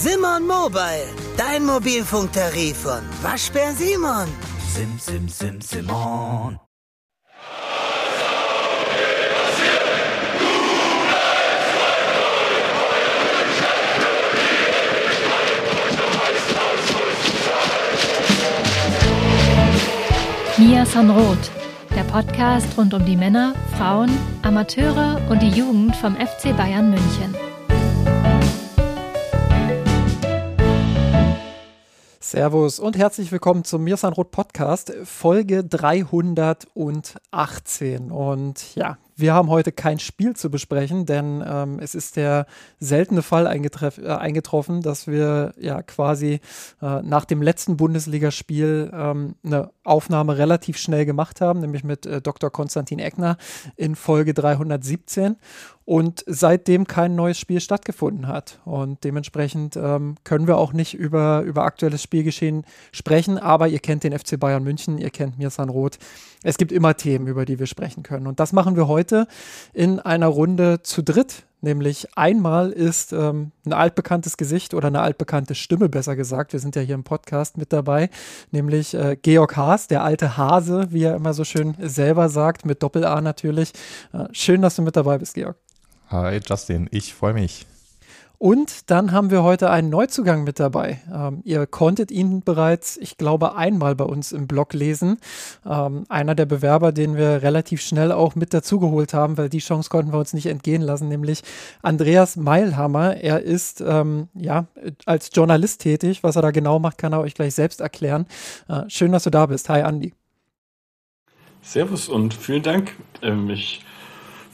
Simon Mobile, dein Mobilfunktarif von Waschbär Simon. Sim, sim, sim, Simon. Mia Sanroth, der Podcast rund um die Männer, Frauen, Amateure und die Jugend vom FC Bayern München. Servus und herzlich willkommen zum Mirsan Roth Podcast, Folge 318. Und ja, wir haben heute kein Spiel zu besprechen, denn ähm, es ist der seltene Fall äh, eingetroffen, dass wir ja quasi äh, nach dem letzten Bundesligaspiel ähm, eine Aufnahme relativ schnell gemacht haben, nämlich mit äh, Dr. Konstantin Eckner in Folge 317 und seitdem kein neues Spiel stattgefunden hat. Und dementsprechend ähm, können wir auch nicht über, über aktuelles Spielgeschehen sprechen, aber ihr kennt den FC Bayern München, ihr kennt Mirsan Roth. Es gibt immer Themen, über die wir sprechen können. Und das machen wir heute in einer Runde zu dritt. Nämlich einmal ist ähm, ein altbekanntes Gesicht oder eine altbekannte Stimme, besser gesagt. Wir sind ja hier im Podcast mit dabei, nämlich äh, Georg Haas, der alte Hase, wie er immer so schön selber sagt, mit Doppel-A natürlich. Äh, schön, dass du mit dabei bist, Georg. Hi Justin, ich freue mich. Und dann haben wir heute einen Neuzugang mit dabei. Ähm, ihr konntet ihn bereits, ich glaube, einmal bei uns im Blog lesen. Ähm, einer der Bewerber, den wir relativ schnell auch mit dazugeholt haben, weil die Chance konnten wir uns nicht entgehen lassen, nämlich Andreas Meilhammer. Er ist ähm, ja als Journalist tätig. Was er da genau macht, kann er euch gleich selbst erklären. Äh, schön, dass du da bist. Hi, Andi. Servus und vielen Dank. Ähm, ich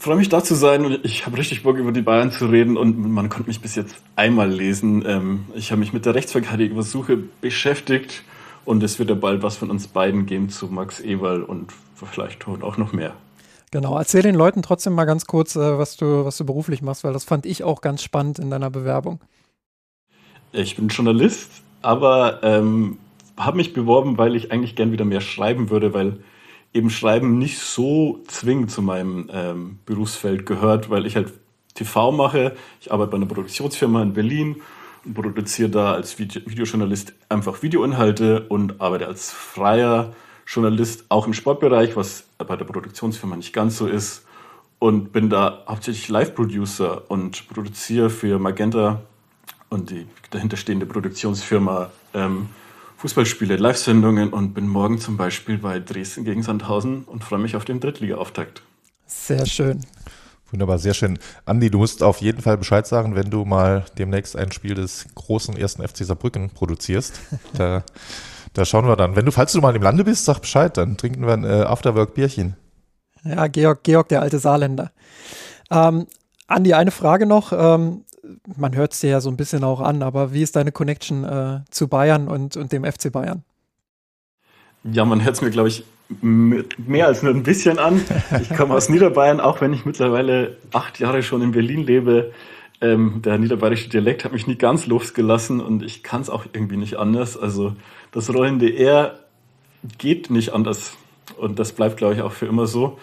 freue mich da zu sein und ich habe richtig Bock über die Bayern zu reden und man konnte mich bis jetzt einmal lesen. Ähm, ich habe mich mit der Rechtsverteidigersuche beschäftigt und es wird ja bald was von uns beiden geben zu Max Eberl und vielleicht auch noch mehr. Genau, erzähl den Leuten trotzdem mal ganz kurz, äh, was du, was du beruflich machst, weil das fand ich auch ganz spannend in deiner Bewerbung. Ich bin Journalist, aber ähm, habe mich beworben, weil ich eigentlich gern wieder mehr schreiben würde, weil eben Schreiben nicht so zwingend zu meinem ähm, Berufsfeld gehört, weil ich halt TV mache. Ich arbeite bei einer Produktionsfirma in Berlin und produziere da als Video Videojournalist einfach Videoinhalte und arbeite als freier Journalist auch im Sportbereich, was bei der Produktionsfirma nicht ganz so ist. Und bin da hauptsächlich Live-Producer und produziere für Magenta und die dahinterstehende Produktionsfirma ähm, Fußballspiele, Live-Sendungen und bin morgen zum Beispiel bei Dresden gegen Sandhausen und freue mich auf den Drittliga-Auftakt. Sehr schön. Wunderbar, sehr schön. Andi, du musst auf jeden Fall Bescheid sagen, wenn du mal demnächst ein Spiel des großen ersten FC Saarbrücken produzierst. Da, da schauen wir dann. Wenn du, falls du mal im Lande bist, sag Bescheid, dann trinken wir ein äh, Afterwork-Bierchen. Ja, Georg, Georg, der alte Saarländer. Ähm, Andi, eine Frage noch. Ähm, man hört es dir ja so ein bisschen auch an, aber wie ist deine Connection äh, zu Bayern und, und dem FC Bayern? Ja, man hört es mir, glaube ich, mehr als nur ein bisschen an. Ich komme aus Niederbayern, auch wenn ich mittlerweile acht Jahre schon in Berlin lebe. Ähm, der niederbayerische Dialekt hat mich nie ganz losgelassen und ich kann es auch irgendwie nicht anders. Also das rollende R geht nicht anders und das bleibt, glaube ich, auch für immer so.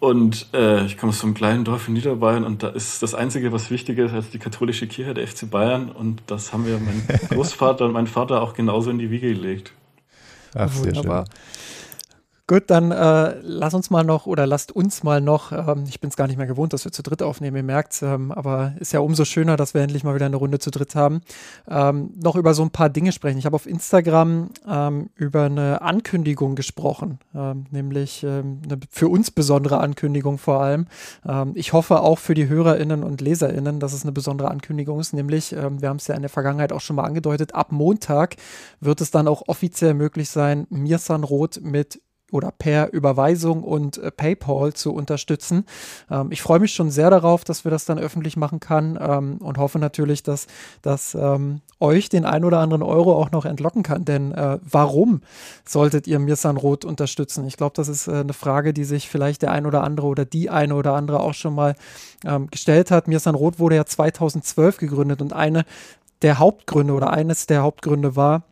Und äh, ich komme aus so einem kleinen Dorf in Niederbayern und da ist das Einzige, was wichtiger ist als die katholische Kirche, der FC Bayern. Und das haben wir mein Großvater und mein Vater auch genauso in die Wiege gelegt. Ach, Wunderbar. Schön. Gut, dann äh, lass uns mal noch oder lasst uns mal noch, ähm, ich bin es gar nicht mehr gewohnt, dass wir zu dritt aufnehmen, ihr merkt ähm, aber ist ja umso schöner, dass wir endlich mal wieder eine Runde zu dritt haben, ähm, noch über so ein paar Dinge sprechen. Ich habe auf Instagram ähm, über eine Ankündigung gesprochen, ähm, nämlich ähm, eine für uns besondere Ankündigung vor allem. ich hoffe auch für die HörerInnen und LeserInnen, dass es eine besondere Ankündigung ist, nämlich, wir haben es ja in der Vergangenheit auch schon mal angedeutet, ab Montag wird es dann auch offiziell möglich sein, Mirsan Roth mit oder per Überweisung und äh, PayPal zu unterstützen. Ähm, ich freue mich schon sehr darauf, dass wir das dann öffentlich machen kann ähm, und hoffe natürlich, dass das ähm, euch den ein oder anderen Euro auch noch entlocken kann. Denn äh, warum solltet ihr Mirsan Roth unterstützen? Ich glaube, das ist äh, eine Frage, die sich vielleicht der ein oder andere oder die eine oder andere auch schon mal ähm, gestellt hat. Mirsan Roth wurde ja 2012 gegründet und eine der Hauptgründe oder eines der Hauptgründe war,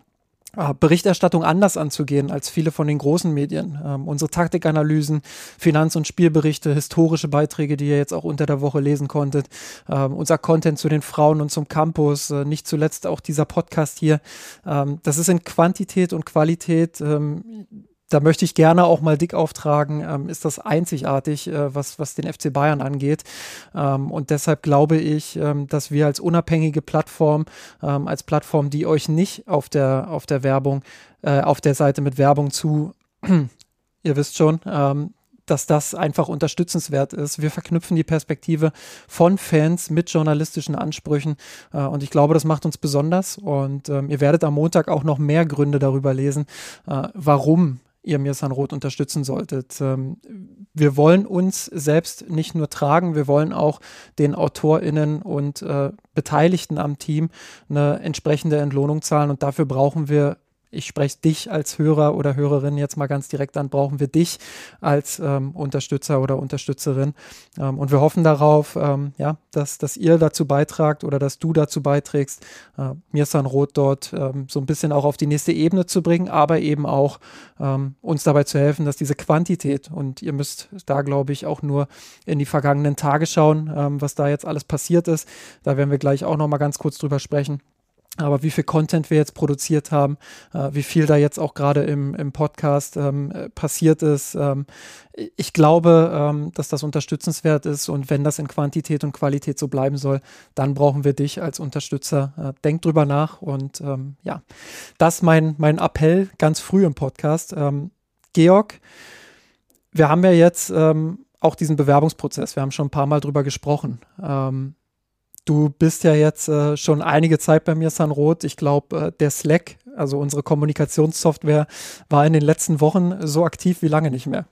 Berichterstattung anders anzugehen als viele von den großen Medien. Ähm, unsere Taktikanalysen, Finanz- und Spielberichte, historische Beiträge, die ihr jetzt auch unter der Woche lesen konntet, ähm, unser Content zu den Frauen und zum Campus, äh, nicht zuletzt auch dieser Podcast hier. Ähm, das ist in Quantität und Qualität ähm, da möchte ich gerne auch mal dick auftragen, ähm, ist das einzigartig, äh, was, was den FC Bayern angeht. Ähm, und deshalb glaube ich, ähm, dass wir als unabhängige Plattform, ähm, als Plattform, die euch nicht auf der, auf der Werbung, äh, auf der Seite mit Werbung zu, ihr wisst schon, ähm, dass das einfach unterstützenswert ist. Wir verknüpfen die Perspektive von Fans mit journalistischen Ansprüchen äh, und ich glaube, das macht uns besonders und ähm, ihr werdet am Montag auch noch mehr Gründe darüber lesen, äh, warum ihr Mirsan Roth unterstützen solltet. Ähm, wir wollen uns selbst nicht nur tragen, wir wollen auch den AutorInnen und äh, Beteiligten am Team eine entsprechende Entlohnung zahlen und dafür brauchen wir ich spreche dich als Hörer oder Hörerin jetzt mal ganz direkt an, brauchen wir dich als ähm, Unterstützer oder Unterstützerin. Ähm, und wir hoffen darauf, ähm, ja, dass, dass ihr dazu beitragt oder dass du dazu beiträgst, äh, Mirsan Roth dort ähm, so ein bisschen auch auf die nächste Ebene zu bringen, aber eben auch ähm, uns dabei zu helfen, dass diese Quantität, und ihr müsst da, glaube ich, auch nur in die vergangenen Tage schauen, ähm, was da jetzt alles passiert ist. Da werden wir gleich auch noch mal ganz kurz drüber sprechen aber wie viel Content wir jetzt produziert haben, äh, wie viel da jetzt auch gerade im, im Podcast ähm, äh, passiert ist. Ähm, ich glaube, ähm, dass das unterstützenswert ist und wenn das in Quantität und Qualität so bleiben soll, dann brauchen wir dich als Unterstützer. Äh, denk drüber nach und ähm, ja, das mein, mein Appell ganz früh im Podcast. Ähm, Georg, wir haben ja jetzt ähm, auch diesen Bewerbungsprozess, wir haben schon ein paar Mal drüber gesprochen. Ähm, Du bist ja jetzt äh, schon einige Zeit bei mir, Sanrot. Ich glaube, äh, der Slack, also unsere Kommunikationssoftware, war in den letzten Wochen so aktiv wie lange nicht mehr.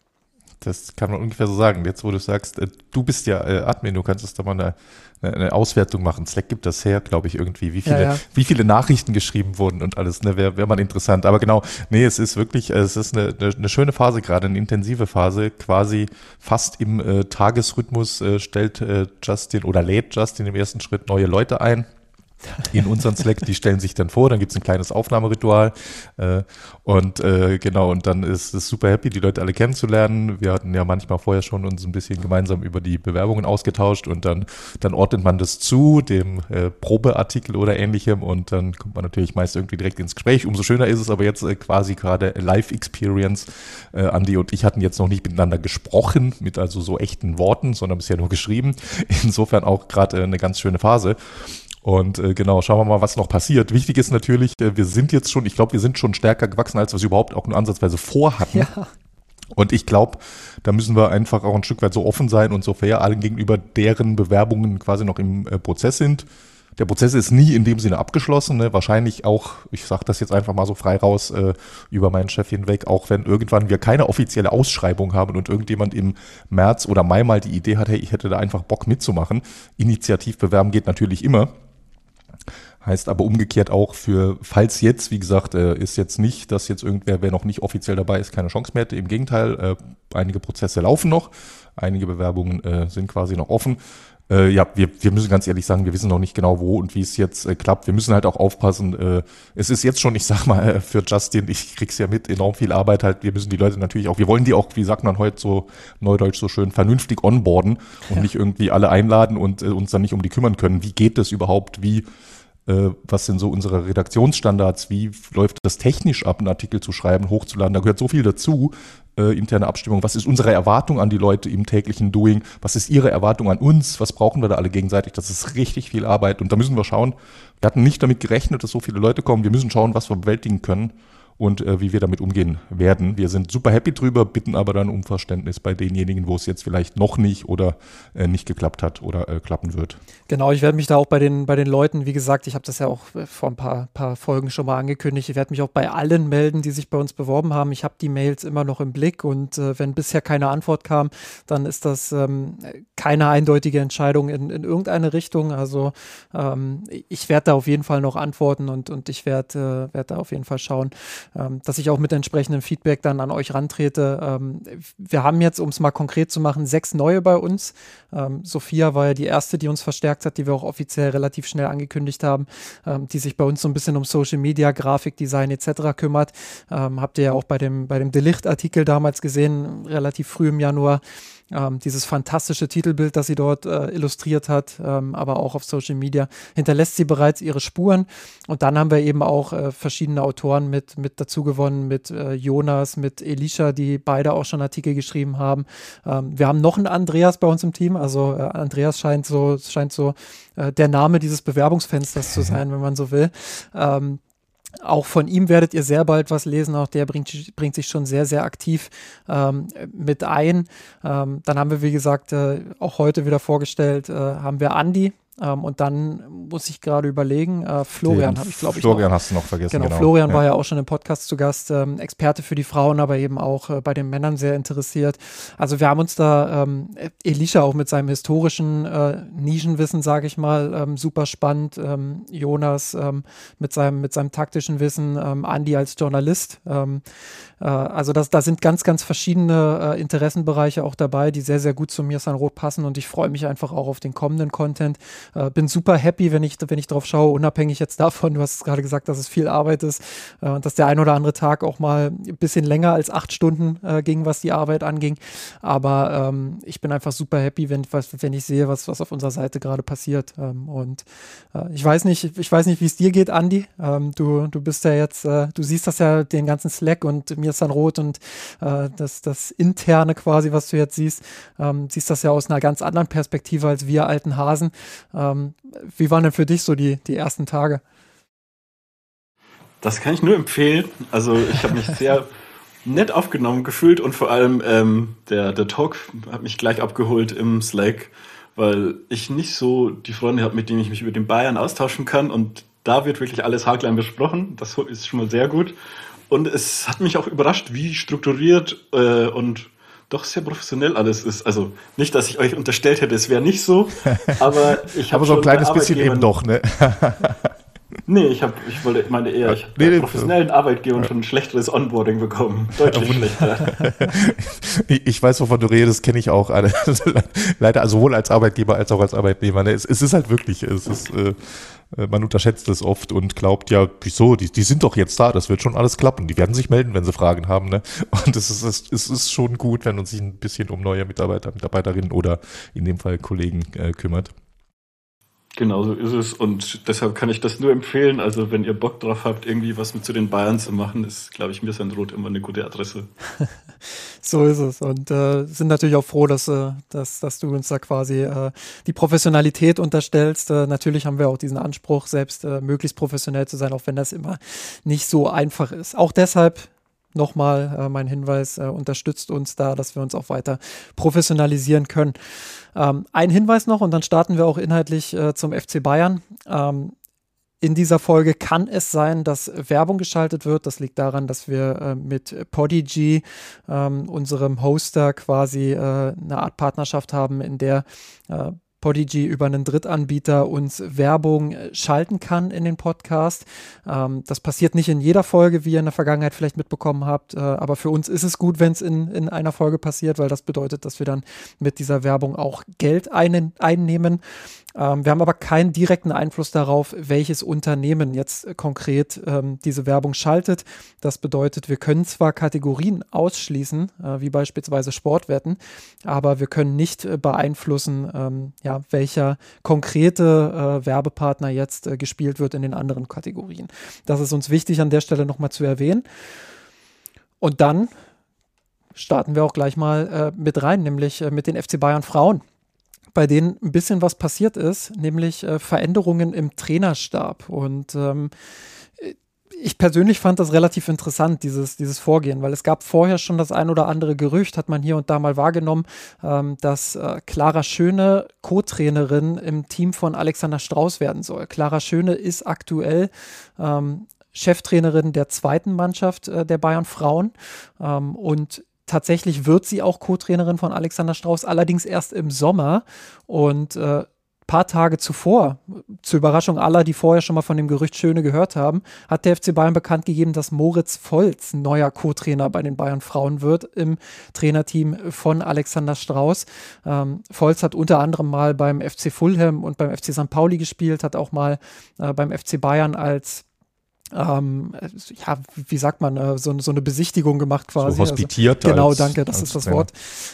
Das kann man ungefähr so sagen. Jetzt, wo du sagst, äh, du bist ja äh, Admin, du kannst es da mal eine, eine Auswertung machen. Slack gibt das her, glaube ich, irgendwie, wie viele, ja, ja. wie viele Nachrichten geschrieben wurden und alles, ne, wäre wär mal interessant. Aber genau, nee, es ist wirklich, äh, es ist eine, eine, eine schöne Phase gerade, eine intensive Phase, quasi fast im äh, Tagesrhythmus äh, stellt äh, Justin oder lädt Justin im ersten Schritt neue Leute ein in unseren Slack, die stellen sich dann vor, dann gibt es ein kleines Aufnahmeritual äh, und äh, genau, und dann ist es super happy, die Leute alle kennenzulernen. Wir hatten ja manchmal vorher schon uns ein bisschen gemeinsam über die Bewerbungen ausgetauscht und dann, dann ordnet man das zu, dem äh, Probeartikel oder ähnlichem und dann kommt man natürlich meist irgendwie direkt ins Gespräch. Umso schöner ist es aber jetzt äh, quasi gerade Live-Experience. Äh, Andi und ich hatten jetzt noch nicht miteinander gesprochen, mit also so echten Worten, sondern bisher nur geschrieben. Insofern auch gerade äh, eine ganz schöne Phase. Und äh, genau, schauen wir mal, was noch passiert. Wichtig ist natürlich, äh, wir sind jetzt schon, ich glaube, wir sind schon stärker gewachsen, als wir es überhaupt auch nur ansatzweise vorhatten. Ja. Und ich glaube, da müssen wir einfach auch ein Stück weit so offen sein und so fair allen gegenüber, deren Bewerbungen quasi noch im äh, Prozess sind. Der Prozess ist nie in dem Sinne abgeschlossen. Ne? Wahrscheinlich auch, ich sage das jetzt einfach mal so frei raus äh, über meinen Chef hinweg, auch wenn irgendwann wir keine offizielle Ausschreibung haben und irgendjemand im März oder Mai mal die Idee hat, hey, ich hätte da einfach Bock mitzumachen. Initiativ bewerben geht natürlich immer. Heißt aber umgekehrt auch für, falls jetzt, wie gesagt, äh, ist jetzt nicht, dass jetzt irgendwer, wer noch nicht offiziell dabei ist, keine Chance mehr hätte. Im Gegenteil, äh, einige Prozesse laufen noch, einige Bewerbungen äh, sind quasi noch offen. Äh, ja, wir, wir müssen ganz ehrlich sagen, wir wissen noch nicht genau, wo und wie es jetzt äh, klappt. Wir müssen halt auch aufpassen. Äh, es ist jetzt schon, ich sag mal, für Justin, ich krieg's ja mit, enorm viel Arbeit halt. Wir müssen die Leute natürlich auch, wir wollen die auch, wie sagt man heute so neudeutsch so schön, vernünftig onboarden und ja. nicht irgendwie alle einladen und uns dann nicht um die kümmern können. Wie geht das überhaupt? Wie äh, was sind so unsere Redaktionsstandards, wie läuft das technisch ab, einen Artikel zu schreiben, hochzuladen, da gehört so viel dazu, äh, interne Abstimmung, was ist unsere Erwartung an die Leute im täglichen Doing, was ist ihre Erwartung an uns, was brauchen wir da alle gegenseitig, das ist richtig viel Arbeit und da müssen wir schauen, wir hatten nicht damit gerechnet, dass so viele Leute kommen, wir müssen schauen, was wir bewältigen können und äh, wie wir damit umgehen werden. Wir sind super happy drüber, bitten aber dann um Verständnis bei denjenigen, wo es jetzt vielleicht noch nicht oder äh, nicht geklappt hat oder äh, klappen wird. Genau, ich werde mich da auch bei den, bei den Leuten, wie gesagt, ich habe das ja auch äh, vor ein paar, paar Folgen schon mal angekündigt, ich werde mich auch bei allen melden, die sich bei uns beworben haben. Ich habe die Mails immer noch im Blick und äh, wenn bisher keine Antwort kam, dann ist das ähm, keine eindeutige Entscheidung in, in irgendeine Richtung. Also ähm, ich werde da auf jeden Fall noch antworten und, und ich werde äh, werd da auf jeden Fall schauen, dass ich auch mit entsprechendem Feedback dann an euch rantrete. Ähm, wir haben jetzt, um es mal konkret zu machen, sechs neue bei uns. Ähm, Sophia war ja die erste, die uns verstärkt hat, die wir auch offiziell relativ schnell angekündigt haben, ähm, die sich bei uns so ein bisschen um Social Media, Grafikdesign etc. kümmert. Ähm, habt ihr ja auch bei dem, bei dem Delicht-Artikel damals gesehen, relativ früh im Januar. Ähm, dieses fantastische Titelbild, das sie dort äh, illustriert hat, ähm, aber auch auf Social Media, hinterlässt sie bereits ihre Spuren. Und dann haben wir eben auch äh, verschiedene Autoren mit, mit dazu gewonnen, mit äh, Jonas, mit Elisha, die beide auch schon Artikel geschrieben haben. Ähm, wir haben noch einen Andreas bei uns im Team. Also äh, Andreas scheint so, scheint so äh, der Name dieses Bewerbungsfensters zu sein, wenn man so will. Ähm, auch von ihm werdet ihr sehr bald was lesen. Auch der bringt, bringt sich schon sehr, sehr aktiv ähm, mit ein. Ähm, dann haben wir, wie gesagt, äh, auch heute wieder vorgestellt, äh, haben wir Andi, ähm, und dann muss ich gerade überlegen, äh, Florian habe ich, glaube ich. Florian noch. hast du noch vergessen. Genau, genau. Florian ja. war ja auch schon im Podcast zu Gast, ähm, Experte für die Frauen, aber eben auch äh, bei den Männern sehr interessiert. Also wir haben uns da ähm, Elisha auch mit seinem historischen äh, Nischenwissen, sage ich mal, ähm, super spannend. Ähm, Jonas ähm, mit, seinem, mit seinem taktischen Wissen, ähm, Andi als Journalist. Ähm, äh, also das, da sind ganz, ganz verschiedene äh, Interessenbereiche auch dabei, die sehr, sehr gut zu mir San Rot passen und ich freue mich einfach auch auf den kommenden Content. Äh, bin super happy, wenn ich, wenn ich drauf schaue, unabhängig jetzt davon, du hast gerade gesagt, dass es viel Arbeit ist äh, und dass der ein oder andere Tag auch mal ein bisschen länger als acht Stunden äh, ging, was die Arbeit anging. Aber ähm, ich bin einfach super happy, wenn, wenn ich sehe, was, was auf unserer Seite gerade passiert. Ähm, und äh, ich weiß nicht, ich weiß nicht, wie es dir geht, Andi. Ähm, du, du bist ja jetzt, äh, du siehst das ja den ganzen Slack und mir ist dann rot und äh, das, das interne quasi, was du jetzt siehst, ähm, siehst das ja aus einer ganz anderen Perspektive als wir alten Hasen. Ähm, wie waren denn für dich so die, die ersten Tage? Das kann ich nur empfehlen. Also ich habe mich sehr nett aufgenommen gefühlt und vor allem ähm, der, der Talk hat mich gleich abgeholt im Slack, weil ich nicht so die Freunde habe, mit denen ich mich über den Bayern austauschen kann und da wird wirklich alles haarklein besprochen. Das ist schon mal sehr gut. Und es hat mich auch überrascht, wie strukturiert äh, und doch sehr professionell alles ist. Also nicht, dass ich euch unterstellt hätte, es wäre nicht so, aber ich habe Aber so ein kleines bisschen eben doch, ne? nee, ich habe, ich wollte, meine eher, ich habe nee, professionellen Arbeitgebern ja. schon ein schlechteres Onboarding bekommen. Deutlich schlechter. ich weiß, wovon du redest, kenne ich auch alle. Leider, also sowohl als Arbeitgeber als auch als Arbeitnehmer. Ne? Es, es ist halt wirklich, es ist, äh, äh, man unterschätzt es oft und glaubt, ja, wieso, die, die sind doch jetzt da, das wird schon alles klappen. Die werden sich melden, wenn sie Fragen haben. Ne? Und es ist, es ist schon gut, wenn man sich ein bisschen um neue Mitarbeiter, Mitarbeiterinnen oder in dem Fall Kollegen äh, kümmert. Genau so ist es und deshalb kann ich das nur empfehlen. Also wenn ihr Bock drauf habt, irgendwie was mit zu den Bayern zu machen, ist, glaube ich, mir sein Rot immer eine gute Adresse. so ist es und äh, sind natürlich auch froh, dass, äh, dass, dass du uns da quasi äh, die Professionalität unterstellst. Äh, natürlich haben wir auch diesen Anspruch, selbst äh, möglichst professionell zu sein, auch wenn das immer nicht so einfach ist. Auch deshalb nochmal äh, mein Hinweis, unterstützt uns da, dass wir uns auch weiter professionalisieren können. Ähm, ein Hinweis noch und dann starten wir auch inhaltlich äh, zum FC Bayern. Ähm, in dieser Folge kann es sein, dass Werbung geschaltet wird. Das liegt daran, dass wir äh, mit Podigy, ähm, unserem Hoster, quasi äh, eine Art Partnerschaft haben, in der äh, Podigy über einen Drittanbieter uns Werbung äh, schalten kann in den Podcast. Ähm, das passiert nicht in jeder Folge, wie ihr in der Vergangenheit vielleicht mitbekommen habt, äh, aber für uns ist es gut, wenn es in, in einer Folge passiert, weil das bedeutet, dass wir dann mit dieser Werbung auch Geld ein, einnehmen. Ähm, wir haben aber keinen direkten Einfluss darauf, welches Unternehmen jetzt konkret ähm, diese Werbung schaltet. Das bedeutet, wir können zwar Kategorien ausschließen, äh, wie beispielsweise Sportwetten, aber wir können nicht äh, beeinflussen, ähm, ja, welcher konkrete äh, Werbepartner jetzt äh, gespielt wird in den anderen Kategorien. Das ist uns wichtig an der Stelle nochmal zu erwähnen. Und dann starten wir auch gleich mal äh, mit rein, nämlich äh, mit den FC Bayern Frauen bei denen ein bisschen was passiert ist, nämlich äh, Veränderungen im Trainerstab. Und ähm, ich persönlich fand das relativ interessant, dieses, dieses Vorgehen, weil es gab vorher schon das ein oder andere Gerücht, hat man hier und da mal wahrgenommen, ähm, dass äh, Clara Schöne Co-Trainerin im Team von Alexander Strauß werden soll. Clara Schöne ist aktuell ähm, Cheftrainerin der zweiten Mannschaft äh, der Bayern Frauen ähm, und Tatsächlich wird sie auch Co-Trainerin von Alexander Strauß, allerdings erst im Sommer. Und äh, paar Tage zuvor, zur Überraschung aller, die vorher schon mal von dem Gerücht Schöne gehört haben, hat der FC Bayern bekannt gegeben, dass Moritz Volz neuer Co-Trainer bei den Bayern Frauen wird im Trainerteam von Alexander Strauß. Ähm, Volz hat unter anderem mal beim FC Fulham und beim FC St. Pauli gespielt, hat auch mal äh, beim FC Bayern als ähm, ja, wie sagt man, äh, so, so, eine Besichtigung gemacht quasi. So hospitiert. Also, genau, als, danke, das ist das Trainer. Wort.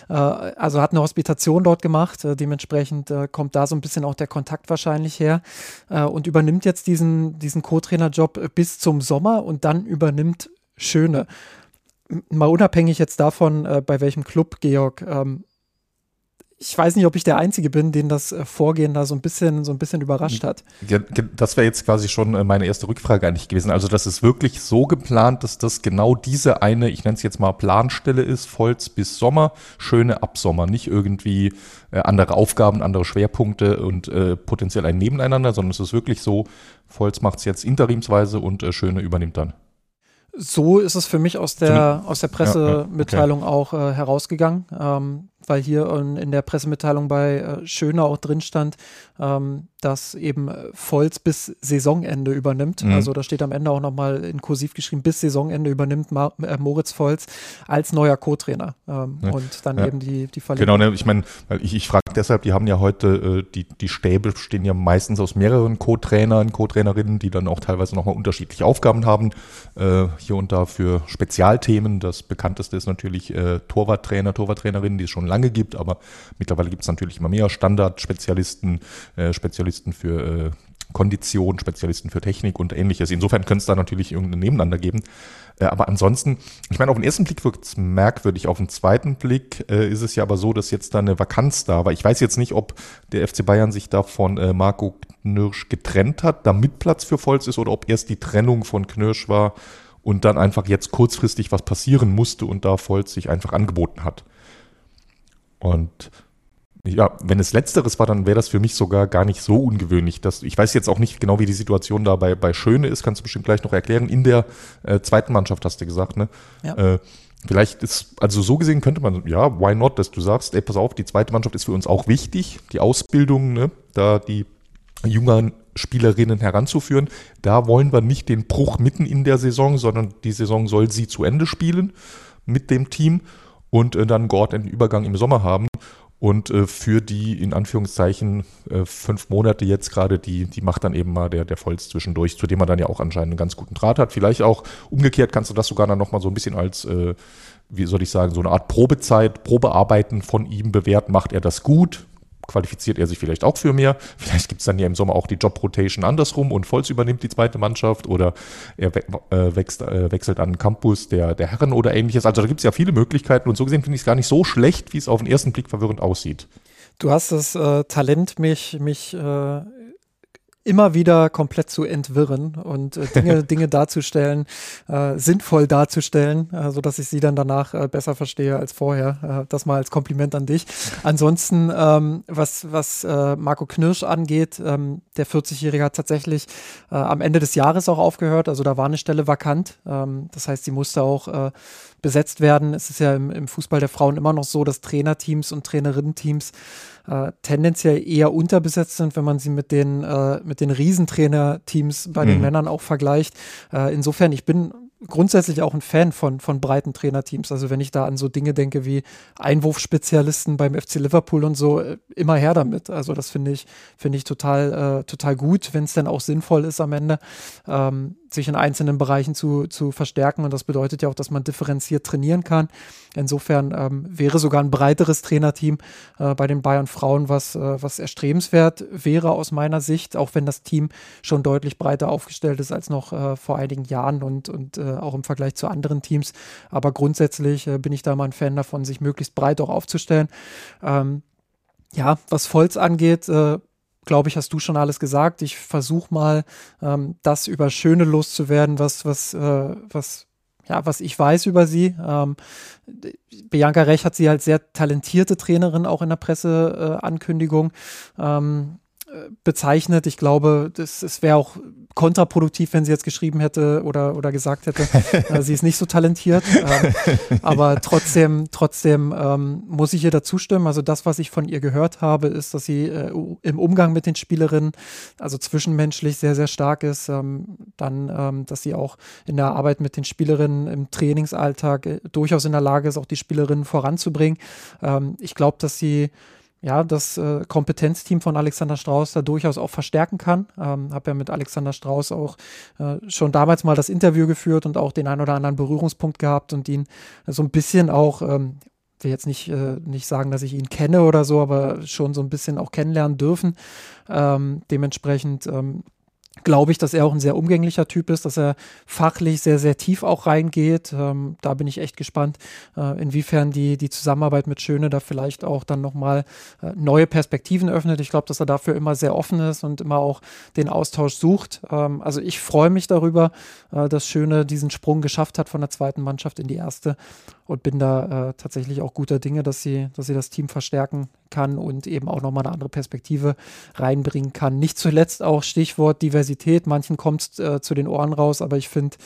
Äh, also hat eine Hospitation dort gemacht, äh, dementsprechend äh, kommt da so ein bisschen auch der Kontakt wahrscheinlich her äh, und übernimmt jetzt diesen, diesen Co-Trainer-Job bis zum Sommer und dann übernimmt Schöne. Mal unabhängig jetzt davon, äh, bei welchem Club Georg ähm, ich weiß nicht, ob ich der Einzige bin, den das äh, Vorgehen da so ein bisschen, so ein bisschen überrascht hat. Das wäre jetzt quasi schon äh, meine erste Rückfrage eigentlich gewesen. Also, das ist wirklich so geplant, dass das genau diese eine, ich nenne es jetzt mal Planstelle ist, Volz bis Sommer, schöne Absommer, nicht irgendwie äh, andere Aufgaben, andere Schwerpunkte und äh, potenziell ein Nebeneinander, sondern es ist wirklich so, Volz macht es jetzt interimsweise und äh, Schöne übernimmt dann. So ist es für mich aus der, aus der Pressemitteilung ja, ja, okay. auch äh, herausgegangen. Ähm, weil hier in der Pressemitteilung bei äh, Schöner auch drin stand, ähm, dass eben Volz bis Saisonende übernimmt. Mhm. Also da steht am Ende auch nochmal in Kursiv geschrieben, bis Saisonende übernimmt Ma äh, Moritz Volz als neuer Co-Trainer ähm, ja. und dann ja. eben die, die Verlegung. Genau, ne, ich meine, ich, ich frage deshalb, die haben ja heute, äh, die, die Stäbe bestehen ja meistens aus mehreren Co-Trainern, Co-Trainerinnen, die dann auch teilweise nochmal unterschiedliche Aufgaben haben, äh, hier und da für Spezialthemen. Das bekannteste ist natürlich äh, Torwarttrainer, Torwarttrainerinnen, die es schon lange gibt, aber mittlerweile gibt es natürlich immer mehr Standardspezialisten, äh, Spezialisten für äh, Kondition, Spezialisten für Technik und ähnliches. Insofern könnte es da natürlich irgendein Nebeneinander geben. Äh, aber ansonsten, ich meine, auf den ersten Blick wirkt es merkwürdig. Auf den zweiten Blick äh, ist es ja aber so, dass jetzt da eine Vakanz da war. Ich weiß jetzt nicht, ob der FC Bayern sich da von äh, Marco Knirsch getrennt hat, damit Platz für Volz ist, oder ob erst die Trennung von Knirsch war und dann einfach jetzt kurzfristig was passieren musste und da Volz sich einfach angeboten hat. Und ja, wenn es letzteres war, dann wäre das für mich sogar gar nicht so ungewöhnlich. Dass, ich weiß jetzt auch nicht genau, wie die Situation da bei, bei Schöne ist, kannst du bestimmt gleich noch erklären. In der äh, zweiten Mannschaft hast du gesagt, ne? Ja. Äh, vielleicht ist, also so gesehen könnte man, ja, why not, dass du sagst, ey, pass auf, die zweite Mannschaft ist für uns auch wichtig, die Ausbildung, ne, da die jüngeren Spielerinnen heranzuführen. Da wollen wir nicht den Bruch mitten in der Saison, sondern die Saison soll sie zu Ende spielen mit dem Team und äh, dann Gord einen Übergang im Sommer haben. Und äh, für die in Anführungszeichen äh, fünf Monate jetzt gerade, die, die macht dann eben mal der, der Volz zwischendurch, zu dem man dann ja auch anscheinend einen ganz guten Draht hat. Vielleicht auch umgekehrt kannst du das sogar dann nochmal so ein bisschen als, äh, wie soll ich sagen, so eine Art Probezeit, Probearbeiten von ihm bewerten. Macht er das gut? Qualifiziert er sich vielleicht auch für mehr. Vielleicht gibt es dann ja im Sommer auch die Job-Rotation andersrum und Volz übernimmt die zweite Mannschaft oder er we äh, wechselt, äh, wechselt an den Campus der, der Herren oder ähnliches. Also da gibt es ja viele Möglichkeiten und so gesehen finde ich es gar nicht so schlecht, wie es auf den ersten Blick verwirrend aussieht. Du hast das äh, Talent, mich, mich äh, immer wieder komplett zu entwirren und äh, Dinge, Dinge darzustellen, äh, sinnvoll darzustellen, äh, so dass ich sie dann danach äh, besser verstehe als vorher. Äh, das mal als Kompliment an dich. Ansonsten, ähm, was, was äh, Marco Knirsch angeht, ähm, der 40-Jährige hat tatsächlich äh, am Ende des Jahres auch aufgehört. Also da war eine Stelle vakant. Ähm, das heißt, sie musste auch besetzt werden. Es ist ja im, im Fußball der Frauen immer noch so, dass Trainerteams und Trainerinnen-Teams äh, tendenziell eher unterbesetzt sind, wenn man sie mit den, äh, mit den Riesentrainerteams bei mhm. den Männern auch vergleicht. Äh, insofern, ich bin grundsätzlich auch ein Fan von, von breiten Trainerteams. Also wenn ich da an so Dinge denke wie Einwurfspezialisten beim FC Liverpool und so, äh, immer her damit. Also das finde ich, finde ich total, äh, total gut, wenn es dann auch sinnvoll ist am Ende. Ähm, sich in einzelnen Bereichen zu, zu verstärken. Und das bedeutet ja auch, dass man differenziert trainieren kann. Insofern ähm, wäre sogar ein breiteres Trainerteam äh, bei den Bayern Frauen, was, äh, was erstrebenswert wäre aus meiner Sicht, auch wenn das Team schon deutlich breiter aufgestellt ist als noch äh, vor einigen Jahren und, und äh, auch im Vergleich zu anderen Teams. Aber grundsätzlich äh, bin ich da mal ein Fan davon, sich möglichst breit auch aufzustellen. Ähm, ja, was Volz angeht, äh, glaube ich, hast du schon alles gesagt. Ich versuche mal, ähm, das über Schöne loszuwerden, was, was, äh, was, ja, was ich weiß über sie. Ähm, Bianca Rech hat sie als sehr talentierte Trainerin auch in der Presseankündigung ähm, bezeichnet. Ich glaube, es wäre auch kontraproduktiv, wenn sie jetzt geschrieben hätte oder, oder gesagt hätte, äh, sie ist nicht so talentiert. Ähm, aber trotzdem, trotzdem ähm, muss ich ihr dazu stimmen. Also das, was ich von ihr gehört habe, ist, dass sie äh, im Umgang mit den Spielerinnen, also zwischenmenschlich sehr, sehr stark ist. Ähm, dann, ähm, dass sie auch in der Arbeit mit den Spielerinnen im Trainingsalltag äh, durchaus in der Lage ist, auch die Spielerinnen voranzubringen. Ähm, ich glaube, dass sie ja, das äh, Kompetenzteam von Alexander Strauß da durchaus auch verstärken kann. Ähm, habe ja mit Alexander Strauß auch äh, schon damals mal das Interview geführt und auch den ein oder anderen Berührungspunkt gehabt und ihn so ein bisschen auch, ähm, will jetzt nicht, äh, nicht sagen, dass ich ihn kenne oder so, aber schon so ein bisschen auch kennenlernen dürfen. Ähm, dementsprechend ähm, glaube ich, dass er auch ein sehr umgänglicher Typ ist, dass er fachlich sehr, sehr tief auch reingeht. Ähm, da bin ich echt gespannt, äh, inwiefern die, die Zusammenarbeit mit Schöne da vielleicht auch dann nochmal äh, neue Perspektiven öffnet. Ich glaube, dass er dafür immer sehr offen ist und immer auch den Austausch sucht. Ähm, also ich freue mich darüber, äh, dass Schöne diesen Sprung geschafft hat von der zweiten Mannschaft in die erste und bin da äh, tatsächlich auch guter Dinge, dass sie, dass sie das Team verstärken kann und eben auch nochmal eine andere Perspektive reinbringen kann. Nicht zuletzt auch Stichwort Diversität. Manchen kommt es äh, zu den Ohren raus, aber ich finde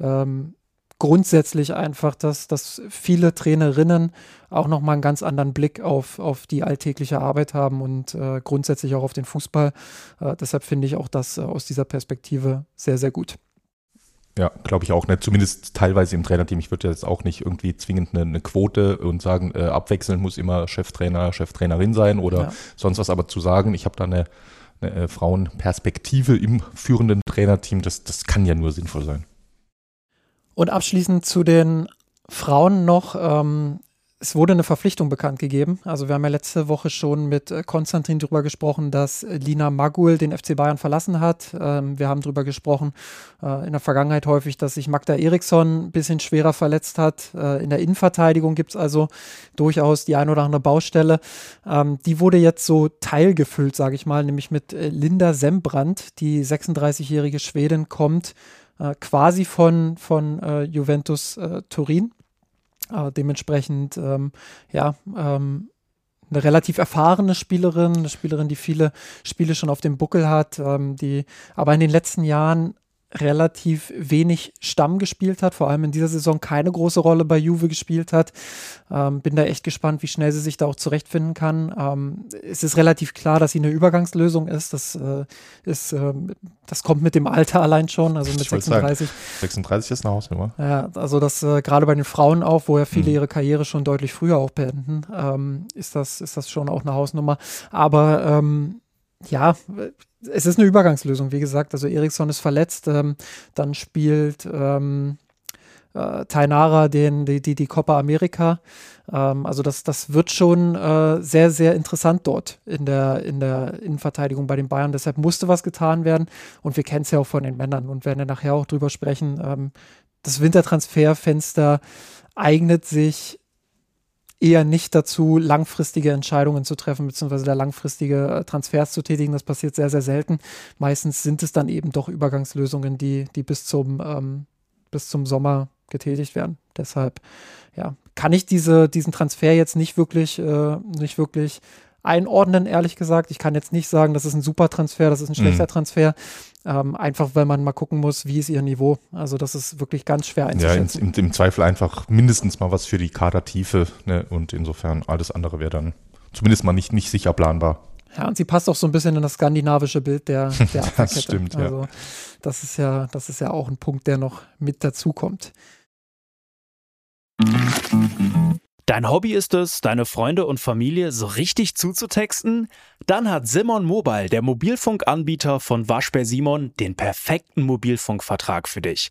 ähm, grundsätzlich einfach, dass, dass viele Trainerinnen auch nochmal einen ganz anderen Blick auf, auf die alltägliche Arbeit haben und äh, grundsätzlich auch auf den Fußball. Äh, deshalb finde ich auch das äh, aus dieser Perspektive sehr, sehr gut. Ja, glaube ich auch nicht. Zumindest teilweise im Trainerteam. Ich würde jetzt auch nicht irgendwie zwingend eine, eine Quote und sagen, äh, abwechselnd muss immer Cheftrainer, Cheftrainerin sein oder ja. sonst was. Aber zu sagen, ich habe da eine, eine äh, Frauenperspektive im führenden Trainerteam, das, das kann ja nur sinnvoll sein. Und abschließend zu den Frauen noch. Ähm, es wurde eine Verpflichtung bekannt gegeben. Also wir haben ja letzte Woche schon mit äh, Konstantin darüber gesprochen, dass äh, Lina Magul den FC Bayern verlassen hat. Ähm, wir haben darüber gesprochen äh, in der Vergangenheit häufig, dass sich Magda Eriksson ein bisschen schwerer verletzt hat. in der Innenverteidigung gibt es also durchaus die ein oder andere Baustelle. Ähm, die wurde jetzt so teilgefüllt, sage ich mal, nämlich mit Linda Sembrand, die 36-jährige Schwedin kommt quasi von, von Juventus Turin äh, dementsprechend, ähm, ja, ähm, eine relativ erfahrene Spielerin, eine Spielerin, die viele Spiele schon auf dem Buckel hat, ähm, die aber in den letzten Jahren relativ wenig Stamm gespielt hat, vor allem in dieser Saison keine große Rolle bei Juve gespielt hat. Ähm, bin da echt gespannt, wie schnell sie sich da auch zurechtfinden kann. Ähm, es ist relativ klar, dass sie eine Übergangslösung ist. Das äh, ist, äh, das kommt mit dem Alter allein schon, also mit 36. Sagen, 36 ist eine Hausnummer. Ja, also das äh, gerade bei den Frauen auch, wo ja viele mhm. ihre Karriere schon deutlich früher auch beenden, ähm, ist das ist das schon auch eine Hausnummer. Aber ähm, ja, es ist eine Übergangslösung, wie gesagt. Also Eriksson ist verletzt, ähm, dann spielt ähm, äh, Tainara den, die, die, die Copa America. Ähm, also das, das wird schon äh, sehr, sehr interessant dort in der, in der Innenverteidigung bei den Bayern. Deshalb musste was getan werden. Und wir kennen es ja auch von den Männern und werden ja nachher auch drüber sprechen. Ähm, das Wintertransferfenster eignet sich eher nicht dazu, langfristige Entscheidungen zu treffen, beziehungsweise da langfristige äh, Transfers zu tätigen. Das passiert sehr, sehr selten. Meistens sind es dann eben doch Übergangslösungen, die, die bis zum, ähm, bis zum Sommer getätigt werden. Deshalb, ja, kann ich diese, diesen Transfer jetzt nicht wirklich, äh, nicht wirklich einordnen, ehrlich gesagt. Ich kann jetzt nicht sagen, das ist ein super Transfer, das ist ein schlechter mhm. Transfer. Ähm, einfach, weil man mal gucken muss, wie ist ihr Niveau. Also das ist wirklich ganz schwer einzuschätzen. Ja, im, im Zweifel einfach mindestens mal was für die Kadertiefe. Ne? Und insofern alles andere wäre dann zumindest mal nicht, nicht sicher planbar. Ja, und sie passt auch so ein bisschen in das skandinavische Bild der, der Das stimmt, ja. Also das ist ja, das ist ja auch ein Punkt, der noch mit dazukommt. Dein Hobby ist es, deine Freunde und Familie so richtig zuzutexten? Dann hat Simon Mobile, der Mobilfunkanbieter von Waschbär Simon, den perfekten Mobilfunkvertrag für dich.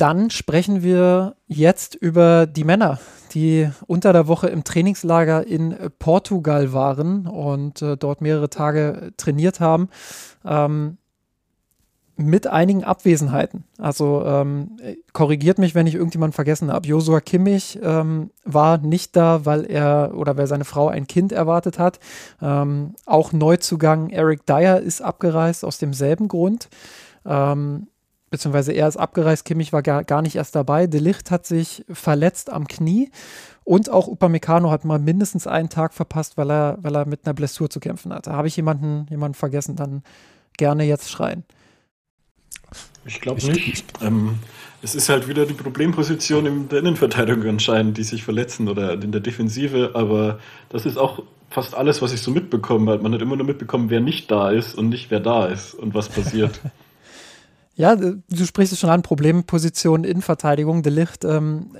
Dann sprechen wir jetzt über die Männer, die unter der Woche im Trainingslager in Portugal waren und äh, dort mehrere Tage trainiert haben. Ähm, mit einigen Abwesenheiten. Also ähm, korrigiert mich, wenn ich irgendjemanden vergessen habe. Josua Kimmich ähm, war nicht da, weil er oder weil seine Frau ein Kind erwartet hat. Ähm, auch Neuzugang Eric Dyer ist abgereist aus demselben Grund. Ähm, beziehungsweise er ist abgereist, Kimmich war gar, gar nicht erst dabei. De Licht hat sich verletzt am Knie und auch Upamecano hat mal mindestens einen Tag verpasst, weil er, weil er mit einer Blessur zu kämpfen hatte. Habe ich jemanden, jemanden vergessen, dann gerne jetzt schreien. Ich glaube nicht. Ähm, es ist halt wieder die Problemposition in der Innenverteidigung anscheinend, die sich verletzen oder in der Defensive, aber das ist auch fast alles, was ich so mitbekomme. Man hat immer nur mitbekommen, wer nicht da ist und nicht wer da ist und was passiert. Ja, du sprichst es schon an, Problemposition in Verteidigung. De Licht, ähm,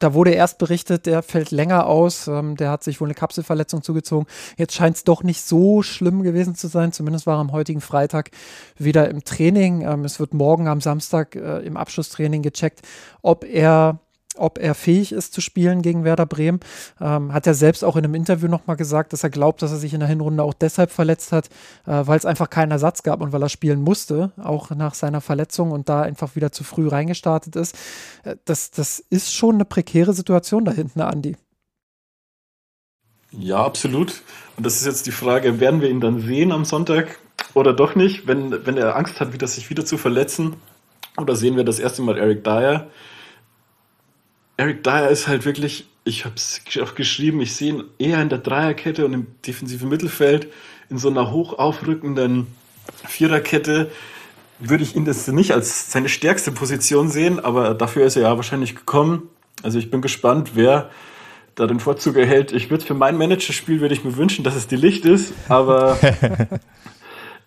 da wurde erst berichtet, der fällt länger aus, ähm, der hat sich wohl eine Kapselverletzung zugezogen. Jetzt scheint es doch nicht so schlimm gewesen zu sein, zumindest war er am heutigen Freitag wieder im Training. Ähm, es wird morgen am Samstag äh, im Abschlusstraining gecheckt, ob er ob er fähig ist zu spielen gegen Werder Bremen. Ähm, hat er selbst auch in einem Interview nochmal gesagt, dass er glaubt, dass er sich in der Hinrunde auch deshalb verletzt hat, äh, weil es einfach keinen Ersatz gab und weil er spielen musste, auch nach seiner Verletzung und da einfach wieder zu früh reingestartet ist. Äh, das, das ist schon eine prekäre Situation da hinten, Andi. Ja, absolut. Und das ist jetzt die Frage, werden wir ihn dann sehen am Sonntag oder doch nicht, wenn, wenn er Angst hat, wieder sich wieder zu verletzen? Oder sehen wir das erste Mal Eric Dyer? Eric Dyer ist halt wirklich, ich habe es auch geschrieben, ich sehe ihn eher in der Dreierkette und im defensiven Mittelfeld in so einer hoch aufrückenden Viererkette würde ich ihn das nicht als seine stärkste Position sehen, aber dafür ist er ja wahrscheinlich gekommen. Also ich bin gespannt, wer da den Vorzug erhält. Ich würde für mein Managerspiel würde ich mir wünschen, dass es die Licht ist, aber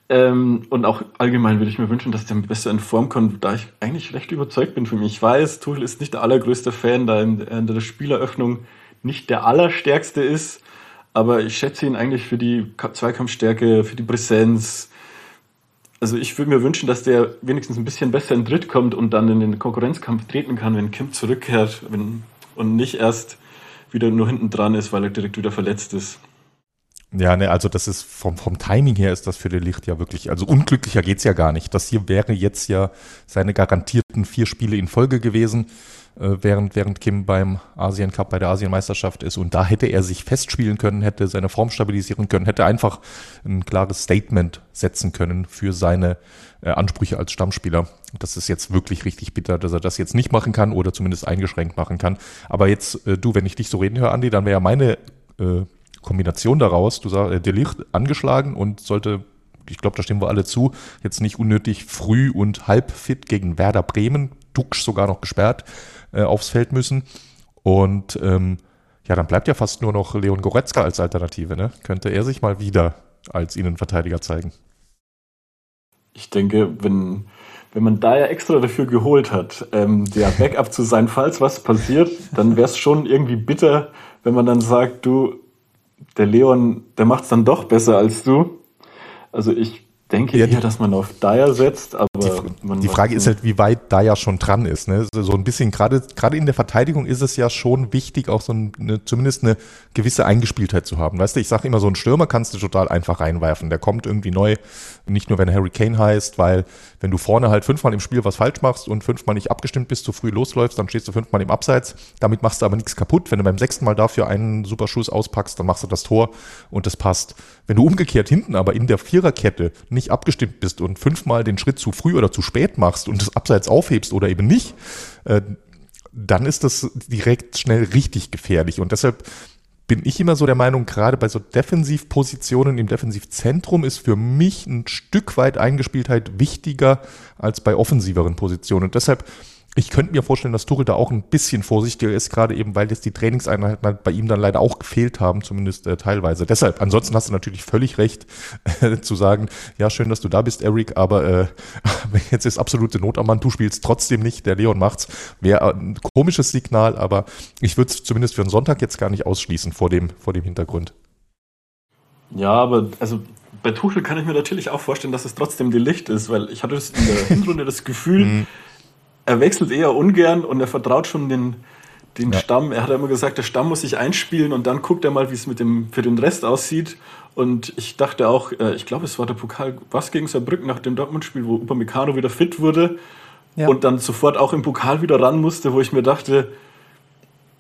Ähm, und auch allgemein würde ich mir wünschen, dass der besser in Form kommt, da ich eigentlich recht überzeugt bin von mir. Ich weiß, Tuchel ist nicht der allergrößte Fan, da in, in der Spieleröffnung nicht der allerstärkste ist, aber ich schätze ihn eigentlich für die Zweikampfstärke, für die Präsenz. Also ich würde mir wünschen, dass der wenigstens ein bisschen besser in Dritt kommt und dann in den Konkurrenzkampf treten kann, wenn Kim zurückkehrt wenn, und nicht erst wieder nur hinten dran ist, weil er direkt wieder verletzt ist. Ja, ne, also das ist vom, vom Timing her ist das für den Licht ja wirklich, also unglücklicher geht's ja gar nicht. Das hier wäre jetzt ja seine garantierten vier Spiele in Folge gewesen, äh, während, während Kim beim Asien Cup bei der Asienmeisterschaft ist. Und da hätte er sich festspielen können, hätte seine Form stabilisieren können, hätte einfach ein klares Statement setzen können für seine äh, Ansprüche als Stammspieler. Das ist jetzt wirklich richtig bitter, dass er das jetzt nicht machen kann oder zumindest eingeschränkt machen kann. Aber jetzt, äh, du, wenn ich dich so reden höre, Andi, dann wäre ja meine äh, Kombination daraus, du sagst, äh, der Licht angeschlagen und sollte, ich glaube, da stimmen wir alle zu, jetzt nicht unnötig früh und halb fit gegen Werder Bremen, Duxch sogar noch gesperrt, äh, aufs Feld müssen. Und ähm, ja, dann bleibt ja fast nur noch Leon Goretzka als Alternative. Ne? Könnte er sich mal wieder als Innenverteidiger zeigen? Ich denke, wenn, wenn man da ja extra dafür geholt hat, ähm, der Backup zu sein, falls was passiert, dann wäre es schon irgendwie bitter, wenn man dann sagt, du, der Leon, der macht es dann doch besser als du. Also ich denke ja, eher, dass man auf Dyer setzt, aber die, die Frage ist halt, wie weit Dyer schon dran ist. Ne? So ein bisschen, gerade gerade in der Verteidigung ist es ja schon wichtig, auch so eine, zumindest eine gewisse Eingespieltheit zu haben. Weißt du, ich sage immer, so einen Stürmer kannst du total einfach reinwerfen. Der kommt irgendwie neu, nicht nur wenn Harry Kane heißt, weil wenn du vorne halt fünfmal im Spiel was falsch machst und fünfmal nicht abgestimmt bist, zu früh losläufst, dann stehst du fünfmal im Abseits. Damit machst du aber nichts kaputt. Wenn du beim sechsten Mal dafür einen super Schuss auspackst, dann machst du das Tor und das passt. Wenn du umgekehrt hinten aber in der Viererkette nicht abgestimmt bist und fünfmal den Schritt zu früh oder zu spät machst und das Abseits aufhebst oder eben nicht, äh, dann ist das direkt schnell richtig gefährlich. Und deshalb bin ich immer so der Meinung, gerade bei so Defensivpositionen im Defensivzentrum ist für mich ein Stück weit Eingespieltheit wichtiger als bei offensiveren Positionen. Und deshalb ich könnte mir vorstellen, dass Tuchel da auch ein bisschen vorsichtiger ist, gerade eben, weil jetzt die Trainingseinheiten halt bei ihm dann leider auch gefehlt haben, zumindest äh, teilweise. Deshalb, ansonsten hast du natürlich völlig recht, äh, zu sagen, ja, schön, dass du da bist, Eric, aber äh, jetzt ist absolute Not am Mann, du spielst trotzdem nicht, der Leon macht's. Wäre ein komisches Signal, aber ich würde es zumindest für einen Sonntag jetzt gar nicht ausschließen vor dem, vor dem Hintergrund. Ja, aber also bei Tuchel kann ich mir natürlich auch vorstellen, dass es trotzdem die Licht ist, weil ich hatte in der Hinrunde das Gefühl, mhm er wechselt eher ungern und er vertraut schon den, den ja. Stamm. Er hat immer gesagt, der Stamm muss sich einspielen und dann guckt er mal, wie es mit dem, für den Rest aussieht. Und ich dachte auch, äh, ich glaube, es war der Pokal, was gegen Saarbrücken nach dem Dortmund-Spiel, wo Upamecano wieder fit wurde ja. und dann sofort auch im Pokal wieder ran musste, wo ich mir dachte,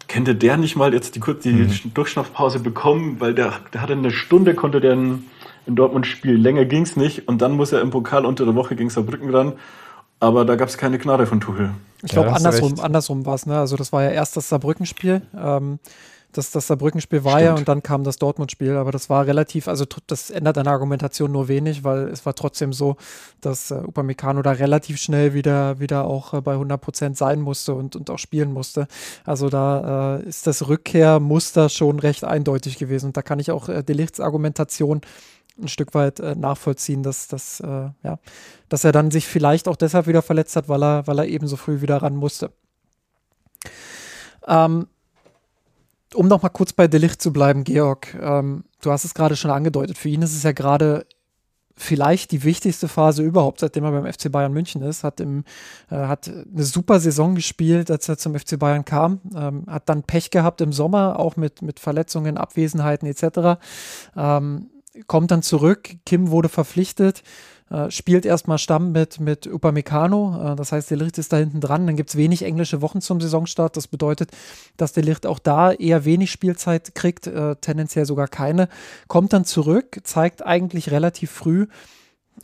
könnte der nicht mal jetzt die, die mhm. Durchschnaufpause bekommen, weil der, der hatte eine Stunde, konnte der in, in Dortmund spielen, länger ging es nicht und dann muss er im Pokal unter der Woche gegen Saarbrücken ran aber da gab es keine Gnade von Tuchel. Ich glaube, ja, andersrum, andersrum war es. Ne? Also das war ja erst das Saarbrücken-Spiel. Ähm, das, das Saarbrücken-Spiel war Stimmt. ja und dann kam das Dortmund-Spiel. Aber das war relativ, also das ändert an der Argumentation nur wenig, weil es war trotzdem so, dass äh, Upamecano da relativ schnell wieder, wieder auch äh, bei 100 Prozent sein musste und, und auch spielen musste. Also da äh, ist das Rückkehrmuster schon recht eindeutig gewesen. Und da kann ich auch äh, Delichts Argumentation ein Stück weit äh, nachvollziehen, dass, dass, äh, ja, dass er dann sich vielleicht auch deshalb wieder verletzt hat, weil er, weil er eben so früh wieder ran musste. Ähm, um noch mal kurz bei Delicht zu bleiben, Georg, ähm, du hast es gerade schon angedeutet, für ihn ist es ja gerade vielleicht die wichtigste Phase überhaupt, seitdem er beim FC Bayern München ist, hat, im, äh, hat eine super Saison gespielt, als er zum FC Bayern kam, ähm, hat dann Pech gehabt im Sommer, auch mit, mit Verletzungen, Abwesenheiten etc. Ähm, kommt dann zurück, Kim wurde verpflichtet, äh, spielt erstmal Stamm mit, mit Upamecano, äh, das heißt, der Licht ist da hinten dran, dann gibt es wenig englische Wochen zum Saisonstart, das bedeutet, dass der Licht auch da eher wenig Spielzeit kriegt, äh, tendenziell sogar keine, kommt dann zurück, zeigt eigentlich relativ früh,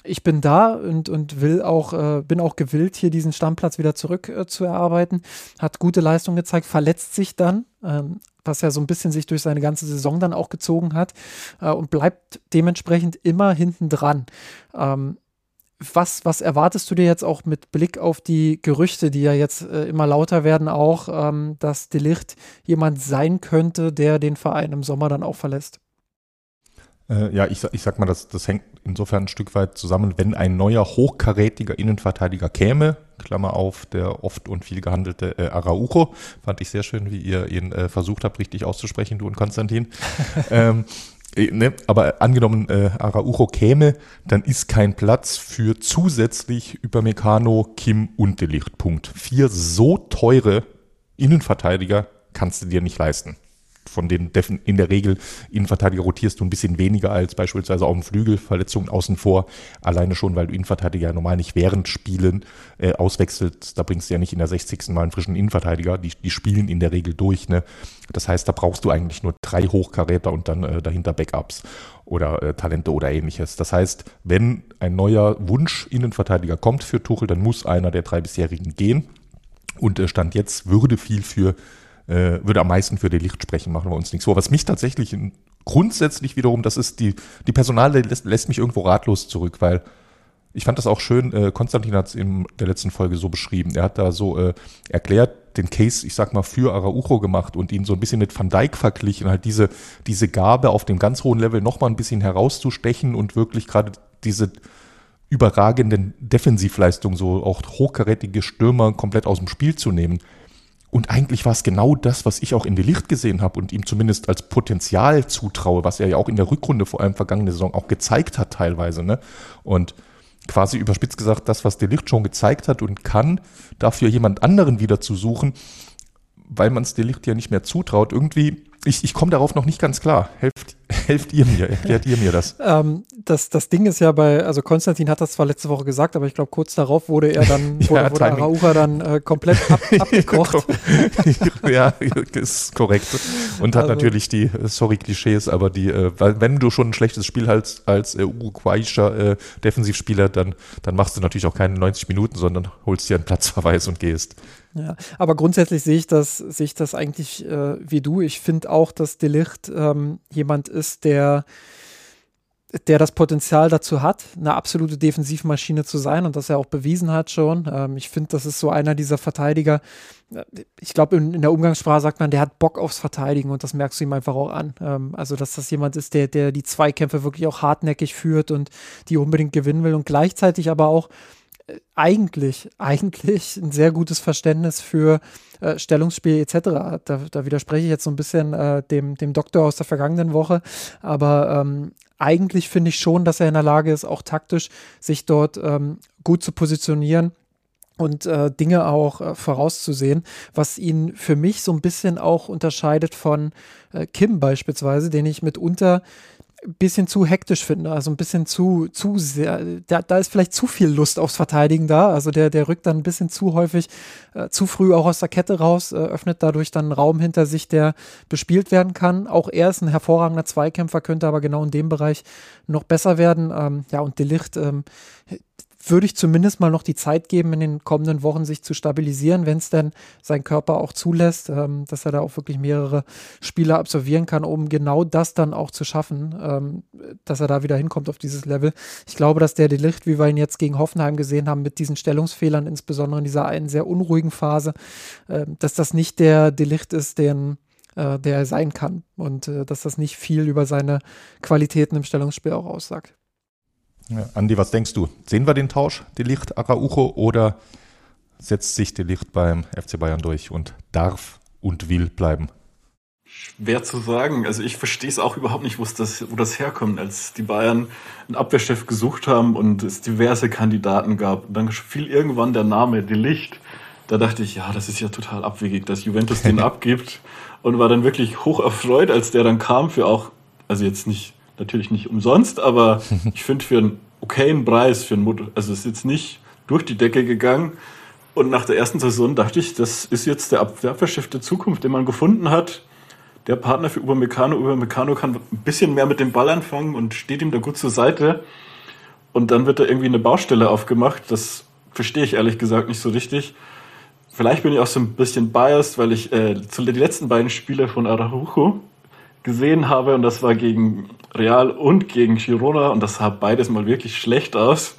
ich bin da und, und will auch, äh, bin auch gewillt, hier diesen Stammplatz wieder zurück äh, zu erarbeiten. Hat gute Leistung gezeigt, verletzt sich dann, ähm, was ja so ein bisschen sich durch seine ganze Saison dann auch gezogen hat äh, und bleibt dementsprechend immer hinten dran. Ähm, was, was erwartest du dir jetzt auch mit Blick auf die Gerüchte, die ja jetzt äh, immer lauter werden, auch, ähm, dass Delicht jemand sein könnte, der den Verein im Sommer dann auch verlässt? Äh, ja, ich, ich sag mal, das, das hängt insofern ein Stück weit zusammen, wenn ein neuer hochkarätiger Innenverteidiger käme, Klammer auf, der oft und viel gehandelte äh, Araujo, fand ich sehr schön, wie ihr ihn äh, versucht habt, richtig auszusprechen, du und Konstantin. ähm, äh, Ne, aber angenommen, äh, Araujo käme, dann ist kein Platz für zusätzlich über Meccano, Kim und Delicht. Punkt. Vier so teure Innenverteidiger kannst du dir nicht leisten von den Defen in der Regel Innenverteidiger rotierst du ein bisschen weniger als beispielsweise auf dem Flügel, Verletzungen außen vor. Alleine schon, weil du Innenverteidiger ja normal nicht während Spielen äh, auswechselst. Da bringst du ja nicht in der 60. Mal einen frischen Innenverteidiger. Die, die spielen in der Regel durch. Ne? Das heißt, da brauchst du eigentlich nur drei Hochkaräter und dann äh, dahinter Backups oder äh, Talente oder ähnliches. Das heißt, wenn ein neuer Wunsch Innenverteidiger kommt für Tuchel, dann muss einer der drei bisherigen gehen. Und äh, Stand jetzt würde viel für äh, würde am meisten für die Licht sprechen, machen wir uns nichts vor. Was mich tatsächlich grundsätzlich wiederum, das ist die, die Personal lässt, lässt mich irgendwo ratlos zurück, weil ich fand das auch schön, äh, Konstantin hat es in der letzten Folge so beschrieben. Er hat da so äh, erklärt, den Case, ich sag mal, für Araujo gemacht und ihn so ein bisschen mit Van Dijk verglichen, halt diese, diese Gabe auf dem ganz hohen Level nochmal ein bisschen herauszustechen und wirklich gerade diese überragenden Defensivleistungen, so auch hochkarätige Stürmer komplett aus dem Spiel zu nehmen. Und eigentlich war es genau das, was ich auch in Licht gesehen habe und ihm zumindest als Potenzial zutraue, was er ja auch in der Rückrunde vor allem vergangene Saison auch gezeigt hat teilweise. Ne? Und quasi überspitzt gesagt, das, was Licht schon gezeigt hat und kann, dafür jemand anderen wieder zu suchen, weil man es Licht ja nicht mehr zutraut, irgendwie ich, ich komme darauf noch nicht ganz klar. Helft, helft ihr mir, erklärt ihr mir das. Ähm, das. Das Ding ist ja bei, also Konstantin hat das zwar letzte Woche gesagt, aber ich glaube, kurz darauf wurde er dann, ja, wurde, wurde Araucha dann äh, komplett ab, abgekocht. ja, ist korrekt. Und hat also, natürlich die, sorry, Klischees, aber die, äh, wenn du schon ein schlechtes Spiel hast als äh, uruguayischer äh, Defensivspieler, dann, dann machst du natürlich auch keine 90 Minuten, sondern holst dir einen Platzverweis und gehst. Ja, aber grundsätzlich sehe ich das, sehe ich das eigentlich äh, wie du. Ich finde auch, dass Delicht ähm, jemand ist, der der das Potenzial dazu hat, eine absolute Defensivmaschine zu sein und das er auch bewiesen hat schon. Ähm, ich finde, das ist so einer dieser Verteidiger. Äh, ich glaube, in, in, der Umgangssprache sagt man, der hat Bock aufs Verteidigen und das merkst du ihm einfach auch an. Ähm, also, dass das jemand ist, der, der die Zweikämpfe wirklich auch hartnäckig führt und die unbedingt gewinnen will und gleichzeitig aber auch eigentlich, eigentlich ein sehr gutes Verständnis für äh, Stellungsspiel etc. Da, da, widerspreche ich jetzt so ein bisschen äh, dem, dem Doktor aus der vergangenen Woche, aber ähm, eigentlich finde ich schon, dass er in der Lage ist, auch taktisch sich dort ähm, gut zu positionieren und äh, Dinge auch äh, vorauszusehen, was ihn für mich so ein bisschen auch unterscheidet von äh, Kim beispielsweise, den ich mitunter bisschen zu hektisch finde, also ein bisschen zu, zu sehr, da, da ist vielleicht zu viel Lust aufs Verteidigen da, also der, der rückt dann ein bisschen zu häufig, äh, zu früh auch aus der Kette raus, äh, öffnet dadurch dann einen Raum hinter sich, der bespielt werden kann. Auch er ist ein hervorragender Zweikämpfer, könnte aber genau in dem Bereich noch besser werden. Ähm, ja, und Delicht, ähm, würde ich zumindest mal noch die Zeit geben, in den kommenden Wochen sich zu stabilisieren, wenn es denn sein Körper auch zulässt, ähm, dass er da auch wirklich mehrere Spiele absolvieren kann, um genau das dann auch zu schaffen, ähm, dass er da wieder hinkommt auf dieses Level. Ich glaube, dass der Delicht, wie wir ihn jetzt gegen Hoffenheim gesehen haben, mit diesen Stellungsfehlern, insbesondere in dieser einen sehr unruhigen Phase, äh, dass das nicht der Delicht ist, den äh, der er sein kann und äh, dass das nicht viel über seine Qualitäten im Stellungsspiel auch aussagt. Ja, Andi, was denkst du? Sehen wir den Tausch, die Licht Araujo, oder setzt sich die Licht beim FC Bayern durch und darf und will bleiben? Schwer zu sagen. Also ich verstehe es auch überhaupt nicht, wo das, wo das herkommt, als die Bayern einen Abwehrchef gesucht haben und es diverse Kandidaten gab. Und dann fiel irgendwann der Name Die Licht. Da dachte ich, ja, das ist ja total abwegig, dass Juventus den abgibt. Und war dann wirklich hoch erfreut, als der dann kam für auch, also jetzt nicht natürlich nicht umsonst, aber ich finde für einen okayen Preis, für einen Motor, also es ist jetzt nicht durch die Decke gegangen. Und nach der ersten Saison dachte ich, das ist jetzt der Abwehrchef der Zukunft, den man gefunden hat. Der Partner für Upamecano. Upamecano kann ein bisschen mehr mit dem Ball anfangen und steht ihm da gut zur Seite. Und dann wird da irgendwie eine Baustelle aufgemacht. Das verstehe ich ehrlich gesagt nicht so richtig. Vielleicht bin ich auch so ein bisschen biased, weil ich äh, die letzten beiden Spiele von Araujo gesehen habe und das war gegen Real und gegen Girona und das sah beides mal wirklich schlecht aus.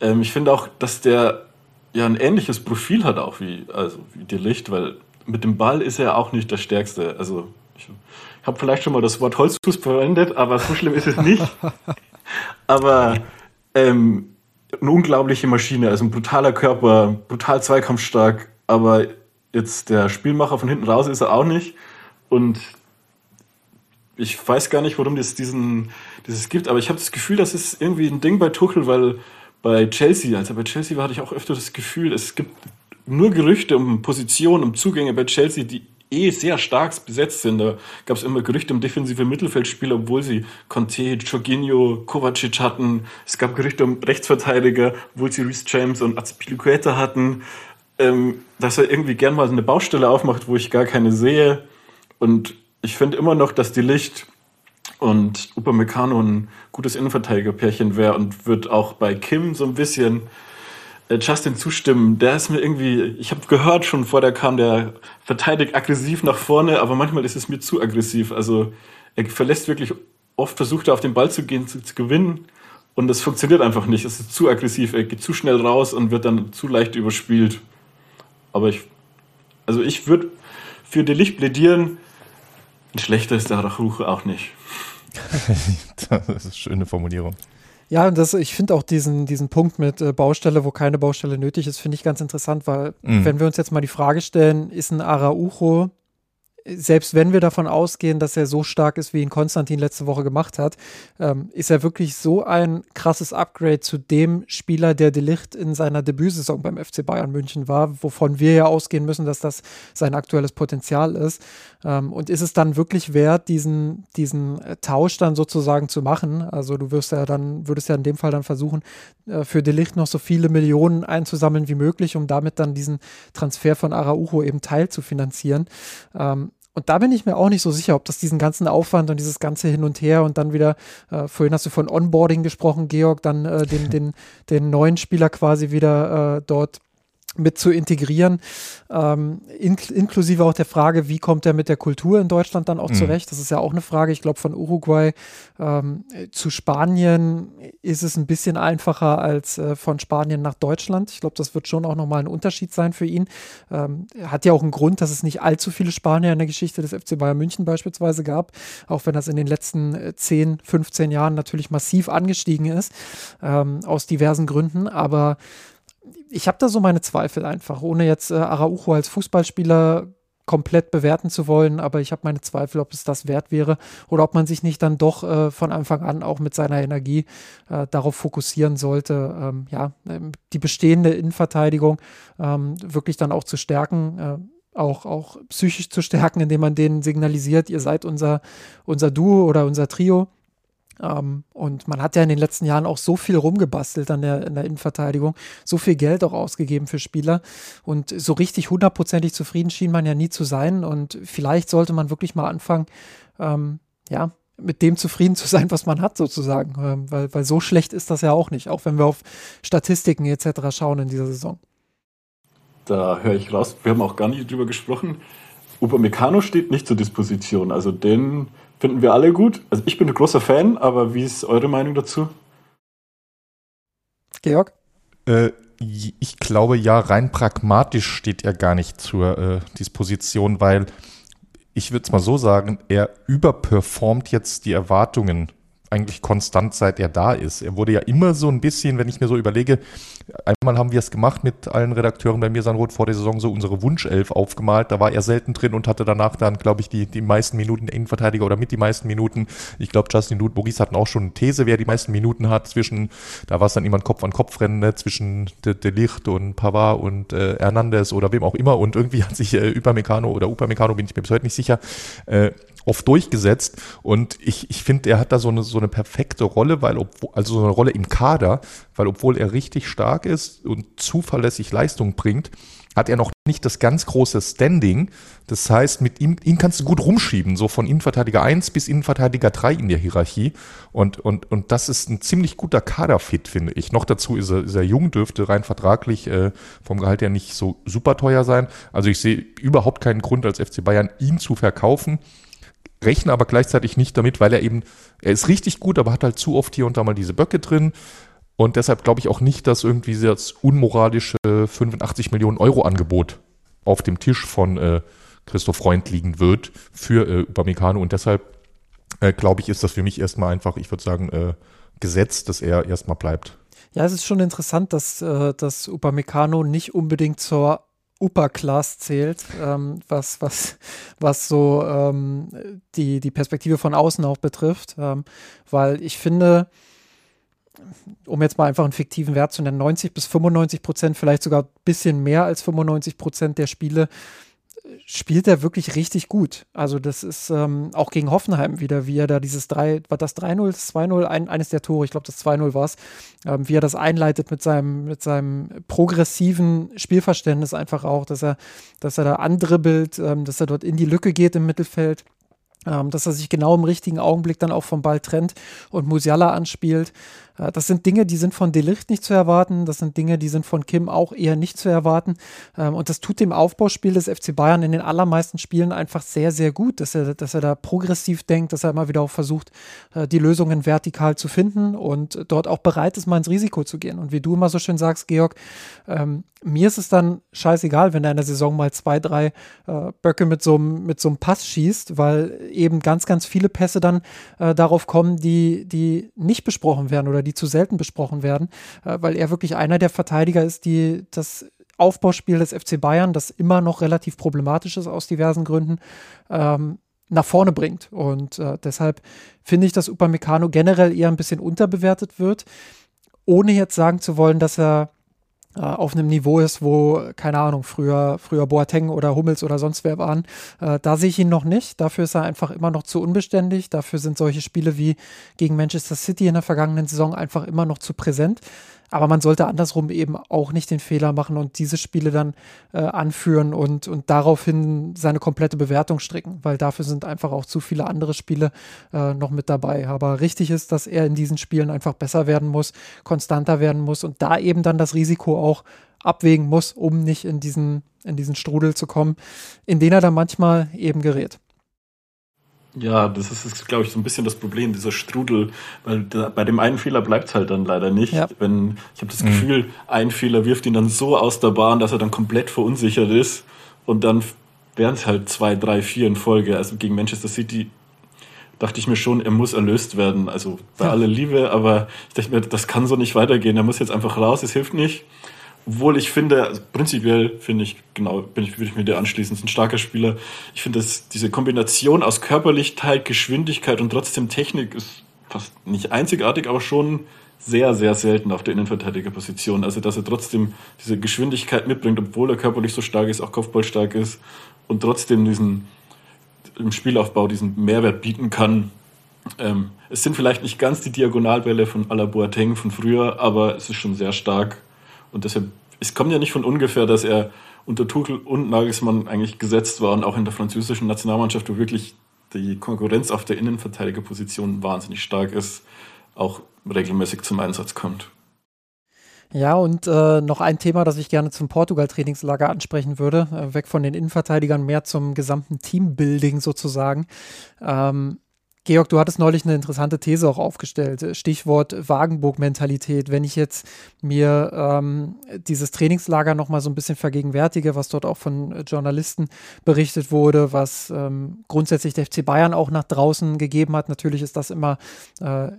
Ähm, ich finde auch, dass der ja ein ähnliches Profil hat auch wie, also wie die Licht, weil mit dem Ball ist er auch nicht der Stärkste. Also ich, ich habe vielleicht schon mal das Wort Holzfuß verwendet, aber so schlimm ist es nicht. aber ähm, eine unglaubliche Maschine, also ein brutaler Körper, brutal zweikampfstark, aber jetzt der Spielmacher von hinten raus ist er auch nicht. Und ich weiß gar nicht, warum das diesen, gibt, aber ich habe das Gefühl, das ist irgendwie ein Ding bei Tuchel, weil bei Chelsea, als er bei Chelsea war, hatte ich auch öfter das Gefühl, es gibt nur Gerüchte um Positionen, um Zugänge bei Chelsea, die eh sehr stark besetzt sind. Da gab es immer Gerüchte um defensive Mittelfeldspieler, obwohl sie Conte, Jorginho, Kovacic hatten. Es gab Gerüchte um Rechtsverteidiger, obwohl sie Rhys James und Azpilicueta hatten. Ähm, dass er irgendwie gern mal eine Baustelle aufmacht, wo ich gar keine sehe. Und ich finde immer noch, dass die Licht und Upamecano ein gutes Innenverteidigerpärchen wäre und wird auch bei Kim so ein bisschen äh, Justin zustimmen. Der ist mir irgendwie, ich habe gehört schon vor der kam, der verteidigt aggressiv nach vorne, aber manchmal ist es mir zu aggressiv. Also er verlässt wirklich, oft versucht er auf den Ball zu gehen, zu, zu gewinnen und das funktioniert einfach nicht. Es ist zu aggressiv, er geht zu schnell raus und wird dann zu leicht überspielt. Aber ich, also ich würde für die Licht plädieren, schlechter ist der Rachuche auch nicht. das ist eine schöne Formulierung. Ja, und das, ich finde auch diesen, diesen Punkt mit äh, Baustelle, wo keine Baustelle nötig ist, finde ich ganz interessant, weil mhm. wenn wir uns jetzt mal die Frage stellen, ist ein Araujo selbst wenn wir davon ausgehen, dass er so stark ist, wie ihn Konstantin letzte Woche gemacht hat, ähm, ist er wirklich so ein krasses Upgrade zu dem Spieler, der Delicht in seiner Debütsaison beim FC Bayern München war, wovon wir ja ausgehen müssen, dass das sein aktuelles Potenzial ist. Ähm, und ist es dann wirklich wert, diesen, diesen äh, Tausch dann sozusagen zu machen? Also du wirst ja dann, würdest ja in dem Fall dann versuchen, äh, für Delicht noch so viele Millionen einzusammeln wie möglich, um damit dann diesen Transfer von Araujo eben teil zu finanzieren. Ähm, und da bin ich mir auch nicht so sicher, ob das diesen ganzen Aufwand und dieses ganze Hin und Her und dann wieder, äh, vorhin hast du von Onboarding gesprochen, Georg, dann äh, den, den, den neuen Spieler quasi wieder äh, dort mit zu integrieren, ähm, in, inklusive auch der Frage, wie kommt er mit der Kultur in Deutschland dann auch mhm. zurecht? Das ist ja auch eine Frage. Ich glaube, von Uruguay ähm, zu Spanien ist es ein bisschen einfacher als äh, von Spanien nach Deutschland. Ich glaube, das wird schon auch nochmal ein Unterschied sein für ihn. Ähm, hat ja auch einen Grund, dass es nicht allzu viele Spanier in der Geschichte des FC Bayern München beispielsweise gab, auch wenn das in den letzten 10, äh, 15 Jahren natürlich massiv angestiegen ist, ähm, aus diversen Gründen. Aber ich habe da so meine Zweifel einfach, ohne jetzt äh, Araujo als Fußballspieler komplett bewerten zu wollen, aber ich habe meine Zweifel, ob es das wert wäre oder ob man sich nicht dann doch äh, von Anfang an auch mit seiner Energie äh, darauf fokussieren sollte, ähm, ja, ähm, die bestehende Innenverteidigung ähm, wirklich dann auch zu stärken, äh, auch, auch psychisch zu stärken, indem man denen signalisiert, ihr seid unser, unser Duo oder unser Trio ähm, und man hat ja in den letzten Jahren auch so viel rumgebastelt an der, in der Innenverteidigung, so viel Geld auch ausgegeben für Spieler. Und so richtig hundertprozentig zufrieden schien man ja nie zu sein. Und vielleicht sollte man wirklich mal anfangen, ähm, ja, mit dem zufrieden zu sein, was man hat, sozusagen. Ähm, weil, weil so schlecht ist das ja auch nicht, auch wenn wir auf Statistiken etc. schauen in dieser Saison. Da höre ich raus, wir haben auch gar nicht drüber gesprochen. Upamecano steht nicht zur Disposition. Also den Finden wir alle gut. Also ich bin ein großer Fan, aber wie ist eure Meinung dazu? Georg? Äh, ich glaube ja, rein pragmatisch steht er gar nicht zur äh, Disposition, weil ich würde es mal so sagen, er überperformt jetzt die Erwartungen eigentlich konstant, seit er da ist. Er wurde ja immer so ein bisschen, wenn ich mir so überlege, einmal haben wir es gemacht mit allen Redakteuren bei mir Sanrot vor der Saison so unsere Wunschelf aufgemalt. Da war er selten drin und hatte danach dann, glaube ich, die, die meisten Minuten Innenverteidiger oder mit die meisten Minuten. Ich glaube, Justin Dude, Boris hatten auch schon eine These, wer die meisten Minuten hat. Zwischen, da war es dann immer ein Kopf an Kopf rennen, ne? zwischen De, De Licht und Pavard und äh, Hernandez oder wem auch immer. Und irgendwie hat sich äh, Upamecano oder Upamecano, bin ich mir bis heute nicht sicher, äh, oft durchgesetzt. Und ich, ich finde, er hat da so eine, so eine perfekte Rolle, weil, obwohl, also so eine Rolle im Kader, weil obwohl er richtig stark ist und zuverlässig Leistung bringt, hat er noch nicht das ganz große Standing. Das heißt, mit ihm, ihn kannst du gut rumschieben, so von Innenverteidiger 1 bis Innenverteidiger 3 in der Hierarchie. Und, und, und das ist ein ziemlich guter Kaderfit, finde ich. Noch dazu ist er, ist er jung, dürfte rein vertraglich äh, vom Gehalt her nicht so super teuer sein. Also ich sehe überhaupt keinen Grund als FC Bayern, ihn zu verkaufen rechne aber gleichzeitig nicht damit, weil er eben, er ist richtig gut, aber hat halt zu oft hier und da mal diese Böcke drin. Und deshalb glaube ich auch nicht, dass irgendwie das unmoralische 85 Millionen Euro Angebot auf dem Tisch von äh, Christoph Freund liegen wird für äh, Upamecano. Und deshalb äh, glaube ich, ist das für mich erstmal einfach, ich würde sagen, äh, Gesetz, dass er erstmal bleibt. Ja, es ist schon interessant, dass, äh, dass Upamecano nicht unbedingt zur Upper-Class zählt, ähm, was, was, was so ähm, die, die Perspektive von außen auch betrifft. Ähm, weil ich finde, um jetzt mal einfach einen fiktiven Wert zu nennen, 90 bis 95 Prozent, vielleicht sogar ein bisschen mehr als 95 Prozent der Spiele spielt er wirklich richtig gut. Also das ist ähm, auch gegen Hoffenheim wieder, wie er da dieses 3, war das 3-0, das 2-0, ein, eines der Tore, ich glaube das 2-0 war es, ähm, wie er das einleitet mit seinem, mit seinem progressiven Spielverständnis einfach auch, dass er, dass er da andribbelt, ähm, dass er dort in die Lücke geht im Mittelfeld. Ähm, dass er sich genau im richtigen Augenblick dann auch vom Ball trennt und Musiala anspielt. Äh, das sind Dinge, die sind von Delicht nicht zu erwarten. Das sind Dinge, die sind von Kim auch eher nicht zu erwarten. Ähm, und das tut dem Aufbauspiel des FC Bayern in den allermeisten Spielen einfach sehr, sehr gut, dass er, dass er da progressiv denkt, dass er immer wieder auch versucht, äh, die Lösungen vertikal zu finden und dort auch bereit ist, mal ins Risiko zu gehen. Und wie du immer so schön sagst, Georg, ähm, mir ist es dann scheißegal, wenn er in der Saison mal zwei, drei äh, Böcke mit so einem mit Pass schießt, weil eben ganz, ganz viele Pässe dann darauf kommen, die, die nicht besprochen werden oder die zu selten besprochen werden, äh, weil er wirklich einer der Verteidiger ist, die das Aufbauspiel des FC Bayern, das immer noch relativ problematisch ist aus diversen Gründen, ähm, nach vorne bringt. Und äh, deshalb finde ich, dass Upamecano generell eher ein bisschen unterbewertet wird, ohne jetzt sagen zu wollen, dass er auf einem Niveau ist, wo, keine Ahnung, früher, früher Boateng oder Hummels oder sonst wer waren. Äh, da sehe ich ihn noch nicht. Dafür ist er einfach immer noch zu unbeständig. Dafür sind solche Spiele wie gegen Manchester City in der vergangenen Saison einfach immer noch zu präsent. Aber man sollte andersrum eben auch nicht den Fehler machen und diese Spiele dann äh, anführen und, und daraufhin seine komplette Bewertung stricken, weil dafür sind einfach auch zu viele andere Spiele äh, noch mit dabei. Aber richtig ist, dass er in diesen Spielen einfach besser werden muss, konstanter werden muss und da eben dann das Risiko auch abwägen muss, um nicht in diesen, in diesen Strudel zu kommen, in den er dann manchmal eben gerät. Ja, das ist, glaube ich, so ein bisschen das Problem, dieser Strudel, weil da, bei dem einen Fehler bleibt es halt dann leider nicht. Ja. Wenn, ich habe das mhm. Gefühl, ein Fehler wirft ihn dann so aus der Bahn, dass er dann komplett verunsichert ist und dann wären es halt zwei, drei, vier in Folge. Also gegen Manchester City dachte ich mir schon, er muss erlöst werden. Also bei ja. aller Liebe, aber ich dachte mir, das kann so nicht weitergehen. Er muss jetzt einfach raus, es hilft nicht. Obwohl ich finde, also prinzipiell finde ich, genau, bin ich, würde ich mir dir anschließen, ist ein starker Spieler. Ich finde, dass diese Kombination aus Körperlichkeit, Geschwindigkeit und trotzdem Technik ist fast nicht einzigartig, aber schon sehr, sehr selten auf der Innenverteidigerposition. Also, dass er trotzdem diese Geschwindigkeit mitbringt, obwohl er körperlich so stark ist, auch Kopfballstark ist und trotzdem diesen, im Spielaufbau diesen Mehrwert bieten kann. Ähm, es sind vielleicht nicht ganz die Diagonalbälle von à la Boateng von früher, aber es ist schon sehr stark. Und deshalb, es kommt ja nicht von ungefähr, dass er unter Tuchel und Nagelsmann eigentlich gesetzt war und auch in der französischen Nationalmannschaft, wo wirklich die Konkurrenz auf der Innenverteidigerposition wahnsinnig stark ist, auch regelmäßig zum Einsatz kommt. Ja, und äh, noch ein Thema, das ich gerne zum Portugal-Trainingslager ansprechen würde, äh, weg von den Innenverteidigern, mehr zum gesamten Teambuilding sozusagen. Ähm, Georg, du hattest neulich eine interessante These auch aufgestellt. Stichwort Wagenburg-Mentalität. Wenn ich jetzt mir ähm, dieses Trainingslager nochmal so ein bisschen vergegenwärtige, was dort auch von Journalisten berichtet wurde, was ähm, grundsätzlich der FC Bayern auch nach draußen gegeben hat. Natürlich ist das immer äh,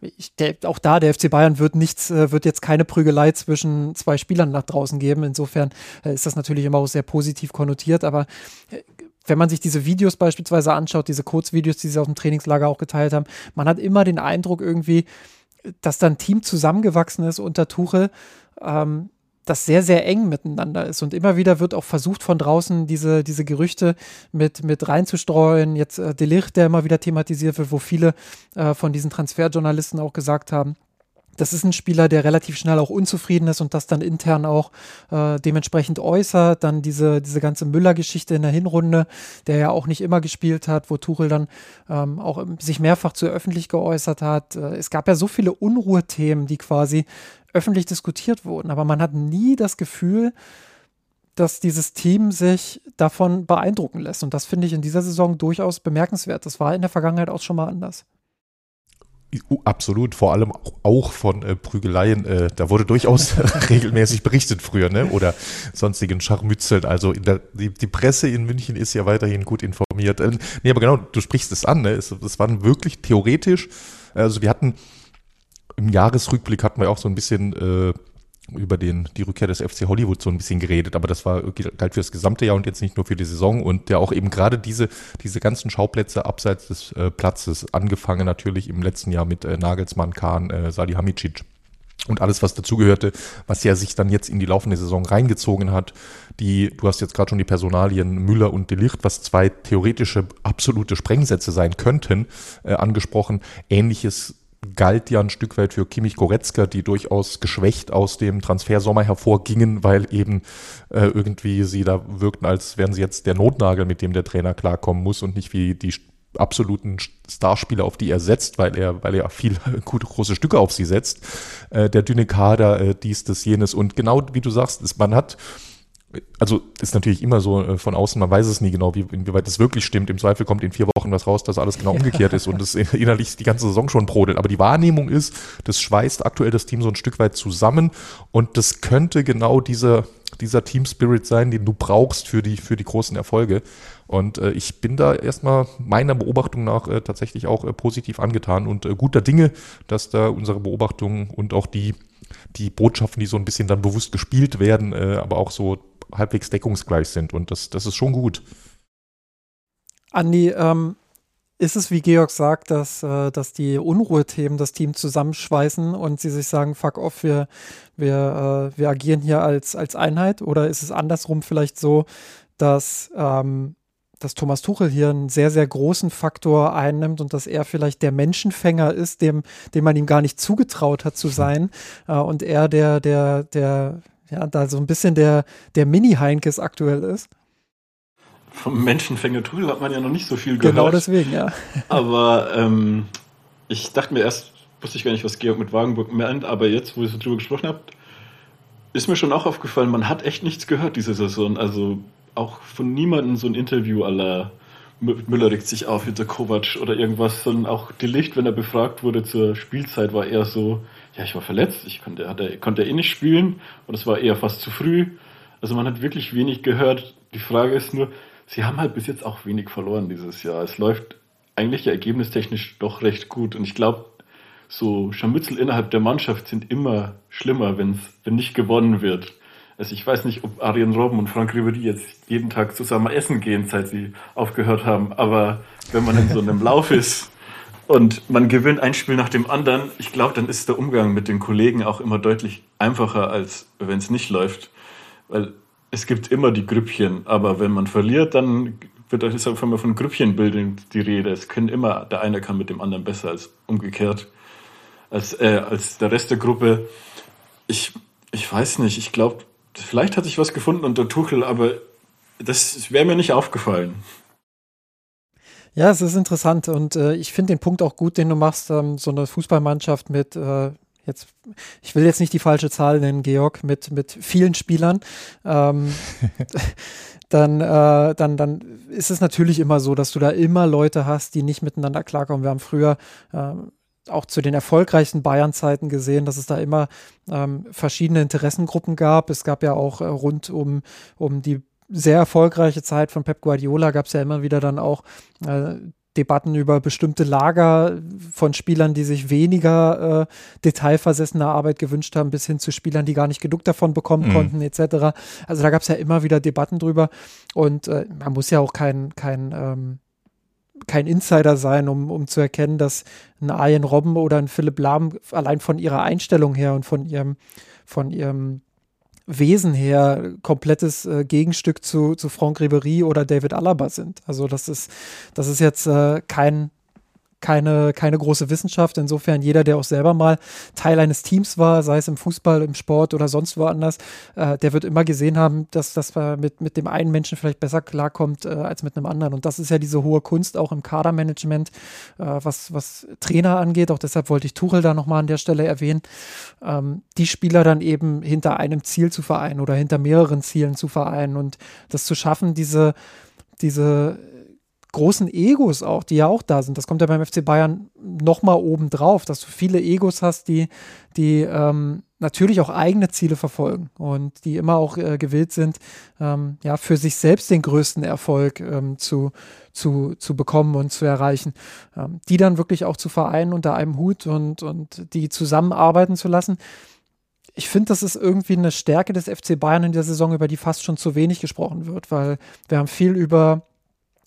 ich, der, auch da, der FC Bayern wird nichts, äh, wird jetzt keine Prügelei zwischen zwei Spielern nach draußen geben. Insofern äh, ist das natürlich immer auch sehr positiv konnotiert, aber äh, wenn man sich diese Videos beispielsweise anschaut, diese Kurzvideos, die sie aus dem Trainingslager auch geteilt haben, man hat immer den Eindruck irgendwie, dass da ein Team zusammengewachsen ist unter Tuchel, ähm, das sehr, sehr eng miteinander ist. Und immer wieder wird auch versucht, von draußen diese, diese Gerüchte mit, mit reinzustreuen. Jetzt äh, Delicht, der immer wieder thematisiert wird, wo viele äh, von diesen Transferjournalisten auch gesagt haben, das ist ein Spieler, der relativ schnell auch unzufrieden ist und das dann intern auch äh, dementsprechend äußert. Dann diese, diese ganze Müller-Geschichte in der Hinrunde, der ja auch nicht immer gespielt hat, wo Tuchel dann ähm, auch sich mehrfach zu öffentlich geäußert hat. Äh, es gab ja so viele Unruhethemen, die quasi öffentlich diskutiert wurden, aber man hat nie das Gefühl, dass dieses Team sich davon beeindrucken lässt. Und das finde ich in dieser Saison durchaus bemerkenswert. Das war in der Vergangenheit auch schon mal anders. Absolut, vor allem auch von äh, Prügeleien. Äh, da wurde durchaus regelmäßig berichtet früher, ne? Oder sonstigen Scharmützeln. Also der, die, die, Presse in München ist ja weiterhin gut informiert. Äh, nee, aber genau, du sprichst es an, ne? Es, es waren wirklich theoretisch, also wir hatten im Jahresrückblick hatten wir auch so ein bisschen äh, über den, die Rückkehr des FC Hollywood so ein bisschen geredet, aber das war, galt für das gesamte Jahr und jetzt nicht nur für die Saison und der auch eben gerade diese, diese ganzen Schauplätze abseits des äh, Platzes, angefangen natürlich im letzten Jahr mit äh, Nagelsmann, Kahn, äh, Salihamidzic und alles, was dazugehörte, was ja sich dann jetzt in die laufende Saison reingezogen hat. Die, du hast jetzt gerade schon die Personalien Müller und Delicht, was zwei theoretische absolute Sprengsätze sein könnten, äh, angesprochen. Ähnliches galt ja ein Stück weit für Kimmich Goretzka, die durchaus geschwächt aus dem Transfersommer hervorgingen, weil eben äh, irgendwie sie da wirkten, als wären sie jetzt der Notnagel, mit dem der Trainer klarkommen muss und nicht wie die absoluten Starspieler, auf die er setzt, weil er, weil er viel gute große Stücke auf sie setzt. Äh, der dünne Kader, äh, dies, das, jenes. Und genau wie du sagst, ist, man hat also ist natürlich immer so äh, von außen, man weiß es nie genau, wie, inwieweit das wirklich stimmt. Im Zweifel kommt in vier Wochen was raus, dass alles genau umgekehrt ist und es innerlich die ganze Saison schon brodelt. Aber die Wahrnehmung ist, das schweißt aktuell das Team so ein Stück weit zusammen und das könnte genau dieser, dieser Team Spirit sein, den du brauchst für die, für die großen Erfolge. Und äh, ich bin da erstmal meiner Beobachtung nach äh, tatsächlich auch äh, positiv angetan und äh, guter Dinge, dass da unsere Beobachtungen und auch die die Botschaften, die so ein bisschen dann bewusst gespielt werden, äh, aber auch so halbwegs deckungsgleich sind. Und das, das ist schon gut. Andi, ähm, ist es, wie Georg sagt, dass, äh, dass die Unruhethemen das Team zusammenschweißen und sie sich sagen, fuck off, wir, wir, äh, wir agieren hier als, als Einheit? Oder ist es andersrum vielleicht so, dass, ähm, dass Thomas Tuchel hier einen sehr, sehr großen Faktor einnimmt und dass er vielleicht der Menschenfänger ist, dem, dem man ihm gar nicht zugetraut hat zu sein. Äh, und er der, der, der, ja, da so ein bisschen der, der Mini-Heinkes aktuell ist. Vom Menschenfänger Tuchel hat man ja noch nicht so viel gehört. Genau deswegen, ja. Aber ähm, ich dachte mir erst, wusste ich gar nicht, was Georg mit Wagenburg meint, aber jetzt, wo ihr so drüber gesprochen habt, ist mir schon auch aufgefallen, man hat echt nichts gehört diese Saison. Also auch von niemandem so ein Interview aller Müller regt sich auf hinter Kovac oder irgendwas, sondern auch die Licht, wenn er befragt wurde zur Spielzeit, war eher so, ja, ich war verletzt, ich konnte, hat er, konnte eh nicht spielen und es war eher fast zu früh. Also man hat wirklich wenig gehört. Die Frage ist nur, sie haben halt bis jetzt auch wenig verloren dieses Jahr. Es läuft eigentlich ja ergebnistechnisch doch recht gut und ich glaube, so Scharmützel innerhalb der Mannschaft sind immer schlimmer, wenn's, wenn nicht gewonnen wird. Also ich weiß nicht, ob Arjen Robben und Frank Ribery jetzt jeden Tag zusammen essen gehen, seit sie aufgehört haben. Aber wenn man in so einem Lauf ist und man gewinnt ein Spiel nach dem anderen, ich glaube, dann ist der Umgang mit den Kollegen auch immer deutlich einfacher, als wenn es nicht läuft. Weil es gibt immer die Grüppchen, aber wenn man verliert, dann wird ist einfach immer von Grüppchenbildung die Rede. Es können immer, der eine kann mit dem anderen besser als umgekehrt, als, äh, als der Rest der Gruppe. Ich, ich weiß nicht, ich glaube, vielleicht hat sich was gefunden unter Tuchel, aber das wäre mir nicht aufgefallen. Ja, es ist interessant und äh, ich finde den Punkt auch gut, den du machst, ähm, so eine Fußballmannschaft mit äh, jetzt, ich will jetzt nicht die falsche Zahl nennen, Georg, mit, mit vielen Spielern. Ähm, dann, äh, dann, dann ist es natürlich immer so, dass du da immer Leute hast, die nicht miteinander klarkommen. Wir haben früher äh, auch zu den erfolgreichsten Bayern-Zeiten gesehen, dass es da immer ähm, verschiedene Interessengruppen gab. Es gab ja auch äh, rund um, um die sehr erfolgreiche Zeit von Pep Guardiola gab es ja immer wieder dann auch äh, Debatten über bestimmte Lager von Spielern, die sich weniger äh, detailversessene Arbeit gewünscht haben, bis hin zu Spielern, die gar nicht genug davon bekommen mhm. konnten, etc. Also da gab es ja immer wieder Debatten drüber und äh, man muss ja auch kein, kein ähm, kein Insider sein, um, um zu erkennen, dass ein Arjen Robben oder ein Philipp Lahm allein von ihrer Einstellung her und von ihrem, von ihrem Wesen her komplettes äh, Gegenstück zu, zu Franck Ribery oder David Alaba sind. Also das ist, das ist jetzt äh, kein keine, keine große Wissenschaft. Insofern jeder, der auch selber mal Teil eines Teams war, sei es im Fußball, im Sport oder sonst woanders, äh, der wird immer gesehen haben, dass das mit, mit dem einen Menschen vielleicht besser klarkommt äh, als mit einem anderen. Und das ist ja diese hohe Kunst auch im Kadermanagement, äh, was, was Trainer angeht. Auch deshalb wollte ich Tuchel da nochmal an der Stelle erwähnen, ähm, die Spieler dann eben hinter einem Ziel zu vereinen oder hinter mehreren Zielen zu vereinen und das zu schaffen, diese diese großen Egos auch, die ja auch da sind. Das kommt ja beim FC Bayern nochmal oben drauf, dass du viele Egos hast, die, die ähm, natürlich auch eigene Ziele verfolgen und die immer auch äh, gewillt sind, ähm, ja, für sich selbst den größten Erfolg ähm, zu, zu, zu bekommen und zu erreichen. Ähm, die dann wirklich auch zu vereinen unter einem Hut und, und die zusammenarbeiten zu lassen. Ich finde, das ist irgendwie eine Stärke des FC Bayern in der Saison, über die fast schon zu wenig gesprochen wird, weil wir haben viel über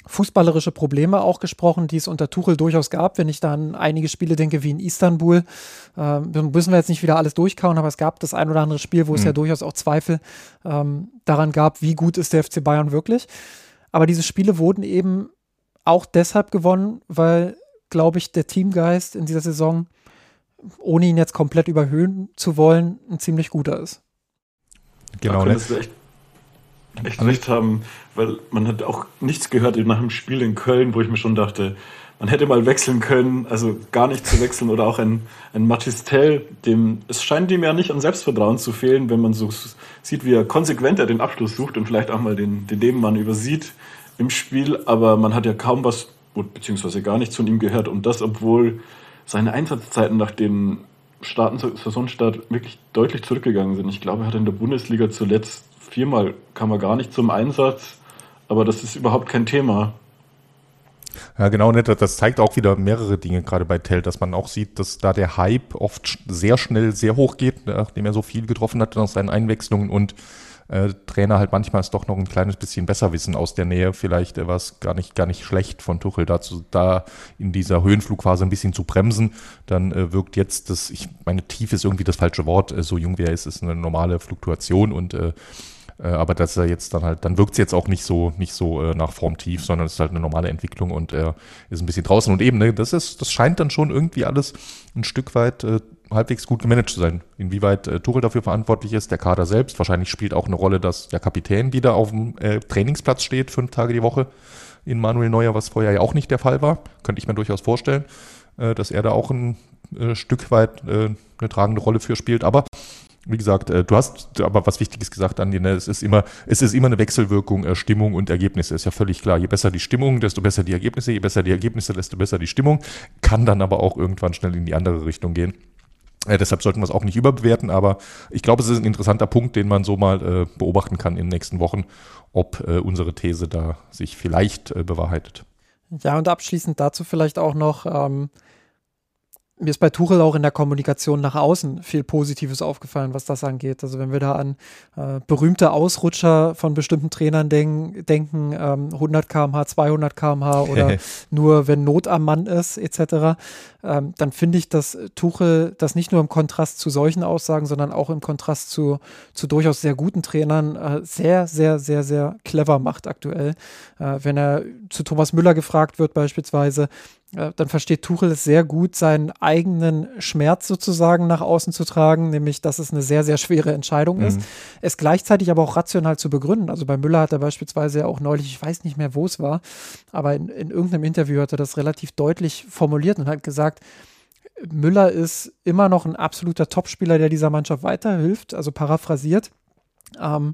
fußballerische Probleme auch gesprochen, die es unter Tuchel durchaus gab. Wenn ich da an einige Spiele denke, wie in Istanbul, äh, müssen wir jetzt nicht wieder alles durchkauen, aber es gab das ein oder andere Spiel, wo mhm. es ja durchaus auch Zweifel ähm, daran gab, wie gut ist der FC Bayern wirklich. Aber diese Spiele wurden eben auch deshalb gewonnen, weil, glaube ich, der Teamgeist in dieser Saison, ohne ihn jetzt komplett überhöhen zu wollen, ein ziemlich guter ist. Genau, da echt recht haben, weil man hat auch nichts gehört nach dem Spiel in Köln, wo ich mir schon dachte, man hätte mal wechseln können, also gar nicht zu wechseln oder auch ein, ein Matistel, dem, es scheint ihm ja nicht an Selbstvertrauen zu fehlen, wenn man so sieht, wie er konsequenter den Abschluss sucht und vielleicht auch mal den, den Nebenmann übersieht im Spiel, aber man hat ja kaum was, beziehungsweise gar nichts von ihm gehört und das, obwohl seine Einsatzzeiten nach dem Starten, Saisonstart wirklich deutlich zurückgegangen sind. Ich glaube, er hat in der Bundesliga zuletzt viermal kam er gar nicht zum Einsatz, aber das ist überhaupt kein Thema. Ja, genau, das zeigt auch wieder mehrere Dinge, gerade bei Tell, dass man auch sieht, dass da der Hype oft sehr schnell sehr hoch geht, nachdem er so viel getroffen hat nach seinen Einwechslungen und äh, Trainer halt manchmal es doch noch ein kleines bisschen besser wissen aus der Nähe. Vielleicht äh, war es gar nicht, gar nicht schlecht von Tuchel dazu, da in dieser Höhenflugphase ein bisschen zu bremsen. Dann äh, wirkt jetzt das, ich meine, tief ist irgendwie das falsche Wort, äh, so jung wie er ist, ist eine normale Fluktuation und äh, aber dass er jetzt dann halt, dann wirkt es jetzt auch nicht so, nicht so äh, nach Form tief, sondern es ist halt eine normale Entwicklung und er ist ein bisschen draußen. Und eben, ne, das ist, das scheint dann schon irgendwie alles ein Stück weit äh, halbwegs gut gemanagt zu sein. Inwieweit äh, Tuchel dafür verantwortlich ist, der Kader selbst. Wahrscheinlich spielt auch eine Rolle, dass der Kapitän wieder auf dem äh, Trainingsplatz steht, fünf Tage die Woche in Manuel Neuer, was vorher ja auch nicht der Fall war. Könnte ich mir durchaus vorstellen, äh, dass er da auch ein äh, Stück weit äh, eine tragende Rolle für spielt. Aber wie gesagt, äh, du hast aber was Wichtiges gesagt, Andi, ne? es ist immer, es ist immer eine Wechselwirkung, äh, Stimmung und Ergebnisse, ist ja völlig klar. Je besser die Stimmung, desto besser die Ergebnisse, je besser die Ergebnisse, desto besser die Stimmung, kann dann aber auch irgendwann schnell in die andere Richtung gehen. Äh, deshalb sollten wir es auch nicht überbewerten, aber ich glaube, es ist ein interessanter Punkt, den man so mal äh, beobachten kann in den nächsten Wochen, ob äh, unsere These da sich vielleicht äh, bewahrheitet. Ja, und abschließend dazu vielleicht auch noch, ähm, mir ist bei Tuchel auch in der Kommunikation nach außen viel Positives aufgefallen, was das angeht. Also wenn wir da an äh, berühmte Ausrutscher von bestimmten Trainern denk, denken, ähm, 100 km/h, 200 km/h oder nur wenn Not am Mann ist etc., ähm, dann finde ich, dass Tuchel das nicht nur im Kontrast zu solchen Aussagen, sondern auch im Kontrast zu, zu durchaus sehr guten Trainern äh, sehr, sehr, sehr, sehr clever macht aktuell. Äh, wenn er zu Thomas Müller gefragt wird beispielsweise, dann versteht Tuchel es sehr gut, seinen eigenen Schmerz sozusagen nach außen zu tragen, nämlich dass es eine sehr, sehr schwere Entscheidung mhm. ist. Es gleichzeitig aber auch rational zu begründen. Also bei Müller hat er beispielsweise ja auch neulich, ich weiß nicht mehr, wo es war, aber in, in irgendeinem Interview hat er das relativ deutlich formuliert und hat gesagt, Müller ist immer noch ein absoluter Topspieler, der dieser Mannschaft weiterhilft, also paraphrasiert. Ähm,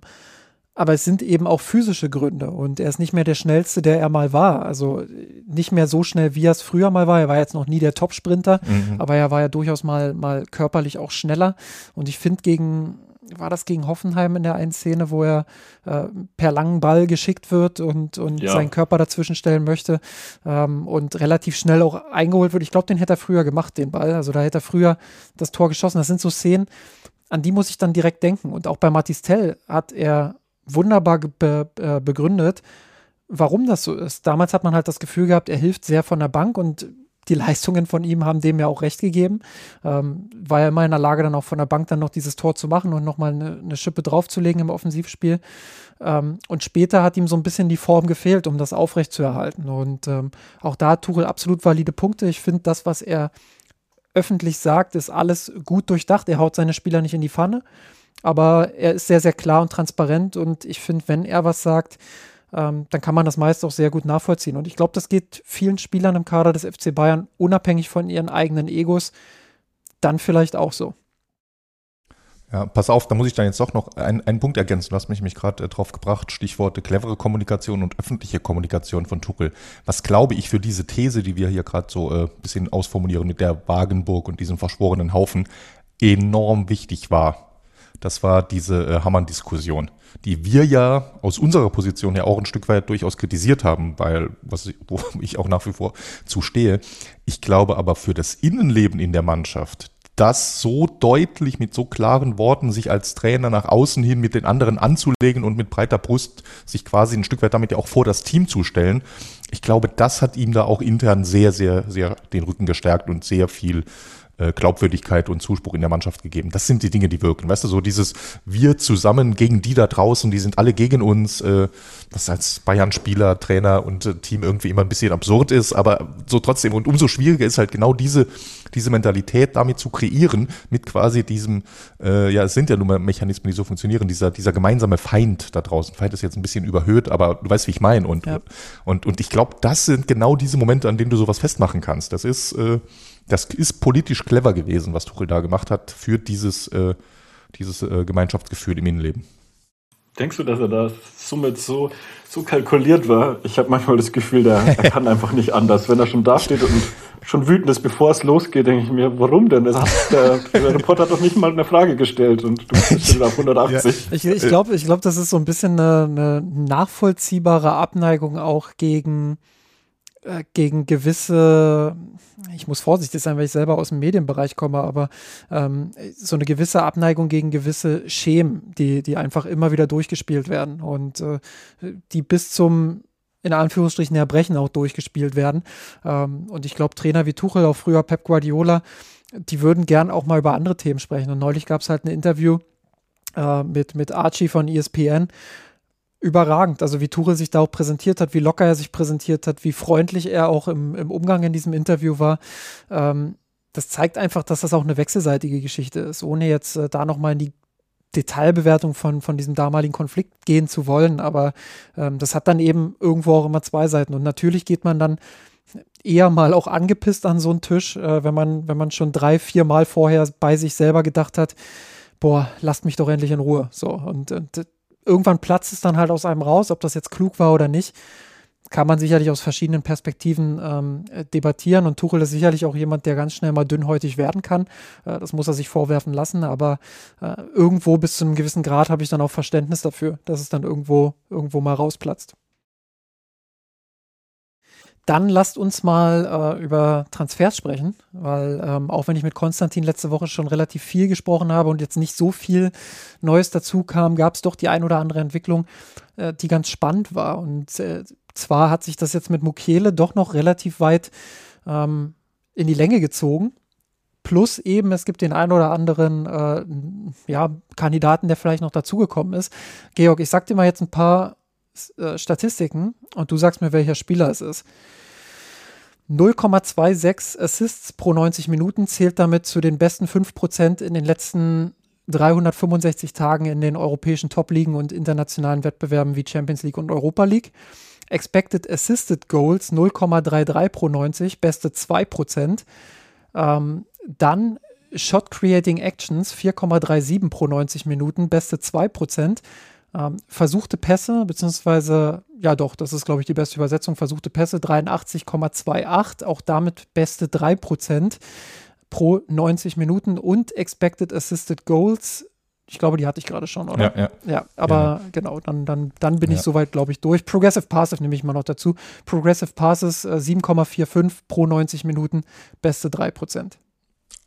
aber es sind eben auch physische Gründe und er ist nicht mehr der schnellste, der er mal war. Also nicht mehr so schnell, wie er es früher mal war. Er war jetzt noch nie der Top-Sprinter, mhm. aber er war ja durchaus mal, mal körperlich auch schneller. Und ich finde, gegen, war das gegen Hoffenheim in der einen Szene, wo er äh, per langen Ball geschickt wird und, und ja. seinen Körper dazwischen stellen möchte ähm, und relativ schnell auch eingeholt wird. Ich glaube, den hätte er früher gemacht, den Ball. Also da hätte er früher das Tor geschossen. Das sind so Szenen, an die muss ich dann direkt denken. Und auch bei Matistel hat er wunderbar be äh, begründet, warum das so ist. Damals hat man halt das Gefühl gehabt, er hilft sehr von der Bank und die Leistungen von ihm haben dem ja auch recht gegeben. Ähm, war ja immer in der Lage, dann auch von der Bank dann noch dieses Tor zu machen und nochmal eine, eine Schippe draufzulegen im Offensivspiel. Ähm, und später hat ihm so ein bisschen die Form gefehlt, um das aufrechtzuerhalten. Und ähm, auch da hat Tuchel absolut valide Punkte. Ich finde, das, was er öffentlich sagt, ist alles gut durchdacht. Er haut seine Spieler nicht in die Pfanne aber er ist sehr, sehr klar und transparent und ich finde, wenn er was sagt, ähm, dann kann man das meist auch sehr gut nachvollziehen. Und ich glaube, das geht vielen Spielern im Kader des FC Bayern, unabhängig von ihren eigenen Egos, dann vielleicht auch so. Ja, pass auf, da muss ich dann jetzt doch noch einen, einen Punkt ergänzen. Du hast mich, mich gerade äh, drauf gebracht, Stichworte clevere Kommunikation und öffentliche Kommunikation von Tuchel. Was glaube ich für diese These, die wir hier gerade so ein äh, bisschen ausformulieren mit der Wagenburg und diesem verschworenen Haufen, enorm wichtig war das war diese äh, Hamann-Diskussion, die wir ja aus unserer Position ja auch ein Stück weit durchaus kritisiert haben, weil, was ich, wo ich auch nach wie vor zustehe. Ich glaube aber für das Innenleben in der Mannschaft, das so deutlich mit so klaren Worten sich als Trainer nach außen hin mit den anderen anzulegen und mit breiter Brust sich quasi ein Stück weit damit ja auch vor das Team zu stellen. Ich glaube, das hat ihm da auch intern sehr, sehr, sehr den Rücken gestärkt und sehr viel äh, Glaubwürdigkeit und Zuspruch in der Mannschaft gegeben. Das sind die Dinge, die wirken. Weißt du, so dieses Wir zusammen gegen die da draußen, die sind alle gegen uns, äh, was als Bayern-Spieler, Trainer und äh, Team irgendwie immer ein bisschen absurd ist, aber so trotzdem. Und umso schwieriger ist halt genau diese, diese Mentalität damit zu kreieren, mit quasi diesem, äh, ja, es sind ja nun mal Mechanismen, die so funktionieren, dieser, dieser gemeinsame Feind da draußen. Feind ist jetzt ein bisschen überhöht, aber du weißt, wie ich meine. Und, ja. und, und ich glaube, das sind genau diese Momente, an denen du sowas festmachen kannst. Das ist, äh, das ist politisch clever gewesen, was Tuchel da gemacht hat für dieses, äh, dieses äh, Gemeinschaftsgefühl im Innenleben. Denkst du, dass er da somit so, so kalkuliert war? Ich habe manchmal das Gefühl, der, er kann einfach nicht anders. Wenn er schon da steht und schon wütend ist, bevor es losgeht, denke ich mir, warum denn? Hat, der, der, Reporter hat doch nicht mal eine Frage gestellt und du bist schon auf 180. Ja. Ich, ich glaube, ich glaub, das ist so ein bisschen eine, eine nachvollziehbare Abneigung auch gegen äh, gegen gewisse, ich muss vorsichtig sein, weil ich selber aus dem Medienbereich komme, aber ähm, so eine gewisse Abneigung gegen gewisse Schemen, die, die einfach immer wieder durchgespielt werden und äh, die bis zum in Anführungsstrichen Erbrechen auch durchgespielt werden. Ähm, und ich glaube, Trainer wie Tuchel, auch früher Pep Guardiola, die würden gern auch mal über andere Themen sprechen. Und neulich gab es halt ein Interview äh, mit, mit Archie von ESPN, überragend. Also wie Tuchel sich da auch präsentiert hat, wie locker er sich präsentiert hat, wie freundlich er auch im, im Umgang in diesem Interview war. Ähm, das zeigt einfach, dass das auch eine wechselseitige Geschichte ist, ohne jetzt äh, da nochmal in die Detailbewertung von, von diesem damaligen Konflikt gehen zu wollen. Aber ähm, das hat dann eben irgendwo auch immer zwei Seiten. Und natürlich geht man dann eher mal auch angepisst an so einen Tisch, äh, wenn man, wenn man schon drei, vier Mal vorher bei sich selber gedacht hat, boah, lasst mich doch endlich in Ruhe. So, und, und irgendwann platzt es dann halt aus einem raus, ob das jetzt klug war oder nicht kann man sicherlich aus verschiedenen Perspektiven ähm, debattieren und Tuchel ist sicherlich auch jemand, der ganz schnell mal dünnhäutig werden kann. Äh, das muss er sich vorwerfen lassen, aber äh, irgendwo bis zu einem gewissen Grad habe ich dann auch Verständnis dafür, dass es dann irgendwo, irgendwo mal rausplatzt. Dann lasst uns mal äh, über Transfers sprechen, weil ähm, auch wenn ich mit Konstantin letzte Woche schon relativ viel gesprochen habe und jetzt nicht so viel Neues dazu kam, gab es doch die ein oder andere Entwicklung, äh, die ganz spannend war. Und äh, zwar hat sich das jetzt mit Mukiele doch noch relativ weit ähm, in die Länge gezogen. Plus eben, es gibt den einen oder anderen äh, ja, Kandidaten, der vielleicht noch dazugekommen ist. Georg, ich sag dir mal jetzt ein paar Statistiken und du sagst mir, welcher Spieler es ist. 0,26 Assists pro 90 Minuten zählt damit zu den besten 5% in den letzten 365 Tagen in den europäischen Top-Ligen und internationalen Wettbewerben wie Champions League und Europa League. Expected Assisted Goals 0,33 pro 90, beste 2%. Ähm, dann Shot Creating Actions 4,37 pro 90 Minuten, beste 2%. Ähm, versuchte Pässe, beziehungsweise, ja doch, das ist, glaube ich, die beste Übersetzung, versuchte Pässe 83,28, auch damit beste 3% pro 90 Minuten und Expected Assisted Goals. Ich glaube, die hatte ich gerade schon, oder? Ja, ja. ja aber genau, genau dann, dann, dann bin ja. ich soweit, glaube ich, durch. Progressive Passes nehme ich mal noch dazu. Progressive Passes äh, 7,45 pro 90 Minuten, beste 3%.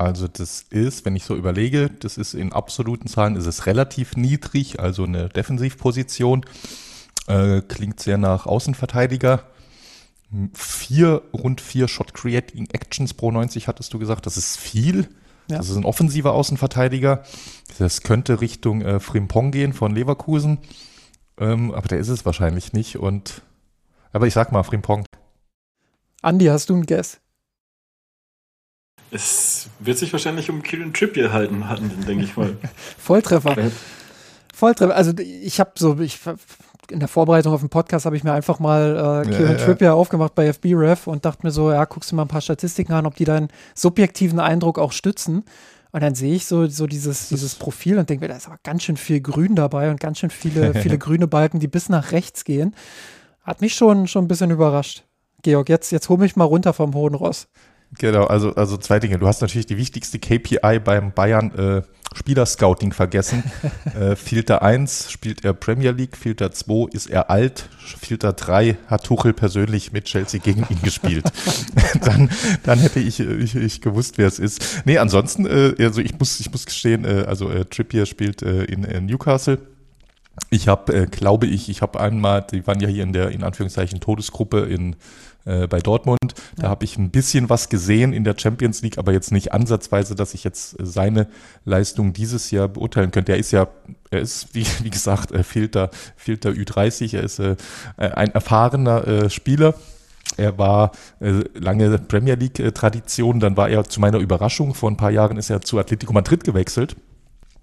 Also das ist, wenn ich so überlege, das ist in absoluten Zahlen, ist es relativ niedrig, also eine Defensivposition. Äh, klingt sehr nach Außenverteidiger. Vier, rund vier Shot Creating Actions pro 90 hattest du gesagt. Das ist viel. Ja. Das ist ein offensiver Außenverteidiger. Das könnte Richtung äh, Frimpong gehen von Leverkusen. Ähm, aber der ist es wahrscheinlich nicht. Und aber ich sag mal Frimpong. Andi, hast du einen Guess? Es wird sich wahrscheinlich um Kieran Trippier halten, hatten, denke ich mal. Volltreffer. Volltreffer. Also ich habe so, ich in der Vorbereitung auf den Podcast habe ich mir einfach mal äh, Kieran ja, Trippier ja. aufgemacht bei FBref und dachte mir so, ja, guckst du mal ein paar Statistiken an, ob die deinen subjektiven Eindruck auch stützen. Und dann sehe ich so, so dieses, dieses Profil und denke mir, da ist aber ganz schön viel Grün dabei und ganz schön viele, viele grüne Balken, die bis nach rechts gehen. Hat mich schon, schon ein bisschen überrascht. Georg, jetzt, jetzt hol mich mal runter vom hohen Ross. Genau, also, also zwei Dinge. Du hast natürlich die wichtigste KPI beim Bayern äh, Spielerscouting vergessen. äh, Filter 1 spielt er Premier League, Filter 2 ist er alt, Filter 3 hat Tuchel persönlich mit Chelsea gegen ihn gespielt. dann, dann hätte ich, ich, ich gewusst, wer es ist. Nee, ansonsten, äh, also ich muss, ich muss gestehen, äh, also äh, Trippier spielt äh, in, in Newcastle. Ich habe, äh, glaube ich, ich habe einmal, die waren ja hier in der in Anführungszeichen Todesgruppe in äh, bei Dortmund. Da ja. habe ich ein bisschen was gesehen in der Champions League, aber jetzt nicht ansatzweise, dass ich jetzt äh, seine Leistung dieses Jahr beurteilen könnte. Er ist ja, er ist, wie, wie gesagt, äh, Filter, Filter Ü30, er ist äh, ein erfahrener äh, Spieler. Er war äh, lange Premier League-Tradition, dann war er zu meiner Überraschung, vor ein paar Jahren ist er zu Atletico Madrid gewechselt.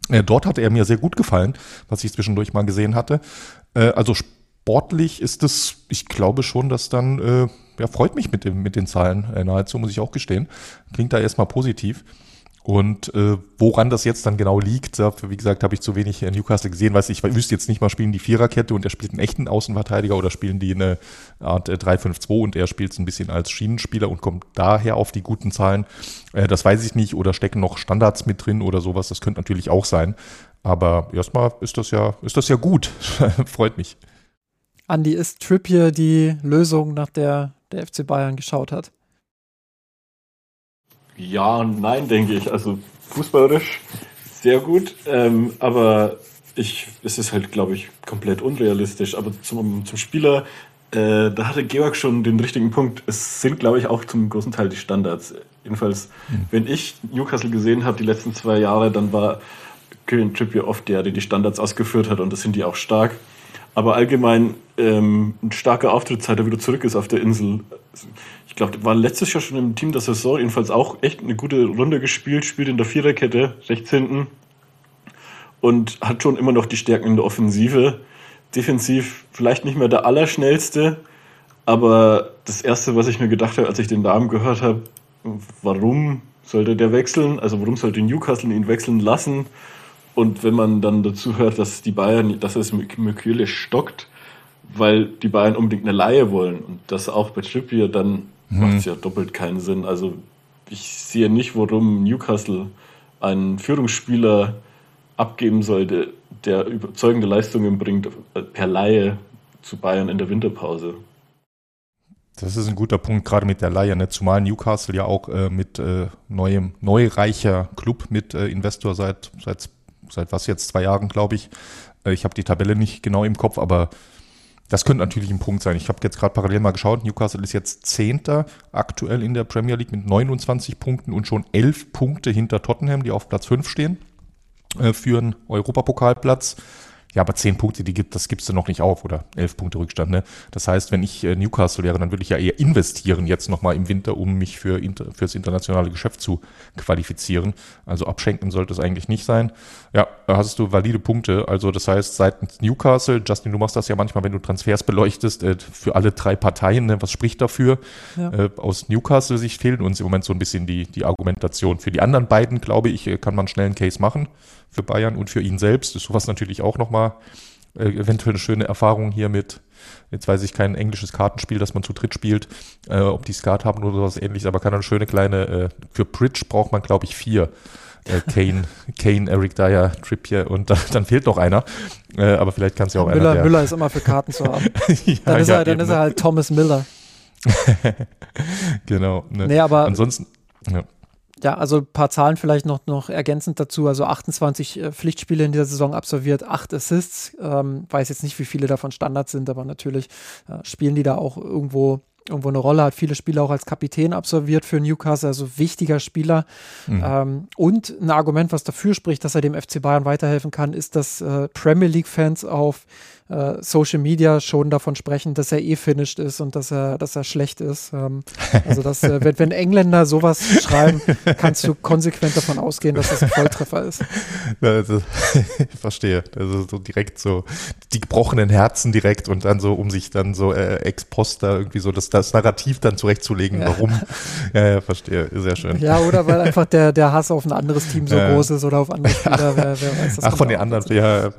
Äh, dort hatte er mir sehr gut gefallen, was ich zwischendurch mal gesehen hatte. Äh, also sportlich ist es, ich glaube schon, dass dann, äh, ja, freut mich mit, dem, mit den Zahlen äh, nahezu, muss ich auch gestehen. Klingt da erstmal positiv. Und äh, woran das jetzt dann genau liegt, dafür, wie gesagt, habe ich zu wenig in Newcastle gesehen, weiß ich, ich wüsste jetzt nicht mal, spielen die Viererkette und er spielt einen echten Außenverteidiger oder spielen die eine Art äh, 3-5-2 und er spielt es ein bisschen als Schienenspieler und kommt daher auf die guten Zahlen. Äh, das weiß ich nicht oder stecken noch Standards mit drin oder sowas, das könnte natürlich auch sein. Aber erstmal ist das ja, ist das ja gut. Freut mich. Andi, ist Trippier die Lösung, nach der der FC Bayern geschaut hat? Ja und nein, denke ich. Also fußballerisch sehr gut, ähm, aber ich, es ist halt, glaube ich, komplett unrealistisch. Aber zum, zum Spieler, äh, da hatte Georg schon den richtigen Punkt. Es sind, glaube ich, auch zum großen Teil die Standards. Jedenfalls, mhm. wenn ich Newcastle gesehen habe, die letzten zwei Jahre, dann war Kieran Trippier oft der, der die Standards ausgeführt hat und das sind die auch stark. Aber allgemein ähm, ein starker Auftritt, seit er wieder zurück ist auf der Insel. Ich glaube, war letztes Jahr schon im Team der Saison, jedenfalls auch echt eine gute Runde gespielt, spielt in der Viererkette, rechts hinten. Und hat schon immer noch die Stärken in der Offensive. Defensiv vielleicht nicht mehr der Allerschnellste, aber das Erste, was ich mir gedacht habe, als ich den Namen gehört habe, warum sollte der wechseln? Also warum sollte Newcastle ihn wechseln lassen? Und wenn man dann dazu hört, dass die Bayern, dass es Mükele stockt, weil die Bayern unbedingt eine Laie wollen und das auch bei Trippier, dann hm. macht es ja doppelt keinen Sinn. Also ich sehe nicht, warum Newcastle einen Führungsspieler abgeben sollte, der überzeugende Leistungen bringt per Laie zu Bayern in der Winterpause. Das ist ein guter Punkt, gerade mit der Leihe, ne? zumal Newcastle ja auch äh, mit äh, neuem, neureicher Club mit äh, Investor seit, seit seit was jetzt, zwei Jahren, glaube ich. Äh, ich habe die Tabelle nicht genau im Kopf, aber das könnte natürlich ein Punkt sein. Ich habe jetzt gerade parallel mal geschaut. Newcastle ist jetzt Zehnter aktuell in der Premier League mit 29 Punkten und schon 11 Punkte hinter Tottenham, die auf Platz 5 stehen, äh, für einen Europapokalplatz. Ja, aber zehn Punkte, die gibt, das gibst du noch nicht auf oder elf Punkte Rückstand. Ne? Das heißt, wenn ich äh, Newcastle wäre, dann würde ich ja eher investieren jetzt nochmal im Winter, um mich für inter, fürs internationale Geschäft zu qualifizieren. Also abschenken sollte es eigentlich nicht sein. Ja, da hast du valide Punkte. Also das heißt, seitens Newcastle, Justin, du machst das ja manchmal, wenn du Transfers beleuchtest, äh, für alle drei Parteien. Ne? Was spricht dafür? Ja. Äh, aus Newcastle-Sicht fehlt uns im Moment so ein bisschen die, die Argumentation. Für die anderen beiden, glaube ich, äh, kann man schnell einen Case machen für Bayern und für ihn selbst. Ist sowas natürlich auch nochmal äh, eventuell eine schöne Erfahrung hier mit, jetzt weiß ich kein englisches Kartenspiel, das man zu dritt spielt, äh, ob die Skat haben oder sowas ähnliches, aber kann eine schöne kleine, äh, für Bridge braucht man glaube ich vier. Äh, Kane, Kane, Eric Dyer, Trippier und dann, dann fehlt noch einer. Äh, aber vielleicht kann es ja auch Müller, einer. Müller ist immer für Karten zu haben. ja, dann ist, ja, er, dann ist er halt Thomas Miller. genau. Ne. Nee, aber ansonsten. Ja. Ja, also ein paar Zahlen vielleicht noch, noch ergänzend dazu. Also 28 äh, Pflichtspiele in dieser Saison absolviert, 8 Assists. Ähm, weiß jetzt nicht, wie viele davon Standard sind, aber natürlich äh, spielen die da auch irgendwo irgendwo eine Rolle, hat viele Spiele auch als Kapitän absolviert für Newcastle, also wichtiger Spieler. Mhm. Ähm, und ein Argument, was dafür spricht, dass er dem FC Bayern weiterhelfen kann, ist, dass äh, Premier League-Fans auf äh, Social Media schon davon sprechen, dass er eh finished ist und dass er, dass er schlecht ist. Ähm, also dass, äh, wenn, wenn, Engländer sowas schreiben, kannst du konsequent davon ausgehen, dass das ein Volltreffer ist. Also, ich verstehe. Also so direkt so die gebrochenen Herzen direkt und dann so, um sich dann so äh, ex post da irgendwie so das, das Narrativ dann zurechtzulegen, ja. warum. Ja, ja, verstehe. Sehr schön. Ja, oder weil einfach der, der Hass auf ein anderes Team so groß ist oder auf andere Spieler, wer, wer weiß das. Ach, von den anderen, ja.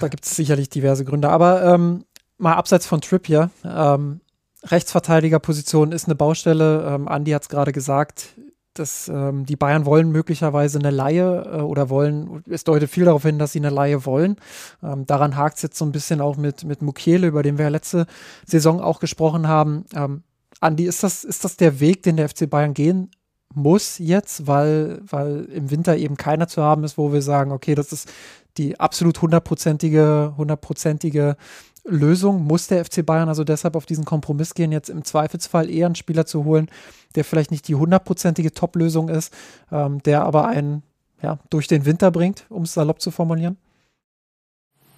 Da gibt es sicherlich diverse Gründe. Aber ähm, mal abseits von Trippier, ähm, Rechtsverteidigerposition ist eine Baustelle. Ähm, Andi hat es gerade gesagt, dass ähm, die Bayern wollen möglicherweise eine Laie äh, oder wollen, es deutet viel darauf hin, dass sie eine Laie wollen. Ähm, daran hakt es jetzt so ein bisschen auch mit, mit Mukiele, über den wir ja letzte Saison auch gesprochen haben. Ähm, Andi, ist das, ist das der Weg, den der FC Bayern gehen muss jetzt, weil, weil im Winter eben keiner zu haben ist, wo wir sagen, okay, das ist die absolut hundertprozentige, hundertprozentige Lösung. Muss der FC Bayern also deshalb auf diesen Kompromiss gehen, jetzt im Zweifelsfall eher einen Spieler zu holen, der vielleicht nicht die hundertprozentige Top-Lösung ist, ähm, der aber einen ja, durch den Winter bringt, um es salopp zu formulieren?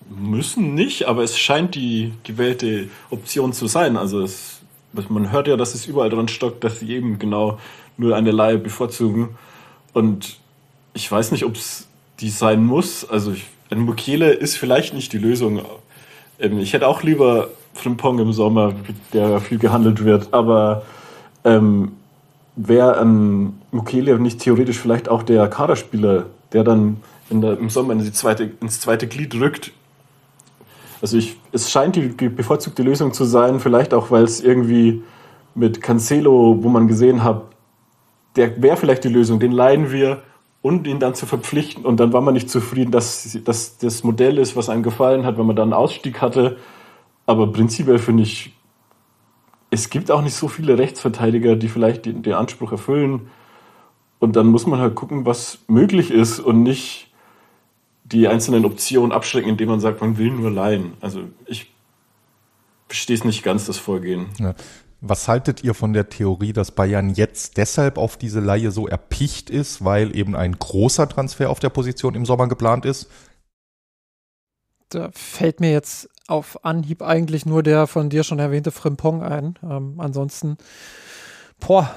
Müssen nicht, aber es scheint die gewählte Option zu sein. Also es, man hört ja, dass es überall dran stockt, dass sie eben genau nur eine Laie bevorzugen. Und ich weiß nicht, ob es die sein muss. Also ein Mukiele ist vielleicht nicht die Lösung. Ähm, ich hätte auch lieber Frimpong im Sommer, der viel gehandelt wird, aber ähm, wäre ein Mukiele nicht theoretisch vielleicht auch der Kaderspieler, der dann der, im Sommer in die zweite, ins zweite Glied rückt? Also ich, es scheint die bevorzugte Lösung zu sein, vielleicht auch, weil es irgendwie mit Cancelo, wo man gesehen hat, der wäre vielleicht die Lösung, den leiden wir und ihn dann zu verpflichten. Und dann war man nicht zufrieden, dass, dass das Modell ist, was einem gefallen hat, wenn man dann einen Ausstieg hatte. Aber prinzipiell finde ich, es gibt auch nicht so viele Rechtsverteidiger, die vielleicht den, den Anspruch erfüllen. Und dann muss man halt gucken, was möglich ist und nicht die einzelnen Optionen abschrecken, indem man sagt, man will nur leihen. Also ich verstehe es nicht ganz, das Vorgehen. Ja. Was haltet ihr von der Theorie, dass Bayern jetzt deshalb auf diese Laie so erpicht ist, weil eben ein großer Transfer auf der Position im Sommer geplant ist? Da fällt mir jetzt auf Anhieb eigentlich nur der von dir schon erwähnte Frimpong ein. Ähm, ansonsten, boah,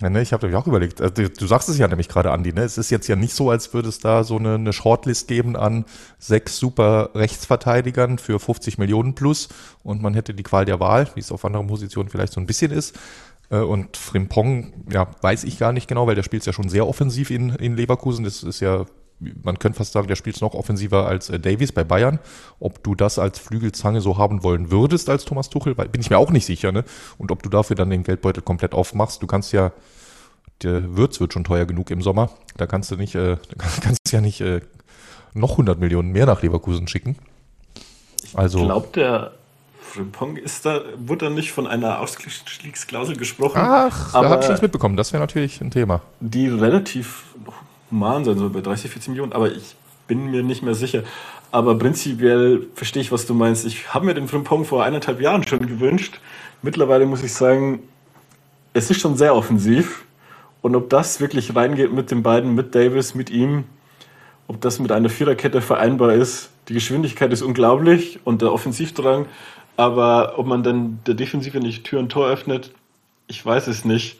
ja, ne, ich habe nämlich auch überlegt, also, du sagst es ja nämlich gerade, Andi, ne? es ist jetzt ja nicht so, als würde es da so eine, eine Shortlist geben an sechs super Rechtsverteidigern für 50 Millionen plus und man hätte die Qual der Wahl, wie es auf anderen Positionen vielleicht so ein bisschen ist. Äh, und Frimpong, ja, weiß ich gar nicht genau, weil der spielt ja schon sehr offensiv in, in Leverkusen. Das ist ja man könnte fast sagen, der spielt noch offensiver als äh, Davies bei Bayern. Ob du das als Flügelzange so haben wollen würdest als Thomas Tuchel, bin ich mir auch nicht sicher. Ne? Und ob du dafür dann den Geldbeutel komplett aufmachst. Du kannst ja, der Würz wird schon teuer genug im Sommer. Da kannst du nicht, äh, kannst ja nicht äh, noch 100 Millionen mehr nach Leverkusen schicken. Also, ich glaube, der Frimpong ist da, wurde da nicht von einer Ausstiegsklausel gesprochen. Ach, da habe ich nichts mitbekommen. Das wäre natürlich ein Thema. Die relativ human sein soll, bei 30, 40 Millionen, aber ich bin mir nicht mehr sicher. Aber prinzipiell verstehe ich, was du meinst. Ich habe mir den Frimpong vor eineinhalb Jahren schon gewünscht. Mittlerweile muss ich sagen, es ist schon sehr offensiv. Und ob das wirklich reingeht mit den beiden, mit Davis, mit ihm, ob das mit einer Viererkette vereinbar ist. Die Geschwindigkeit ist unglaublich und der Offensivdrang. Aber ob man dann der Defensive nicht Tür und Tor öffnet, ich weiß es nicht.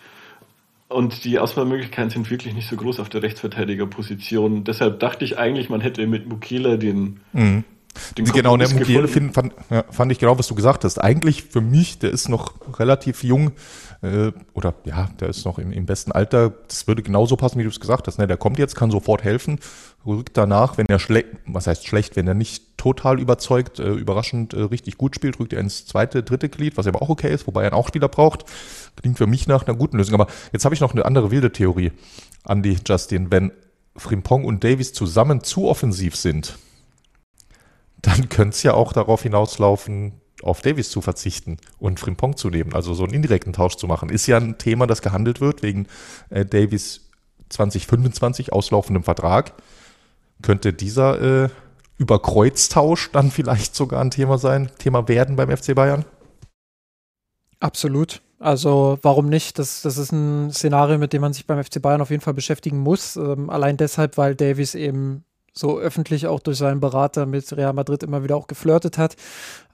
Und die Auswahlmöglichkeiten sind wirklich nicht so groß auf der Rechtsverteidigerposition. Deshalb dachte ich eigentlich, man hätte mit Mukele den, mhm. den Genau, der Mukele fand, ja, fand ich genau, was du gesagt hast. Eigentlich für mich, der ist noch relativ jung, äh, oder ja, der ist noch im, im besten Alter. Das würde genauso passen, wie du es gesagt hast. Ne? Der kommt jetzt, kann sofort helfen, rückt danach, wenn er schlecht, was heißt schlecht, wenn er nicht total überzeugt, äh, überraschend äh, richtig gut spielt, rückt er ins zweite, dritte Glied, was aber auch okay ist, wobei er auch Spieler braucht. Klingt für mich nach einer guten Lösung. Aber jetzt habe ich noch eine andere wilde Theorie, Andy, Justin. Wenn Frimpong und Davies zusammen zu offensiv sind, dann könnte es ja auch darauf hinauslaufen, auf Davis zu verzichten und Frimpong zu nehmen, also so einen indirekten Tausch zu machen, ist ja ein Thema, das gehandelt wird wegen äh, Davis 2025 auslaufendem Vertrag. Könnte dieser äh, Überkreuztausch dann vielleicht sogar ein Thema sein, Thema werden beim FC Bayern? Absolut. Also warum nicht? Das, das ist ein Szenario, mit dem man sich beim FC Bayern auf jeden Fall beschäftigen muss. Ähm, allein deshalb, weil Davis eben so öffentlich auch durch seinen Berater mit Real Madrid immer wieder auch geflirtet hat.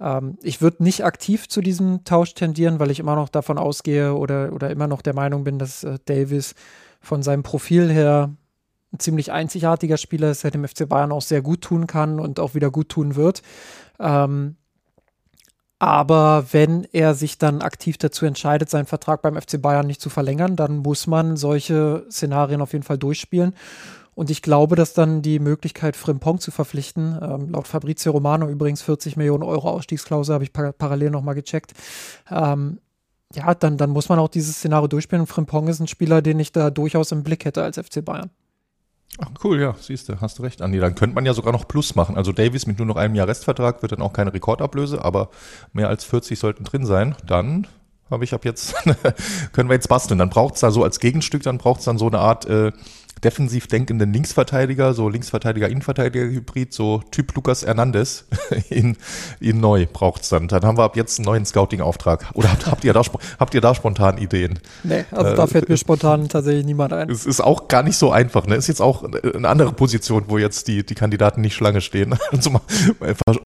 Ähm, ich würde nicht aktiv zu diesem Tausch tendieren, weil ich immer noch davon ausgehe oder, oder immer noch der Meinung bin, dass äh, Davis von seinem Profil her ein ziemlich einzigartiger Spieler ist, der dem FC Bayern auch sehr gut tun kann und auch wieder gut tun wird. Ähm, aber wenn er sich dann aktiv dazu entscheidet, seinen Vertrag beim FC Bayern nicht zu verlängern, dann muss man solche Szenarien auf jeden Fall durchspielen. Und ich glaube, dass dann die Möglichkeit, Frimpong zu verpflichten, ähm, laut Fabrizio Romano übrigens 40 Millionen Euro Ausstiegsklausel, habe ich par parallel nochmal gecheckt. Ähm, ja, dann, dann muss man auch dieses Szenario durchspielen. Und Frimpong ist ein Spieler, den ich da durchaus im Blick hätte als FC Bayern. Ach, cool, ja, siehst du, hast du recht, Andi. Dann könnte man ja sogar noch Plus machen. Also Davis mit nur noch einem Jahr Restvertrag wird dann auch keine Rekordablöse, aber mehr als 40 sollten drin sein. Dann habe ich ab jetzt, können wir jetzt basteln. Dann braucht es da so als Gegenstück, dann braucht es dann so eine Art äh, defensiv denkenden Linksverteidiger, so Linksverteidiger-Innenverteidiger-Hybrid, so Typ Lukas Hernandez in, in neu braucht's dann. Dann haben wir ab jetzt einen neuen Scouting-Auftrag. Oder habt, habt, ihr da, habt ihr da spontan Ideen? Nee, also äh, da fällt mir spontan tatsächlich niemand ein. Es ist auch gar nicht so einfach. Ne? Ist jetzt auch eine andere Position, wo jetzt die, die Kandidaten nicht Schlange stehen. Also man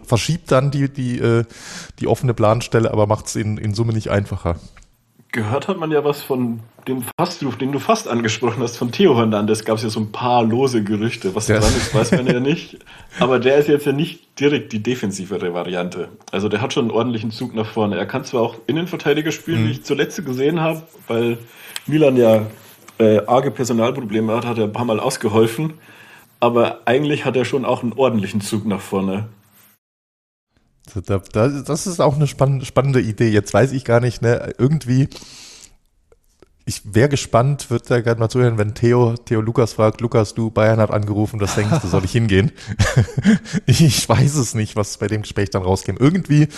verschiebt dann die, die, äh, die offene Planstelle, aber macht's in, in Summe nicht einfacher. Gehört hat man ja was von dem Fastruf, den du fast angesprochen hast, von Theo Hernandez, gab es ja so ein paar lose Gerüchte. Was da dran ist, weiß man ja nicht. Aber der ist jetzt ja nicht direkt die defensivere Variante. Also der hat schon einen ordentlichen Zug nach vorne. Er kann zwar auch Innenverteidiger spielen, mhm. wie ich zuletzt gesehen habe, weil Milan ja äh, arge Personalprobleme hat, hat er ein paar Mal ausgeholfen. Aber eigentlich hat er schon auch einen ordentlichen Zug nach vorne. Das ist auch eine spannende, Idee. Jetzt weiß ich gar nicht, ne, irgendwie, ich wäre gespannt, wird da gerade mal zuhören, wenn Theo, Theo Lukas fragt, Lukas, du, Bayern hat angerufen, das denkst du, soll ich hingehen? ich weiß es nicht, was bei dem Gespräch dann rauskäme. Irgendwie,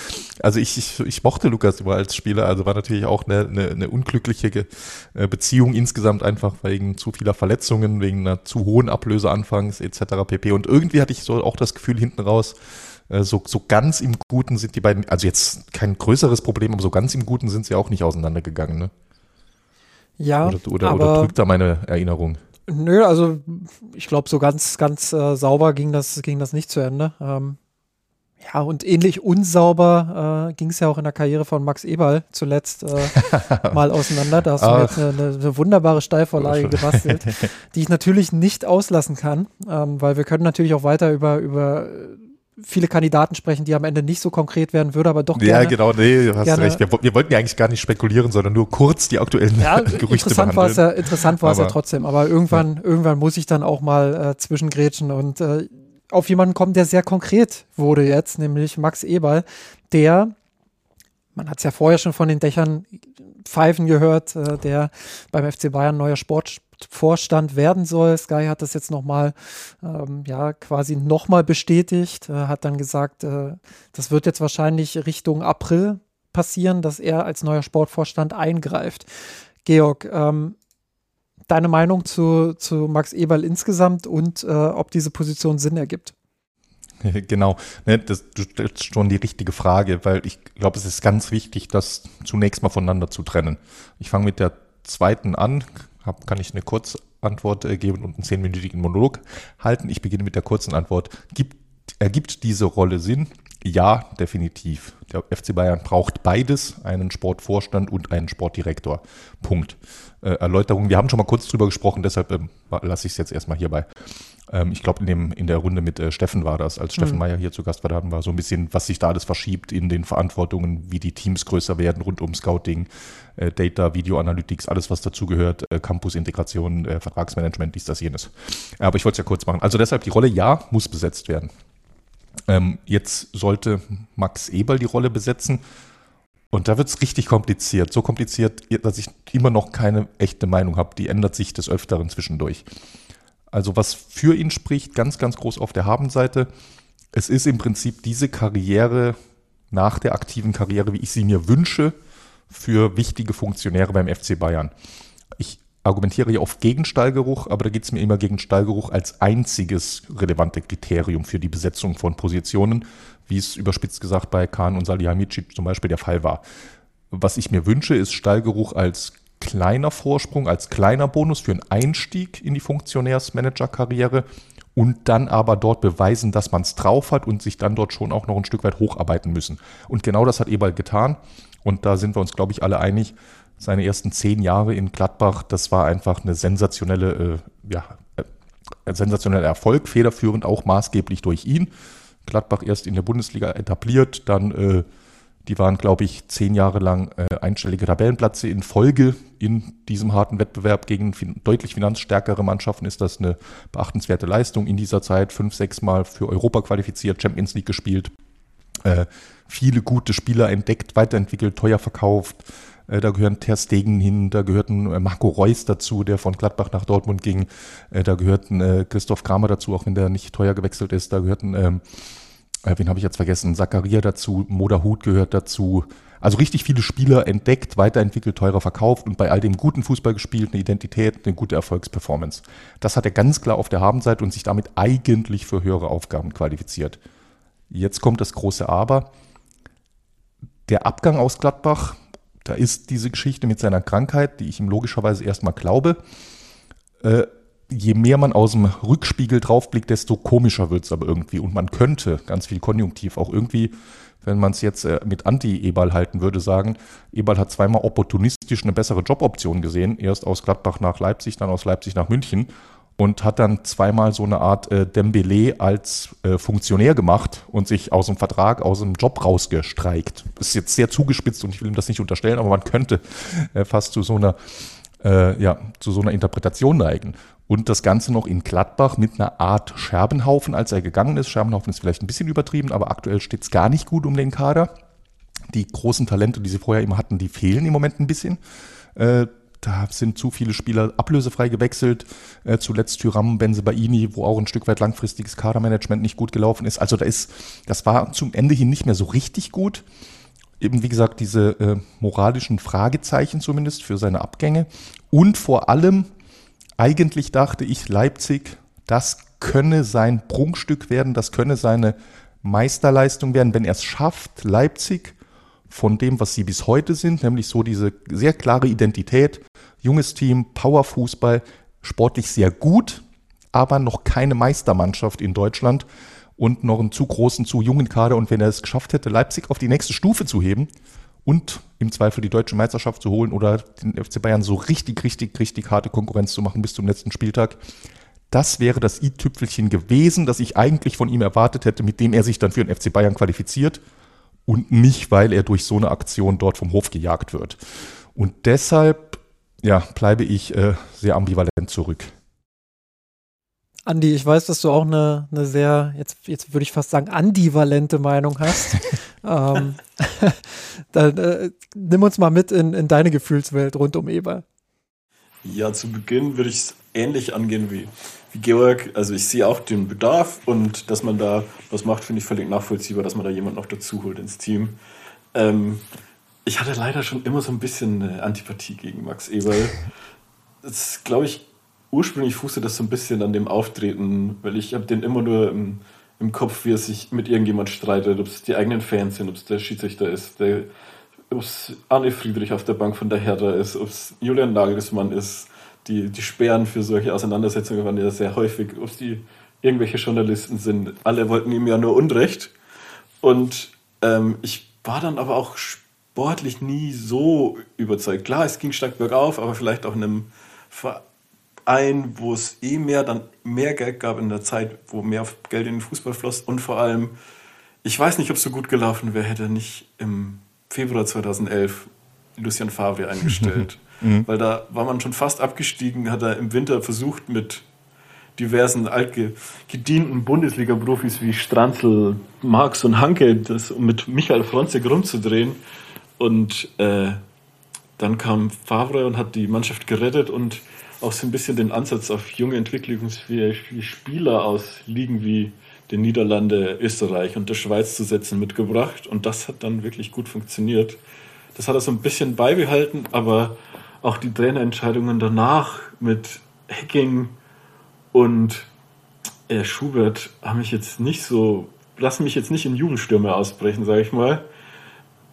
also ich, ich, ich mochte Lukas immer als Spieler, also war natürlich auch eine, eine, eine unglückliche äh, Beziehung insgesamt einfach wegen zu vieler Verletzungen, wegen einer zu hohen Ablöse anfangs etc. pp. Und irgendwie hatte ich so auch das Gefühl hinten raus, äh, so, so ganz im Guten sind die beiden, also jetzt kein größeres Problem, aber so ganz im Guten sind sie auch nicht auseinandergegangen, ne? Ja. Oder, oder, aber, oder trügt da meine Erinnerung? Nö, also ich glaube, so ganz, ganz äh, sauber ging das, ging das nicht zu Ende. Ähm, ja, und ähnlich unsauber äh, ging es ja auch in der Karriere von Max Eberl zuletzt äh, mal auseinander. Da hast du jetzt eine, eine, eine wunderbare Steilvorlage gebastelt, die ich natürlich nicht auslassen kann, ähm, weil wir können natürlich auch weiter über, über viele Kandidaten sprechen, die am Ende nicht so konkret werden, würde aber doch gerne. Ja, genau, nee, du hast gerne, recht. Wir, wir, wollten ja eigentlich gar nicht spekulieren, sondern nur kurz die aktuellen ja, Gerüchte interessant war es ja, Interessant war es ja trotzdem, aber irgendwann, ja. irgendwann muss ich dann auch mal äh, zwischengrätschen und äh, auf jemanden kommen, der sehr konkret wurde jetzt, nämlich Max Eberl, der, man hat es ja vorher schon von den Dächern pfeifen gehört, äh, der beim FC Bayern neuer Sportvorstand werden soll. Sky hat das jetzt nochmal, ähm, ja, quasi nochmal bestätigt, äh, hat dann gesagt, äh, das wird jetzt wahrscheinlich Richtung April passieren, dass er als neuer Sportvorstand eingreift. Georg, ähm, deine Meinung zu, zu Max Eberl insgesamt und äh, ob diese Position Sinn ergibt? Genau, ne, das, du stellst schon die richtige Frage, weil ich glaube, es ist ganz wichtig, das zunächst mal voneinander zu trennen. Ich fange mit der zweiten an, hab, kann ich eine Kurzantwort äh, geben und einen zehnminütigen Monolog halten. Ich beginne mit der kurzen Antwort. Gibt, ergibt diese Rolle Sinn? Ja, definitiv. Der FC Bayern braucht beides, einen Sportvorstand und einen Sportdirektor. Punkt. Äh, Erläuterung, wir haben schon mal kurz drüber gesprochen, deshalb ähm, lasse ich es jetzt erstmal hierbei. Ähm, ich glaube, in, in der Runde mit äh, Steffen war das, als Steffen mhm. Meyer hier zu Gast war, da hatten wir so ein bisschen, was sich da alles verschiebt in den Verantwortungen, wie die Teams größer werden rund um Scouting, äh, Data, Video Analytics, alles, was dazugehört, äh, Campus-Integration, äh, Vertragsmanagement, dies, das, jenes. Aber ich wollte es ja kurz machen. Also deshalb die Rolle, ja, muss besetzt werden. Ähm, jetzt sollte Max Eberl die Rolle besetzen. Und da wird es richtig kompliziert. So kompliziert, dass ich immer noch keine echte Meinung habe. Die ändert sich des Öfteren zwischendurch. Also was für ihn spricht, ganz, ganz groß auf der Habenseite. Es ist im Prinzip diese Karriere nach der aktiven Karriere, wie ich sie mir wünsche, für wichtige Funktionäre beim FC Bayern. Ich argumentiere ja oft gegen Stallgeruch, aber da geht es mir immer gegen Stallgeruch als einziges relevante Kriterium für die Besetzung von Positionen, wie es überspitzt gesagt bei Kahn und Salihamidzic zum Beispiel der Fall war. Was ich mir wünsche, ist Stallgeruch als kleiner Vorsprung, als kleiner Bonus für einen Einstieg in die Funktionärsmanager-Karriere und dann aber dort beweisen, dass man es drauf hat und sich dann dort schon auch noch ein Stück weit hocharbeiten müssen. Und genau das hat Eberl getan. Und da sind wir uns, glaube ich, alle einig. Seine ersten zehn Jahre in Gladbach, das war einfach eine sensationelle, äh, ja, äh, sensationeller Erfolg, federführend auch maßgeblich durch ihn. Gladbach erst in der Bundesliga etabliert, dann äh, die waren, glaube ich, zehn Jahre lang äh, einstellige Tabellenplätze in Folge in diesem harten Wettbewerb gegen fin deutlich finanzstärkere Mannschaften. Ist das eine beachtenswerte Leistung in dieser Zeit? Fünf, sechs Mal für Europa qualifiziert, Champions League gespielt, äh, viele gute Spieler entdeckt, weiterentwickelt, teuer verkauft. Äh, da gehören Ter Stegen hin, da gehörten äh, Marco Reus dazu, der von Gladbach nach Dortmund ging. Äh, da gehörten Christoph Kramer dazu, auch wenn der nicht teuer gewechselt ist. Da gehörten ähm, äh, wen habe ich jetzt vergessen? Zakaria dazu, Moderhut gehört dazu. Also richtig viele Spieler entdeckt, weiterentwickelt, teurer verkauft und bei all dem guten Fußball gespielt, eine Identität, eine gute Erfolgsperformance. Das hat er ganz klar auf der Habenseite und sich damit eigentlich für höhere Aufgaben qualifiziert. Jetzt kommt das große Aber. Der Abgang aus Gladbach, da ist diese Geschichte mit seiner Krankheit, die ich ihm logischerweise erstmal glaube, äh, je mehr man aus dem Rückspiegel draufblickt, desto komischer wird es aber irgendwie. Und man könnte, ganz viel Konjunktiv, auch irgendwie, wenn man es jetzt äh, mit Anti-Ebal halten würde, sagen, Ebal hat zweimal opportunistisch eine bessere Joboption gesehen. Erst aus Gladbach nach Leipzig, dann aus Leipzig nach München. Und hat dann zweimal so eine Art äh, Dembele als äh, Funktionär gemacht und sich aus dem Vertrag, aus dem Job rausgestreikt. Ist jetzt sehr zugespitzt und ich will ihm das nicht unterstellen, aber man könnte äh, fast zu so einer äh, ja, zu so einer Interpretation neigen und das Ganze noch in Gladbach mit einer Art Scherbenhaufen, als er gegangen ist. Scherbenhaufen ist vielleicht ein bisschen übertrieben, aber aktuell steht es gar nicht gut um den Kader. Die großen Talente, die sie vorher immer hatten, die fehlen im Moment ein bisschen. Äh, da sind zu viele Spieler ablösefrei gewechselt. Äh, zuletzt Tyram, Benzebaini, wo auch ein Stück weit langfristiges Kadermanagement nicht gut gelaufen ist. Also da ist, das war zum Ende hin nicht mehr so richtig gut. Eben wie gesagt, diese äh, moralischen Fragezeichen zumindest für seine Abgänge. Und vor allem eigentlich dachte ich, Leipzig, das könne sein Prunkstück werden, das könne seine Meisterleistung werden, wenn er es schafft, Leipzig von dem, was sie bis heute sind, nämlich so diese sehr klare Identität, junges Team, Powerfußball, sportlich sehr gut, aber noch keine Meistermannschaft in Deutschland und noch einen zu großen, zu jungen Kader. Und wenn er es geschafft hätte, Leipzig auf die nächste Stufe zu heben, und im Zweifel die deutsche Meisterschaft zu holen oder den FC Bayern so richtig, richtig, richtig harte Konkurrenz zu machen bis zum letzten Spieltag, das wäre das i-Tüpfelchen gewesen, das ich eigentlich von ihm erwartet hätte, mit dem er sich dann für den FC Bayern qualifiziert und nicht, weil er durch so eine Aktion dort vom Hof gejagt wird. Und deshalb, ja, bleibe ich äh, sehr ambivalent zurück. Andi, ich weiß, dass du auch eine, eine sehr, jetzt, jetzt würde ich fast sagen, ambivalente Meinung hast. ähm, dann äh, nimm uns mal mit in, in deine Gefühlswelt rund um Eber. Ja, zu Beginn würde ich es ähnlich angehen wie, wie Georg. Also ich sehe auch den Bedarf und dass man da was macht, finde ich völlig nachvollziehbar, dass man da jemanden noch dazu holt ins Team. Ähm, ich hatte leider schon immer so ein bisschen eine Antipathie gegen Max Eberl. Das glaube ich, ursprünglich fußte das so ein bisschen an dem Auftreten, weil ich habe den immer nur im, im Kopf, wie er sich mit irgendjemand streitet, ob es die eigenen Fans sind, ob es der Schiedsrichter ist, ob es Arne Friedrich auf der Bank von der Hertha ist, ob es Julian Nagelsmann ist, die, die Sperren für solche Auseinandersetzungen waren ja sehr häufig, ob es die irgendwelche Journalisten sind. Alle wollten ihm ja nur Unrecht. Und ähm, ich war dann aber auch sportlich nie so überzeugt. Klar, es ging stark bergauf, aber vielleicht auch in einem Verein, wo es eh mehr, dann mehr Geld gab in der Zeit, wo mehr Geld in den Fußball floss. Und vor allem, ich weiß nicht, ob es so gut gelaufen wäre, hätte nicht im Februar 2011 Lucian Favre eingestellt. Mhm. Weil da war man schon fast abgestiegen, hat er im Winter versucht mit diversen altgedienten Bundesliga-Profis wie Stranzl, Marx und Hanke, das um mit Michael Fronzek rumzudrehen. Und äh, dann kam Favre und hat die Mannschaft gerettet und auch so ein bisschen den Ansatz auf junge entwicklungsfähige Spieler aus Ligen wie den Niederlande, Österreich und der Schweiz zu setzen mitgebracht. Und das hat dann wirklich gut funktioniert. Das hat er so ein bisschen beibehalten, aber auch die Trainerentscheidungen danach mit Hacking und äh, Schubert haben mich jetzt nicht so, lassen mich jetzt nicht in Jubelstürme ausbrechen, sage ich mal.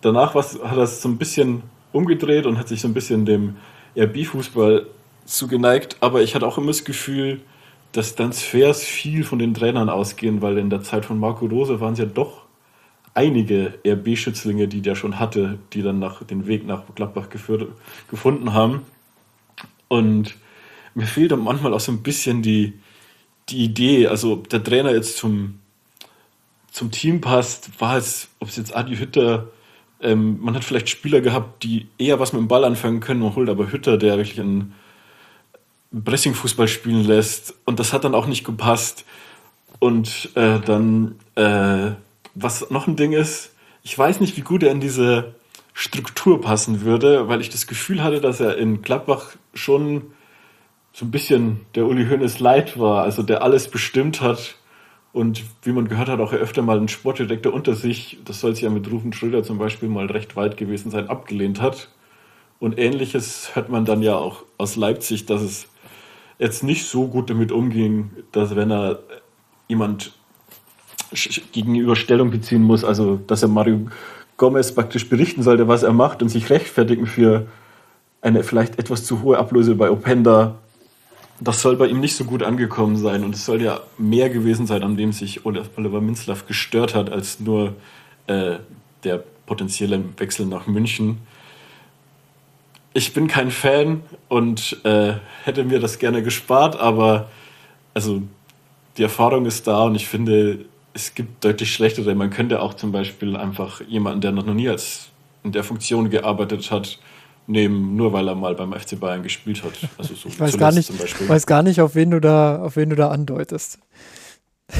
Danach hat er es so ein bisschen umgedreht und hat sich so ein bisschen dem RB-Fußball zugeneigt, aber ich hatte auch immer das Gefühl, dass Transfers viel von den Trainern ausgehen, weil in der Zeit von Marco Rose waren es ja doch einige RB-Schützlinge, die der schon hatte, die dann nach, den Weg nach Gladbach geführt, gefunden haben. Und mir fehlt dann manchmal auch so ein bisschen die, die Idee, also ob der Trainer jetzt zum, zum Team passt, war es, ob es jetzt Adi Hütter, ähm, man hat vielleicht Spieler gehabt, die eher was mit dem Ball anfangen können, man holt aber Hütter, der wirklich einen Pressing-Fußball spielen lässt und das hat dann auch nicht gepasst. Und äh, dann äh, was noch ein Ding ist, ich weiß nicht, wie gut er in diese Struktur passen würde, weil ich das Gefühl hatte, dass er in Gladbach schon so ein bisschen der Uli Hoeneß Leid war, also der alles bestimmt hat und wie man gehört hat, auch er öfter mal einen Sportdirektor unter sich, das soll sich ja mit Rufen Schröder zum Beispiel mal recht weit gewesen sein, abgelehnt hat. Und ähnliches hört man dann ja auch aus Leipzig, dass es jetzt nicht so gut damit umging, dass wenn er jemand gegenüber Stellung beziehen muss. Also, dass er Mario Gomez praktisch berichten sollte, was er macht und sich rechtfertigen für eine vielleicht etwas zu hohe Ablöse bei Openda. Das soll bei ihm nicht so gut angekommen sein und es soll ja mehr gewesen sein, an dem sich Oliver Minzlaff gestört hat, als nur äh, der potenzielle Wechsel nach München. Ich bin kein Fan und äh, hätte mir das gerne gespart, aber also die Erfahrung ist da und ich finde, es gibt deutlich schlechtere. Man könnte auch zum Beispiel einfach jemanden, der noch nie als in der Funktion gearbeitet hat, nehmen, nur weil er mal beim FC Bayern gespielt hat. Also so ich weiß gar, nicht, weiß gar nicht, auf wen du da, auf wen du da andeutest.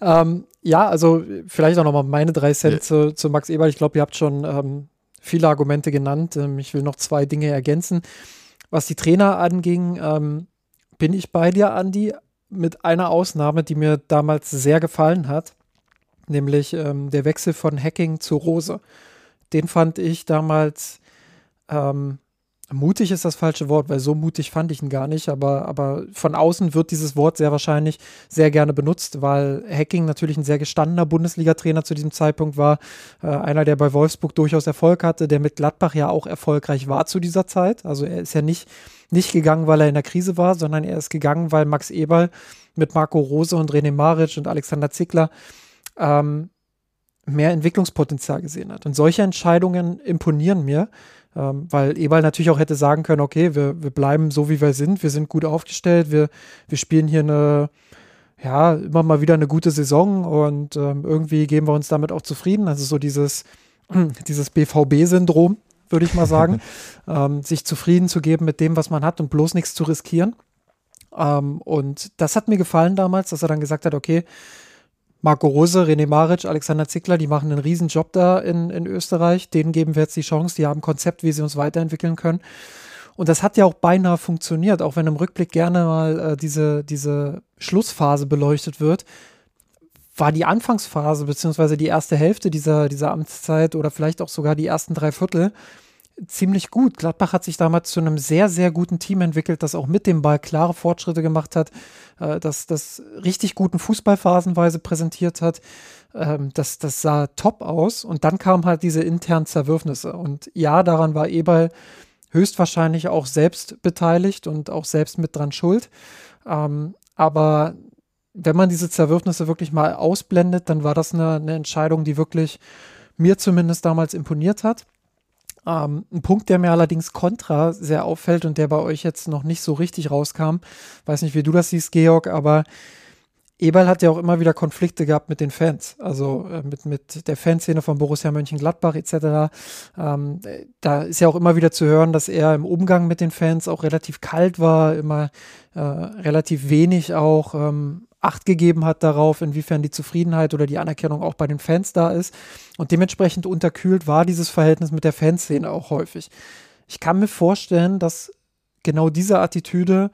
ähm, ja, also vielleicht auch nochmal meine drei Cent ja. zu, zu, Max Eberl. Ich glaube, ihr habt schon ähm, viele Argumente genannt. Ähm, ich will noch zwei Dinge ergänzen. Was die Trainer anging, ähm, bin ich bei dir, Andi mit einer Ausnahme, die mir damals sehr gefallen hat, nämlich ähm, der Wechsel von Hacking zu Rose. Den fand ich damals ähm, mutig ist das falsche Wort, weil so mutig fand ich ihn gar nicht, aber, aber von außen wird dieses Wort sehr wahrscheinlich sehr gerne benutzt, weil Hacking natürlich ein sehr gestandener Bundesliga-Trainer zu diesem Zeitpunkt war, äh, einer, der bei Wolfsburg durchaus Erfolg hatte, der mit Gladbach ja auch erfolgreich war zu dieser Zeit. Also er ist ja nicht, nicht gegangen, weil er in der Krise war, sondern er ist gegangen, weil Max Eberl mit Marco Rose und René Maric und Alexander Zickler ähm, mehr Entwicklungspotenzial gesehen hat. Und solche Entscheidungen imponieren mir, ähm, weil Eberl natürlich auch hätte sagen können, okay, wir, wir bleiben so, wie wir sind, wir sind gut aufgestellt, wir, wir spielen hier eine, ja, immer mal wieder eine gute Saison und ähm, irgendwie geben wir uns damit auch zufrieden. Also so dieses, dieses BVB-Syndrom, würde ich mal sagen, ähm, sich zufrieden zu geben mit dem, was man hat und bloß nichts zu riskieren. Ähm, und das hat mir gefallen damals, dass er dann gesagt hat, okay, Marco Rose, René Maric, Alexander Zickler, die machen einen riesen Job da in, in Österreich. Denen geben wir jetzt die Chance, die haben ein Konzept, wie sie uns weiterentwickeln können. Und das hat ja auch beinahe funktioniert, auch wenn im Rückblick gerne mal äh, diese, diese Schlussphase beleuchtet wird, war die Anfangsphase beziehungsweise die erste Hälfte dieser, dieser Amtszeit oder vielleicht auch sogar die ersten drei Viertel ziemlich gut. Gladbach hat sich damals zu einem sehr, sehr guten Team entwickelt, das auch mit dem Ball klare Fortschritte gemacht hat, äh, das, das richtig guten Fußball phasenweise präsentiert hat. Ähm, das, das sah top aus und dann kamen halt diese internen Zerwürfnisse. Und ja, daran war Eberl höchstwahrscheinlich auch selbst beteiligt und auch selbst mit dran schuld. Ähm, aber wenn man diese Zerwürfnisse wirklich mal ausblendet, dann war das eine, eine Entscheidung, die wirklich mir zumindest damals imponiert hat. Ähm, ein Punkt, der mir allerdings kontra sehr auffällt und der bei euch jetzt noch nicht so richtig rauskam, weiß nicht, wie du das siehst, Georg, aber Eberl hat ja auch immer wieder Konflikte gehabt mit den Fans, also äh, mit, mit der Fanszene von Borussia Mönchengladbach etc. Ähm, da ist ja auch immer wieder zu hören, dass er im Umgang mit den Fans auch relativ kalt war, immer äh, relativ wenig auch ähm, Acht gegeben hat darauf, inwiefern die Zufriedenheit oder die Anerkennung auch bei den Fans da ist. Und dementsprechend unterkühlt war dieses Verhältnis mit der Fanszene auch häufig. Ich kann mir vorstellen, dass genau diese Attitüde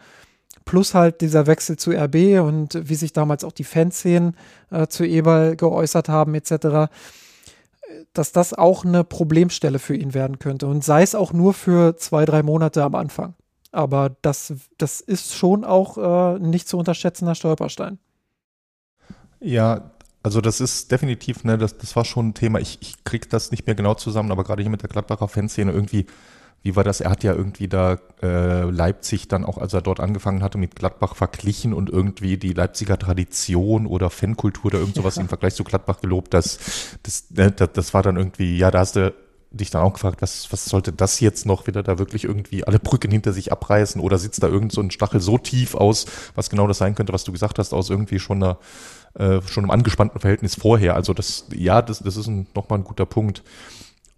plus halt dieser Wechsel zu RB und wie sich damals auch die Fanszenen äh, zu Eberl geäußert haben etc., dass das auch eine Problemstelle für ihn werden könnte und sei es auch nur für zwei, drei Monate am Anfang. Aber das, das ist schon auch äh, nicht zu unterschätzender Stolperstein. Ja, also das ist definitiv, ne, das, das war schon ein Thema. Ich, ich krieg das nicht mehr genau zusammen, aber gerade hier mit der Gladbacher Fanszene irgendwie, wie war das? Er hat ja irgendwie da äh, Leipzig dann auch, als er dort angefangen hatte, mit Gladbach verglichen und irgendwie die Leipziger Tradition oder Fankultur oder irgend sowas ja. im Vergleich zu Gladbach gelobt. Das, das, ne, das, das war dann irgendwie, ja, da hast du dich dann auch gefragt, was, was sollte das jetzt noch wieder da wirklich irgendwie alle Brücken hinter sich abreißen oder sitzt da irgend so ein Stachel so tief aus, was genau das sein könnte, was du gesagt hast, aus irgendwie schon einer, äh, schon einem angespannten Verhältnis vorher. Also das, ja, das, das ist ein, nochmal ein guter Punkt.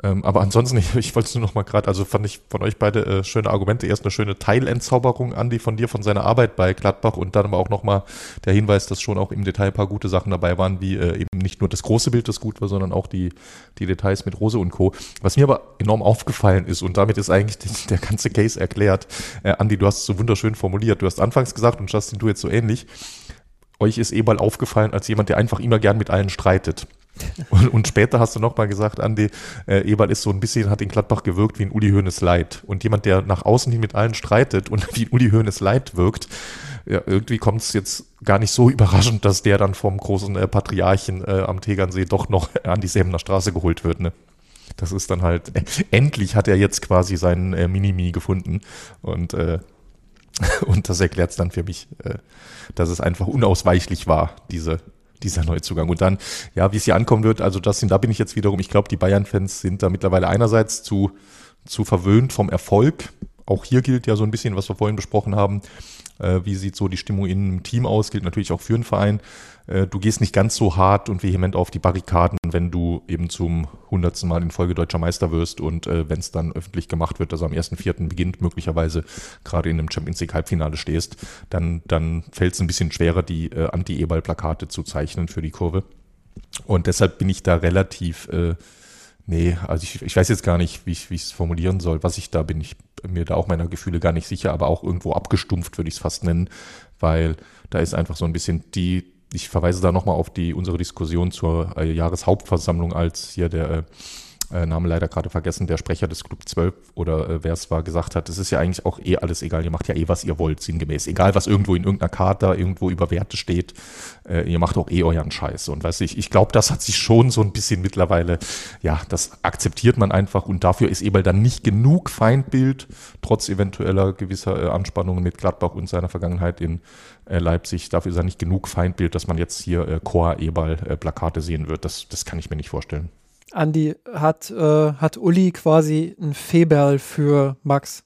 Ähm, aber ansonsten, ich, ich wollte es nur noch mal gerade, also fand ich von euch beide äh, schöne Argumente. Erst eine schöne Teilentzauberung, Andi, von dir, von seiner Arbeit bei Gladbach und dann aber auch noch mal der Hinweis, dass schon auch im Detail ein paar gute Sachen dabei waren, wie äh, eben nicht nur das große Bild, das gut war, sondern auch die, die Details mit Rose und Co. Was mir aber enorm aufgefallen ist und damit ist eigentlich der ganze Case erklärt. Äh, Andi, du hast es so wunderschön formuliert. Du hast anfangs gesagt und Justin, du jetzt so ähnlich. Euch ist Eberl aufgefallen als jemand, der einfach immer gern mit allen streitet. Und, und, später hast du nochmal gesagt, Andi, äh, Eberl ist so ein bisschen, hat in Gladbach gewirkt wie ein Uli Hoeneß Leid. Und jemand, der nach außen hin mit allen streitet und wie Uli Hoeneß Leid wirkt, ja, irgendwie kommt es jetzt gar nicht so überraschend, dass der dann vom großen äh, Patriarchen äh, am Tegernsee doch noch an die Säbener Straße geholt wird. Ne? Das ist dann halt, äh, endlich hat er jetzt quasi seinen äh, Minimi gefunden. Und, äh, und das erklärt es dann für mich, äh, dass es einfach unausweichlich war, diese dieser Neuzugang. Und dann, ja, wie es hier ankommen wird, also sind, da bin ich jetzt wiederum, ich glaube, die Bayern-Fans sind da mittlerweile einerseits zu, zu verwöhnt vom Erfolg. Auch hier gilt ja so ein bisschen, was wir vorhin besprochen haben. Äh, wie sieht so die Stimmung im Team aus? Gilt natürlich auch für einen Verein. Äh, du gehst nicht ganz so hart und vehement auf die Barrikaden, wenn du eben zum hundertsten Mal in Folge deutscher Meister wirst und äh, wenn es dann öffentlich gemacht wird, dass am 1.4. beginnt, möglicherweise gerade in einem Champions League Halbfinale stehst, dann, dann fällt es ein bisschen schwerer, die äh, Anti-E-Ball-Plakate zu zeichnen für die Kurve. Und deshalb bin ich da relativ, äh, nee, also ich, ich weiß jetzt gar nicht, wie ich es formulieren soll. Was ich da bin, ich mir da auch meiner Gefühle gar nicht sicher, aber auch irgendwo abgestumpft, würde ich es fast nennen, weil da ist einfach so ein bisschen die, ich verweise da nochmal auf die unsere Diskussion zur äh, Jahreshauptversammlung, als hier der äh, äh, Name leider gerade vergessen, der Sprecher des Club 12 oder äh, wer es war, gesagt hat, es ist ja eigentlich auch eh alles egal, ihr macht ja eh, was ihr wollt, sinngemäß. Egal, was irgendwo in irgendeiner Karte irgendwo über Werte steht, äh, ihr macht auch eh euren Scheiß. Und weiß ich, ich glaube, das hat sich schon so ein bisschen mittlerweile, ja, das akzeptiert man einfach und dafür ist Eberl dann nicht genug Feindbild, trotz eventueller gewisser äh, Anspannungen mit Gladbach und seiner Vergangenheit in äh, Leipzig. Dafür ist er nicht genug Feindbild, dass man jetzt hier äh, Chor Eberl äh, Plakate sehen wird. Das, das kann ich mir nicht vorstellen. Andi, hat, äh, hat Uli quasi ein Feberl für Max?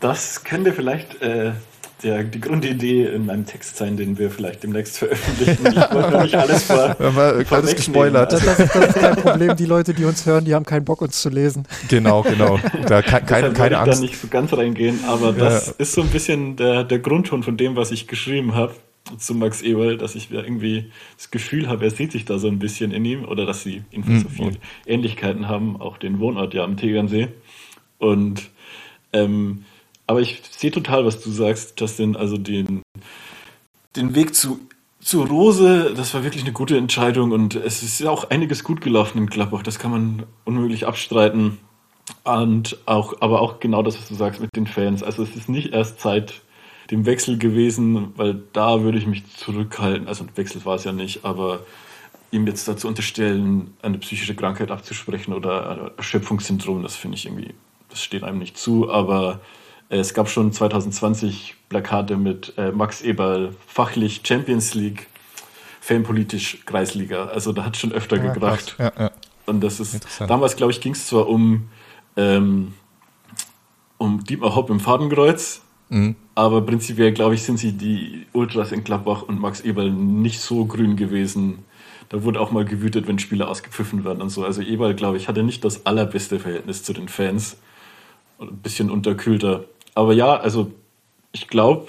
Das könnte vielleicht äh, der, die Grundidee in meinem Text sein, den wir vielleicht demnächst veröffentlichen. Ich wollte nicht alles vor. Ja, alles gespoilert. Das, das, ist, das, ist kein Problem. Die Leute, die uns hören, die haben keinen Bock, uns zu lesen. Genau, genau. Da ke keine, keine Angst. Ich da nicht so ganz reingehen, aber das ja. ist so ein bisschen der, der Grundton von dem, was ich geschrieben habe zu Max Eberl, dass ich irgendwie das Gefühl habe, er sieht sich da so ein bisschen in ihm oder dass sie irgendwie mhm. so viele Ähnlichkeiten haben, auch den Wohnort ja am Tegernsee. Und ähm, aber ich sehe total, was du sagst, Justin. Also den, den Weg zu, zu Rose, das war wirklich eine gute Entscheidung und es ist ja auch einiges gut gelaufen in Gladbach. Das kann man unmöglich abstreiten. Und auch, aber auch genau das, was du sagst mit den Fans. Also es ist nicht erst Zeit dem Wechsel gewesen, weil da würde ich mich zurückhalten. Also Wechsel war es ja nicht, aber ihm jetzt dazu unterstellen, eine psychische Krankheit abzusprechen oder Erschöpfungssyndrom, das finde ich irgendwie, das steht einem nicht zu. Aber äh, es gab schon 2020 Plakate mit äh, Max Eberl, fachlich Champions League, fanpolitisch Kreisliga. Also da hat schon öfter ja, gebracht. Ja, ja. Und das ist, damals glaube ich, ging es zwar um, ähm, um Dietmar Hopp im Fadenkreuz, Mhm. Aber prinzipiell, glaube ich, sind sie die Ultras in Gladbach und Max Eberl nicht so grün gewesen. Da wurde auch mal gewütet, wenn Spieler ausgepfiffen werden und so. Also Eberl, glaube ich, hatte nicht das allerbeste Verhältnis zu den Fans. Ein bisschen unterkühlter. Aber ja, also ich glaube,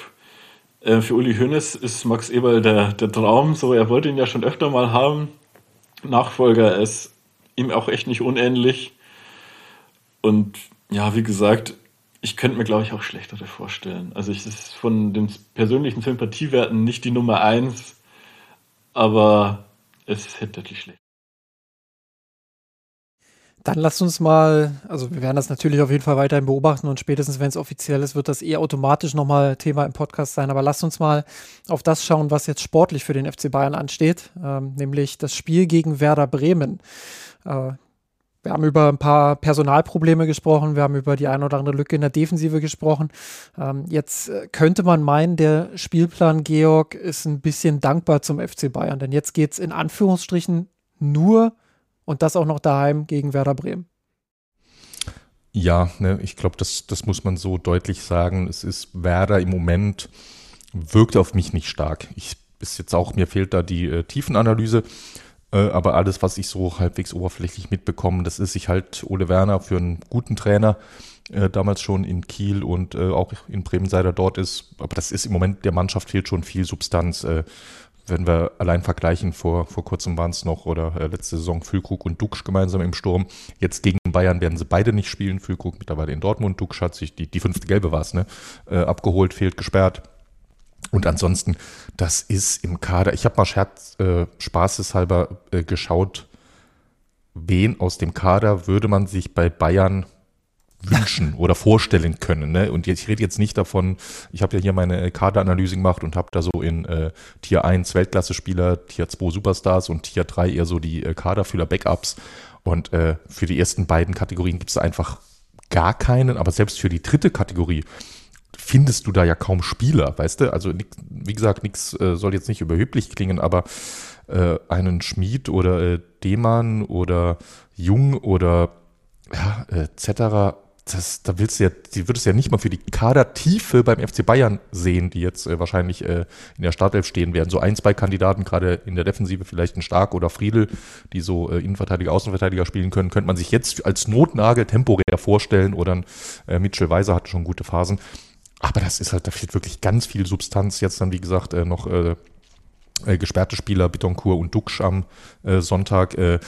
äh, für Uli Hoeneß ist Max Eberl der, der Traum. So, er wollte ihn ja schon öfter mal haben. Nachfolger ist ihm auch echt nicht unähnlich. Und ja, wie gesagt, ich könnte mir, glaube ich, auch schlechtere vorstellen. Also ich ist von den persönlichen Sympathiewerten nicht die Nummer eins, aber es ist deutlich schlecht. Dann lasst uns mal, also wir werden das natürlich auf jeden Fall weiterhin beobachten und spätestens, wenn es offiziell ist, wird das eh automatisch nochmal Thema im Podcast sein. Aber lasst uns mal auf das schauen, was jetzt sportlich für den FC Bayern ansteht, ähm, nämlich das Spiel gegen Werder Bremen. Äh, wir haben über ein paar Personalprobleme gesprochen, wir haben über die ein oder andere Lücke in der Defensive gesprochen. Ähm, jetzt äh, könnte man meinen, der Spielplan Georg ist ein bisschen dankbar zum FC Bayern, denn jetzt geht es in Anführungsstrichen nur und das auch noch daheim gegen Werder Bremen. Ja, ne, ich glaube, das, das muss man so deutlich sagen. Es ist Werder im Moment wirkt auf mich nicht stark. Ich ist jetzt auch, mir fehlt da die äh, Tiefenanalyse. Äh, aber alles, was ich so halbwegs oberflächlich mitbekomme, das ist sich halt Ole Werner für einen guten Trainer äh, damals schon in Kiel und äh, auch in Bremen, seit er dort ist. Aber das ist im Moment, der Mannschaft fehlt schon viel Substanz. Äh, wenn wir allein vergleichen, vor, vor kurzem waren es noch oder äh, letzte Saison Füllkrug und Duxch gemeinsam im Sturm. Jetzt gegen Bayern werden sie beide nicht spielen. Füllkrug mittlerweile in Dortmund, Duxch hat sich, die, die fünfte Gelbe war es, ne, äh, abgeholt, fehlt gesperrt. Und ansonsten, das ist im Kader. Ich habe mal Scherz, äh, spaßeshalber äh, geschaut, wen aus dem Kader würde man sich bei Bayern wünschen oder vorstellen können. Ne? Und jetzt, ich rede jetzt nicht davon, ich habe ja hier meine Kaderanalyse gemacht und habe da so in äh, Tier 1 Weltklasse-Spieler, Tier 2 Superstars und Tier 3 eher so die äh, Kaderfühler Backups. Und äh, für die ersten beiden Kategorien gibt es einfach gar keinen, aber selbst für die dritte Kategorie findest du da ja kaum Spieler, weißt du? Also wie gesagt, nichts äh, soll jetzt nicht überheblich klingen, aber äh, einen Schmied oder äh, Demann oder Jung oder ja, äh, etc., das, da willst du ja, die würdest du ja nicht mal für die Kadertiefe beim FC Bayern sehen, die jetzt äh, wahrscheinlich äh, in der Startelf stehen werden. So ein, zwei Kandidaten, gerade in der Defensive, vielleicht ein Stark oder Friedel, die so äh, Innenverteidiger, Außenverteidiger spielen können, könnte man sich jetzt als Notnagel temporär vorstellen oder ein äh, Mitchell Weiser hat schon gute Phasen. Aber das ist halt, da fehlt wirklich ganz viel Substanz. Jetzt dann, wie gesagt, äh, noch äh, äh, gesperrte Spieler Bitoncourt und Duxch am äh, Sonntag. Äh,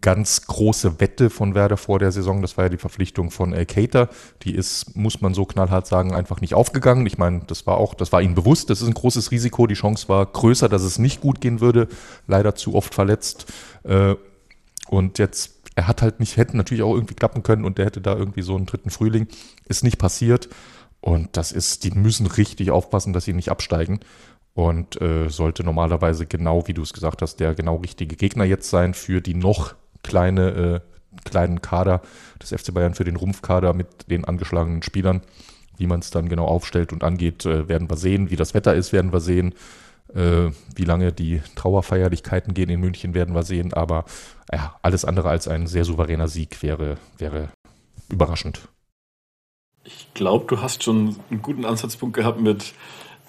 ganz große Wette von Werder vor der Saison. Das war ja die Verpflichtung von äh, Cater. Die ist, muss man so knallhart sagen, einfach nicht aufgegangen. Ich meine, das war auch, das war ihnen bewusst. Das ist ein großes Risiko. Die Chance war größer, dass es nicht gut gehen würde. Leider zu oft verletzt. Äh, Und jetzt, er hat halt nicht, hätte natürlich auch irgendwie klappen können und der hätte da irgendwie so einen dritten Frühling. Ist nicht passiert. Und das ist, die müssen richtig aufpassen, dass sie nicht absteigen. Und äh, sollte normalerweise genau, wie du es gesagt hast, der genau richtige Gegner jetzt sein für die noch kleine, äh, kleinen Kader des FC Bayern, für den Rumpfkader mit den angeschlagenen Spielern. Wie man es dann genau aufstellt und angeht, äh, werden wir sehen. Wie das Wetter ist, werden wir sehen. Äh, wie lange die Trauerfeierlichkeiten gehen in München, werden wir sehen. Aber ja, alles andere als ein sehr souveräner Sieg wäre, wäre überraschend. Ich glaube, du hast schon einen guten Ansatzpunkt gehabt mit,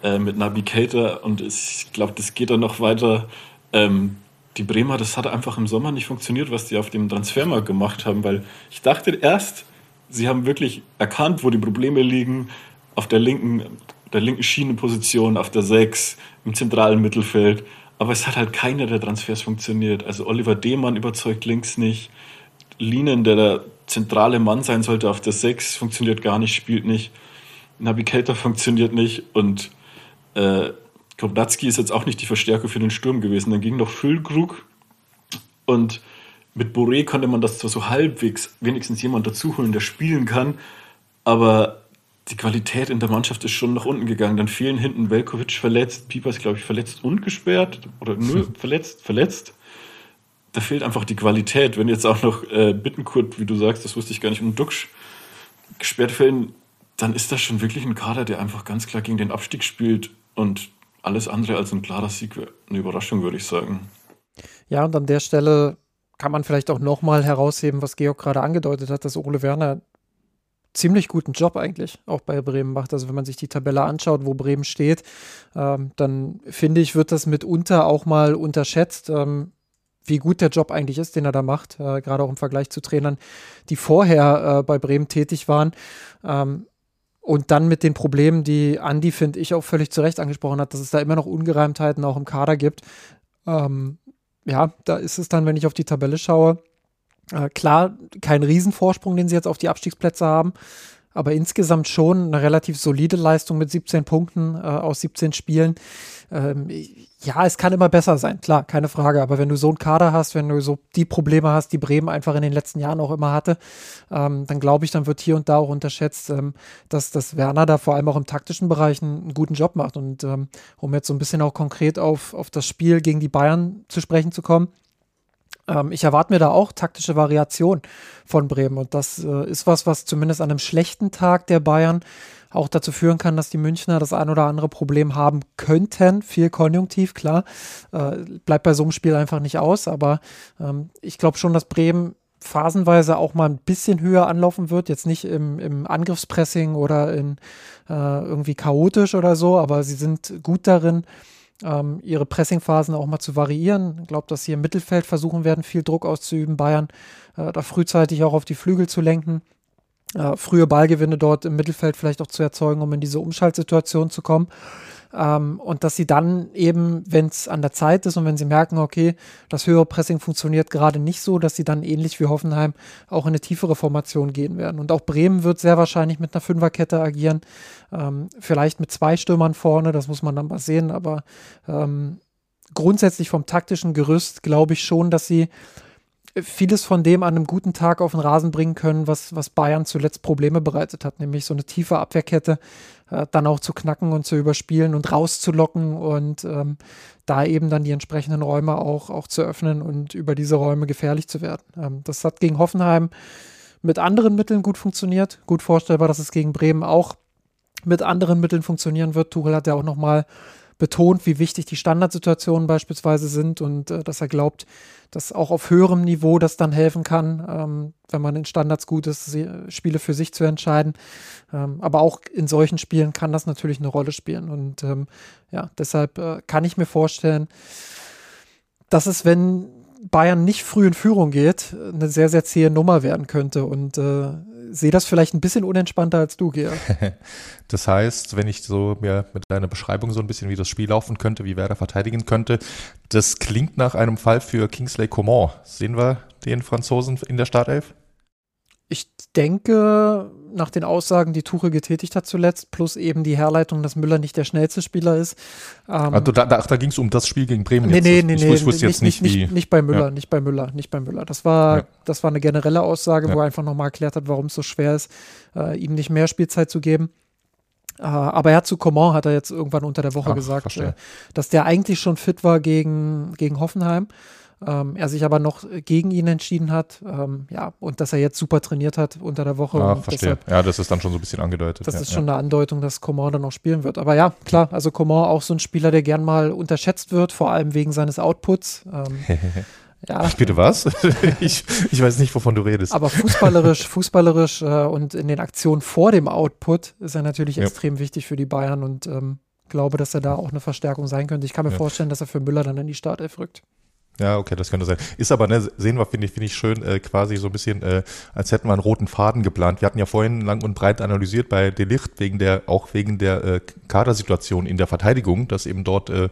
äh, mit Navigator und ich glaube, das geht dann noch weiter. Ähm, die Bremer, das hat einfach im Sommer nicht funktioniert, was die auf dem Transfermarkt gemacht haben, weil ich dachte erst, sie haben wirklich erkannt, wo die Probleme liegen, auf der linken, der linken Schienenposition, auf der 6, im zentralen Mittelfeld. Aber es hat halt keiner der Transfers funktioniert. Also Oliver Demann überzeugt links nicht. Linen, der der zentrale Mann sein sollte auf der 6, funktioniert gar nicht, spielt nicht. Navigator funktioniert nicht und äh, Koblatski ist jetzt auch nicht die Verstärker für den Sturm gewesen. Dann ging noch Füllkrug und mit Boré konnte man das zwar so halbwegs wenigstens jemand dazuholen, der spielen kann, aber die Qualität in der Mannschaft ist schon nach unten gegangen. Dann fehlen hinten Velkovic verletzt, Pipas, glaube ich, verletzt und gesperrt oder nur verletzt, verletzt. Da fehlt einfach die Qualität. Wenn jetzt auch noch äh, Bittenkurt, wie du sagst, das wusste ich gar nicht, um Duxch gesperrt fällen, dann ist das schon wirklich ein Kader, der einfach ganz klar gegen den Abstieg spielt und alles andere als ein klarer Sieg eine Überraschung, würde ich sagen. Ja, und an der Stelle kann man vielleicht auch nochmal herausheben, was Georg gerade angedeutet hat, dass Ole Werner ziemlich guten Job eigentlich auch bei Bremen macht. Also wenn man sich die Tabelle anschaut, wo Bremen steht, ähm, dann finde ich, wird das mitunter auch mal unterschätzt, ähm, wie gut der Job eigentlich ist, den er da macht, äh, gerade auch im Vergleich zu Trainern, die vorher äh, bei Bremen tätig waren. Ähm, und dann mit den Problemen, die Andi, finde ich, auch völlig zu Recht angesprochen hat, dass es da immer noch Ungereimtheiten auch im Kader gibt. Ähm, ja, da ist es dann, wenn ich auf die Tabelle schaue, äh, klar, kein Riesenvorsprung, den sie jetzt auf die Abstiegsplätze haben, aber insgesamt schon eine relativ solide Leistung mit 17 Punkten äh, aus 17 Spielen. Ähm, ja, es kann immer besser sein, klar, keine Frage. Aber wenn du so einen Kader hast, wenn du so die Probleme hast, die Bremen einfach in den letzten Jahren auch immer hatte, ähm, dann glaube ich, dann wird hier und da auch unterschätzt, ähm, dass, dass Werner da vor allem auch im taktischen Bereich einen, einen guten Job macht. Und ähm, um jetzt so ein bisschen auch konkret auf, auf das Spiel gegen die Bayern zu sprechen zu kommen, ähm, ich erwarte mir da auch taktische Variation von Bremen. Und das äh, ist was, was zumindest an einem schlechten Tag der Bayern auch dazu führen kann, dass die Münchner das ein oder andere Problem haben könnten. Viel Konjunktiv, klar. Äh, bleibt bei so einem Spiel einfach nicht aus. Aber ähm, ich glaube schon, dass Bremen phasenweise auch mal ein bisschen höher anlaufen wird. Jetzt nicht im, im Angriffspressing oder in äh, irgendwie chaotisch oder so, aber sie sind gut darin, ähm, ihre Pressingphasen auch mal zu variieren. Ich glaube, dass sie im Mittelfeld versuchen werden, viel Druck auszuüben, Bayern äh, da frühzeitig auch auf die Flügel zu lenken. Äh, frühe Ballgewinne dort im Mittelfeld vielleicht auch zu erzeugen, um in diese Umschaltsituation zu kommen. Ähm, und dass sie dann eben, wenn es an der Zeit ist und wenn sie merken, okay, das höhere Pressing funktioniert gerade nicht so, dass sie dann ähnlich wie Hoffenheim auch in eine tiefere Formation gehen werden. Und auch Bremen wird sehr wahrscheinlich mit einer Fünferkette agieren, ähm, vielleicht mit zwei Stürmern vorne, das muss man dann mal sehen, aber ähm, grundsätzlich vom taktischen Gerüst glaube ich schon, dass sie vieles von dem an einem guten Tag auf den Rasen bringen können, was, was Bayern zuletzt Probleme bereitet hat, nämlich so eine tiefe Abwehrkette äh, dann auch zu knacken und zu überspielen und rauszulocken und ähm, da eben dann die entsprechenden Räume auch, auch zu öffnen und über diese Räume gefährlich zu werden. Ähm, das hat gegen Hoffenheim mit anderen Mitteln gut funktioniert. Gut vorstellbar, dass es gegen Bremen auch mit anderen Mitteln funktionieren wird. Tuchel hat ja auch nochmal betont, wie wichtig die Standardsituationen beispielsweise sind und äh, dass er glaubt, dass auch auf höherem Niveau das dann helfen kann, ähm, wenn man in Standards gut ist, Spiele für sich zu entscheiden. Ähm, aber auch in solchen Spielen kann das natürlich eine Rolle spielen. Und ähm, ja, deshalb äh, kann ich mir vorstellen, dass es, wenn Bayern nicht früh in Führung geht, eine sehr, sehr zähe Nummer werden könnte. Und äh, sehe das vielleicht ein bisschen unentspannter als du, Georg. das heißt, wenn ich so mir mit deiner Beschreibung so ein bisschen, wie das Spiel laufen könnte, wie Werder verteidigen könnte, das klingt nach einem Fall für Kingsley Coman. Sehen wir den Franzosen in der Startelf? Ich denke, nach den Aussagen, die Tuche getätigt hat zuletzt, plus eben die Herleitung, dass Müller nicht der schnellste Spieler ist. Ähm, also da, da, da ging es um das Spiel gegen Bremen. Nee, jetzt. nee, nee, ich, nee, ich wusste jetzt nicht, nicht, wie. Nicht bei Müller, ja. nicht bei Müller, nicht bei Müller. Das war, ja. das war eine generelle Aussage, ja. wo er einfach nochmal erklärt hat, warum es so schwer ist, äh, ihm nicht mehr Spielzeit zu geben. Uh, aber er hat zu Coman, hat er jetzt irgendwann unter der Woche Ach, gesagt, äh, dass der eigentlich schon fit war gegen, gegen Hoffenheim. Ähm, er sich aber noch gegen ihn entschieden hat, ähm, ja, und dass er jetzt super trainiert hat unter der Woche. Ah, verstehe. Deshalb, ja, das ist dann schon so ein bisschen angedeutet. Das ja, ist schon eine Andeutung, dass Coman dann noch spielen wird. Aber ja, klar, also Coman auch so ein Spieler, der gern mal unterschätzt wird, vor allem wegen seines Outputs. Ähm, Ja. Ach, bitte was? ich, ich weiß nicht, wovon du redest. Aber fußballerisch, fußballerisch äh, und in den Aktionen vor dem Output ist er natürlich ja. extrem wichtig für die Bayern und ähm, glaube, dass er da auch eine Verstärkung sein könnte. Ich kann mir ja. vorstellen, dass er für Müller dann in die Startelf rückt. Ja, okay, das könnte sein. Ist aber, ne, sehen wir, finde ich, finde ich schön, äh, quasi so ein bisschen, äh, als hätten wir einen roten Faden geplant. Wir hatten ja vorhin lang und breit analysiert bei Delicht, wegen der, auch wegen der äh, Kadersituation in der Verteidigung, dass eben dort äh,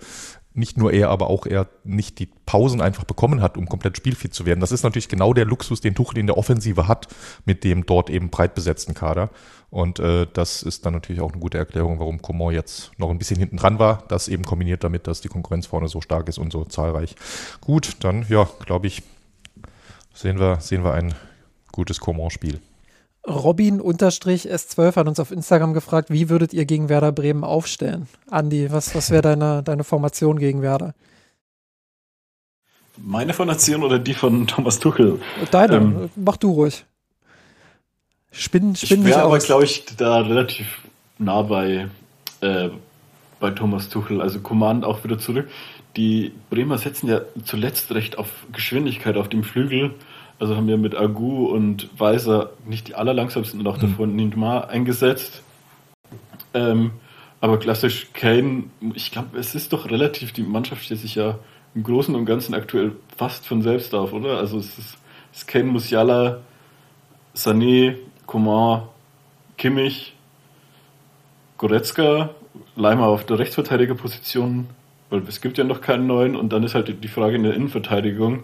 nicht nur er, aber auch er nicht die Pausen einfach bekommen hat, um komplett spielfit zu werden. Das ist natürlich genau der Luxus, den Tuchel in der Offensive hat, mit dem dort eben breit besetzten Kader. Und äh, das ist dann natürlich auch eine gute Erklärung, warum Coman jetzt noch ein bisschen hinten dran war. Das eben kombiniert damit, dass die Konkurrenz vorne so stark ist und so zahlreich. Gut, dann ja, glaube ich, sehen wir, sehen wir ein gutes Coman-Spiel. Robin-S12 hat uns auf Instagram gefragt, wie würdet ihr gegen Werder Bremen aufstellen? Andi, was, was wäre deine, deine Formation gegen Werder? Meine Formation oder die von Thomas Tuchel? Deine, ähm, mach du ruhig. Spinn, spinn ich wäre aber, glaube ich, da relativ nah bei, äh, bei Thomas Tuchel. Also Command auch wieder zurück. Die Bremer setzen ja zuletzt recht auf Geschwindigkeit auf dem Flügel. Also haben wir mit Agu und Weiser nicht die allerlangsamsten und auch mhm. davor Nindmar eingesetzt. Ähm, aber klassisch Kane, ich glaube, es ist doch relativ, die Mannschaft steht sich ja im Großen und Ganzen aktuell fast von selbst auf, oder? Also es ist, es ist Kane, Musiala, Sané, Coman, Kimmich, Goretzka, Leimer auf der Rechtsverteidigerposition, weil es gibt ja noch keinen neuen und dann ist halt die Frage in der Innenverteidigung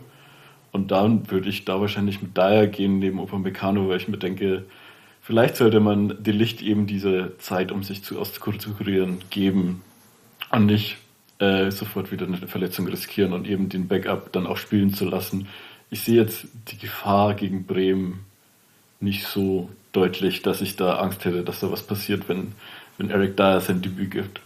und dann würde ich da wahrscheinlich mit Dyer gehen neben Upamecano, weil ich mir denke, vielleicht sollte man dem Licht eben diese Zeit, um sich zu auskurieren, geben und nicht äh, sofort wieder eine Verletzung riskieren und eben den Backup dann auch spielen zu lassen. Ich sehe jetzt die Gefahr gegen Bremen nicht so deutlich, dass ich da Angst hätte, dass da was passiert, wenn, wenn Eric Dyer sein Debüt gibt.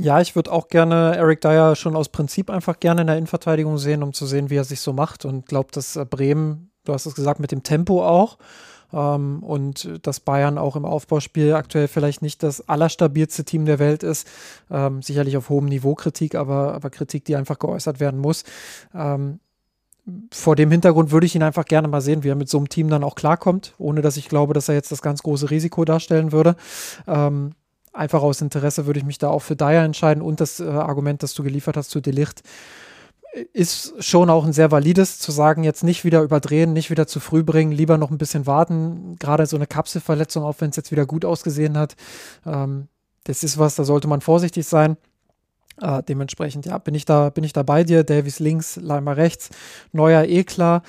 Ja, ich würde auch gerne Eric Dyer schon aus Prinzip einfach gerne in der Innenverteidigung sehen, um zu sehen, wie er sich so macht. Und glaube, dass äh, Bremen, du hast es gesagt, mit dem Tempo auch. Ähm, und dass Bayern auch im Aufbauspiel aktuell vielleicht nicht das allerstabilste Team der Welt ist. Ähm, sicherlich auf hohem Niveau Kritik, aber, aber Kritik, die einfach geäußert werden muss. Ähm, vor dem Hintergrund würde ich ihn einfach gerne mal sehen, wie er mit so einem Team dann auch klarkommt, ohne dass ich glaube, dass er jetzt das ganz große Risiko darstellen würde. Ähm, einfach aus Interesse würde ich mich da auch für Dyer entscheiden und das äh, Argument, das du geliefert hast zu Delicht, ist schon auch ein sehr valides, zu sagen, jetzt nicht wieder überdrehen, nicht wieder zu früh bringen, lieber noch ein bisschen warten. Gerade so eine Kapselverletzung, auch wenn es jetzt wieder gut ausgesehen hat, ähm, das ist was, da sollte man vorsichtig sein. Äh, dementsprechend, ja, bin ich da, bin ich da bei dir. Davies links, Leimer rechts, Neuer eh klar.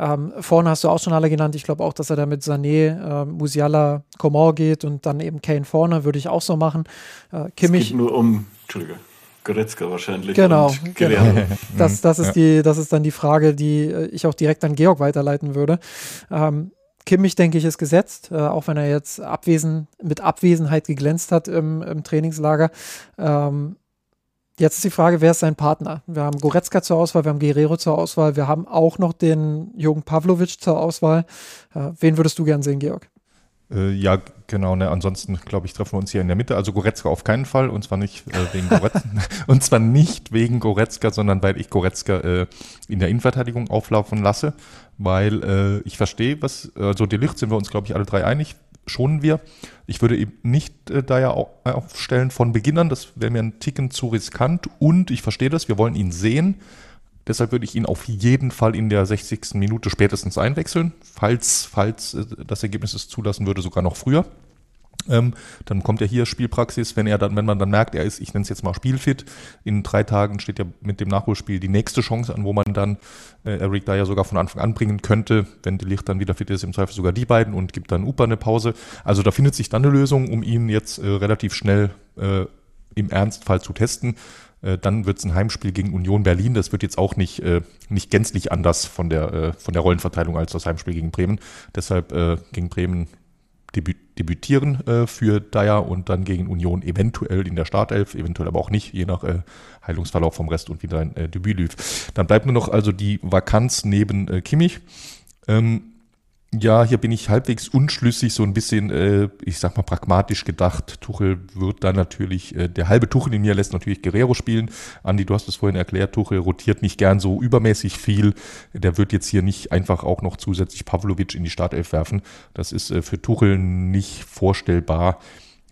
Ähm, vorne hast du auch schon alle genannt. Ich glaube auch, dass er da mit Sané, äh, Musiala, Coman geht und dann eben Kane vorne, würde ich auch so machen. Äh, Kimmich. Es geht nur um, Entschuldige. Goretzka wahrscheinlich. Genau, genau. Das, das, ist ja. die, das ist dann die Frage, die äh, ich auch direkt an Georg weiterleiten würde. Ähm, Kimmich, denke ich, ist gesetzt, äh, auch wenn er jetzt abwesen, mit Abwesenheit geglänzt hat im, im Trainingslager. Ähm, Jetzt ist die Frage, wer ist sein Partner? Wir haben Goretzka zur Auswahl, wir haben Guerrero zur Auswahl, wir haben auch noch den Jürgen Pavlovic zur Auswahl. Äh, wen würdest du gern sehen, Georg? Äh, ja, genau. Ne? Ansonsten, glaube ich, treffen wir uns hier in der Mitte. Also Goretzka auf keinen Fall. Und zwar nicht äh, wegen Goretzka. und zwar nicht wegen Goretzka, sondern weil ich Goretzka äh, in der Innenverteidigung auflaufen lasse. Weil äh, ich verstehe, was, also die Licht sind wir uns, glaube ich, alle drei einig schonen wir. Ich würde eben nicht äh, da ja aufstellen von Beginn an, das wäre mir ein Ticken zu riskant und ich verstehe das, wir wollen ihn sehen. Deshalb würde ich ihn auf jeden Fall in der 60. Minute spätestens einwechseln, falls, falls äh, das Ergebnis es zulassen würde, sogar noch früher. Ähm, dann kommt er hier Spielpraxis, wenn er dann, wenn man dann merkt, er ist, ich nenne es jetzt mal Spielfit, in drei Tagen steht ja mit dem Nachholspiel die nächste Chance an, wo man dann äh, Eric da ja sogar von Anfang an bringen könnte, wenn die Licht dann wieder fit ist, im Zweifel sogar die beiden und gibt dann Upa eine Pause. Also da findet sich dann eine Lösung, um ihn jetzt äh, relativ schnell äh, im Ernstfall zu testen. Äh, dann wird es ein Heimspiel gegen Union Berlin. Das wird jetzt auch nicht, äh, nicht gänzlich anders von der, äh, von der Rollenverteilung als das Heimspiel gegen Bremen. Deshalb äh, gegen Bremen debü debütieren äh, für Dyer und dann gegen Union eventuell in der Startelf, eventuell aber auch nicht, je nach äh, Heilungsverlauf vom Rest und wie dein äh, Debüt lief. Dann bleibt nur noch also die Vakanz neben äh, Kimmich. Ähm, ja, hier bin ich halbwegs unschlüssig, so ein bisschen, äh, ich sag mal, pragmatisch gedacht. Tuchel wird da natürlich, äh, der halbe Tuchel in mir lässt natürlich Guerrero spielen. Andi, du hast es vorhin erklärt, Tuchel rotiert nicht gern so übermäßig viel. Der wird jetzt hier nicht einfach auch noch zusätzlich Pavlovic in die Startelf werfen. Das ist äh, für Tuchel nicht vorstellbar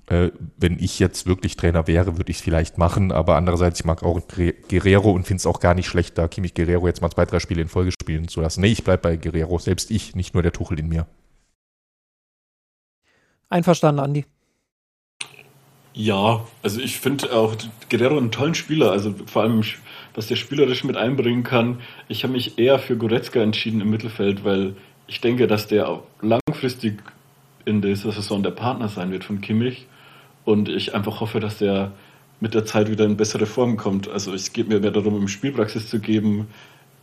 äh, wenn ich jetzt wirklich Trainer wäre, würde ich es vielleicht machen, aber andererseits, ich mag auch Guerrero und finde es auch gar nicht schlecht, da Kimmich Guerrero jetzt mal zwei, drei Spiele in Folge spielen zu lassen. Nee, ich bleibe bei Guerrero, selbst ich, nicht nur der Tuchel in mir. Einverstanden, Andi. Ja, also ich finde auch Guerrero einen tollen Spieler, also vor allem, was der spielerisch mit einbringen kann. Ich habe mich eher für Goretzka entschieden im Mittelfeld, weil ich denke, dass der auch langfristig in dieser Saison der Partner sein wird von Kimmich und ich einfach hoffe, dass der mit der Zeit wieder in bessere Form kommt. Also es geht mir mehr darum, ihm Spielpraxis zu geben.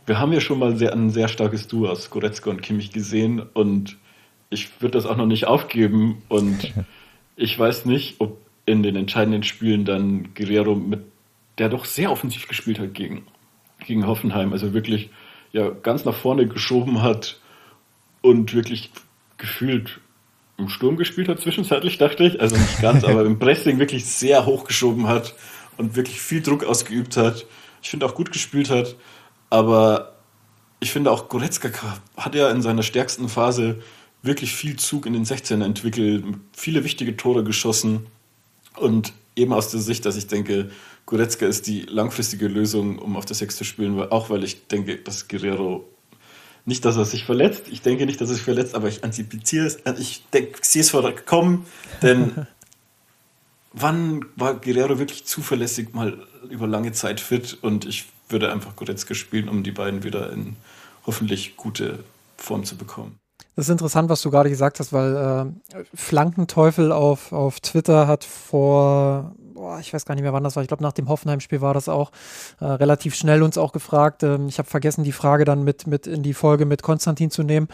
Wir haben ja schon mal sehr, ein sehr starkes Duo aus Goretzka und Kimmich gesehen und ich würde das auch noch nicht aufgeben und ich weiß nicht, ob in den entscheidenden Spielen dann Guerrero mit, der doch sehr offensiv gespielt hat gegen, gegen Hoffenheim, also wirklich ja ganz nach vorne geschoben hat und wirklich gefühlt im Sturm gespielt hat, zwischenzeitlich dachte ich. Also nicht ganz, aber im Pressing wirklich sehr hochgeschoben hat und wirklich viel Druck ausgeübt hat. Ich finde auch gut gespielt hat. Aber ich finde auch Goretzka hat ja in seiner stärksten Phase wirklich viel Zug in den 16er entwickelt, viele wichtige Tore geschossen. Und eben aus der Sicht, dass ich denke, Goretzka ist die langfristige Lösung, um auf der Sechs zu spielen, auch weil ich denke, dass Guerrero nicht, dass er sich verletzt. Ich denke nicht, dass er sich verletzt, aber ich antizipiere es. Ich denke, sehe es vorkommen, denn wann war Guerrero wirklich zuverlässig mal über lange Zeit fit und ich würde einfach Goretzka spielen, um die beiden wieder in hoffentlich gute Form zu bekommen. Das ist interessant, was du gerade gesagt hast, weil äh, Flankenteufel auf, auf Twitter hat vor boah, ich weiß gar nicht mehr, wann das war. Ich glaube, nach dem Hoffenheim-Spiel war das auch äh, relativ schnell uns auch gefragt. Ähm, ich habe vergessen, die Frage dann mit, mit in die Folge mit Konstantin zu nehmen.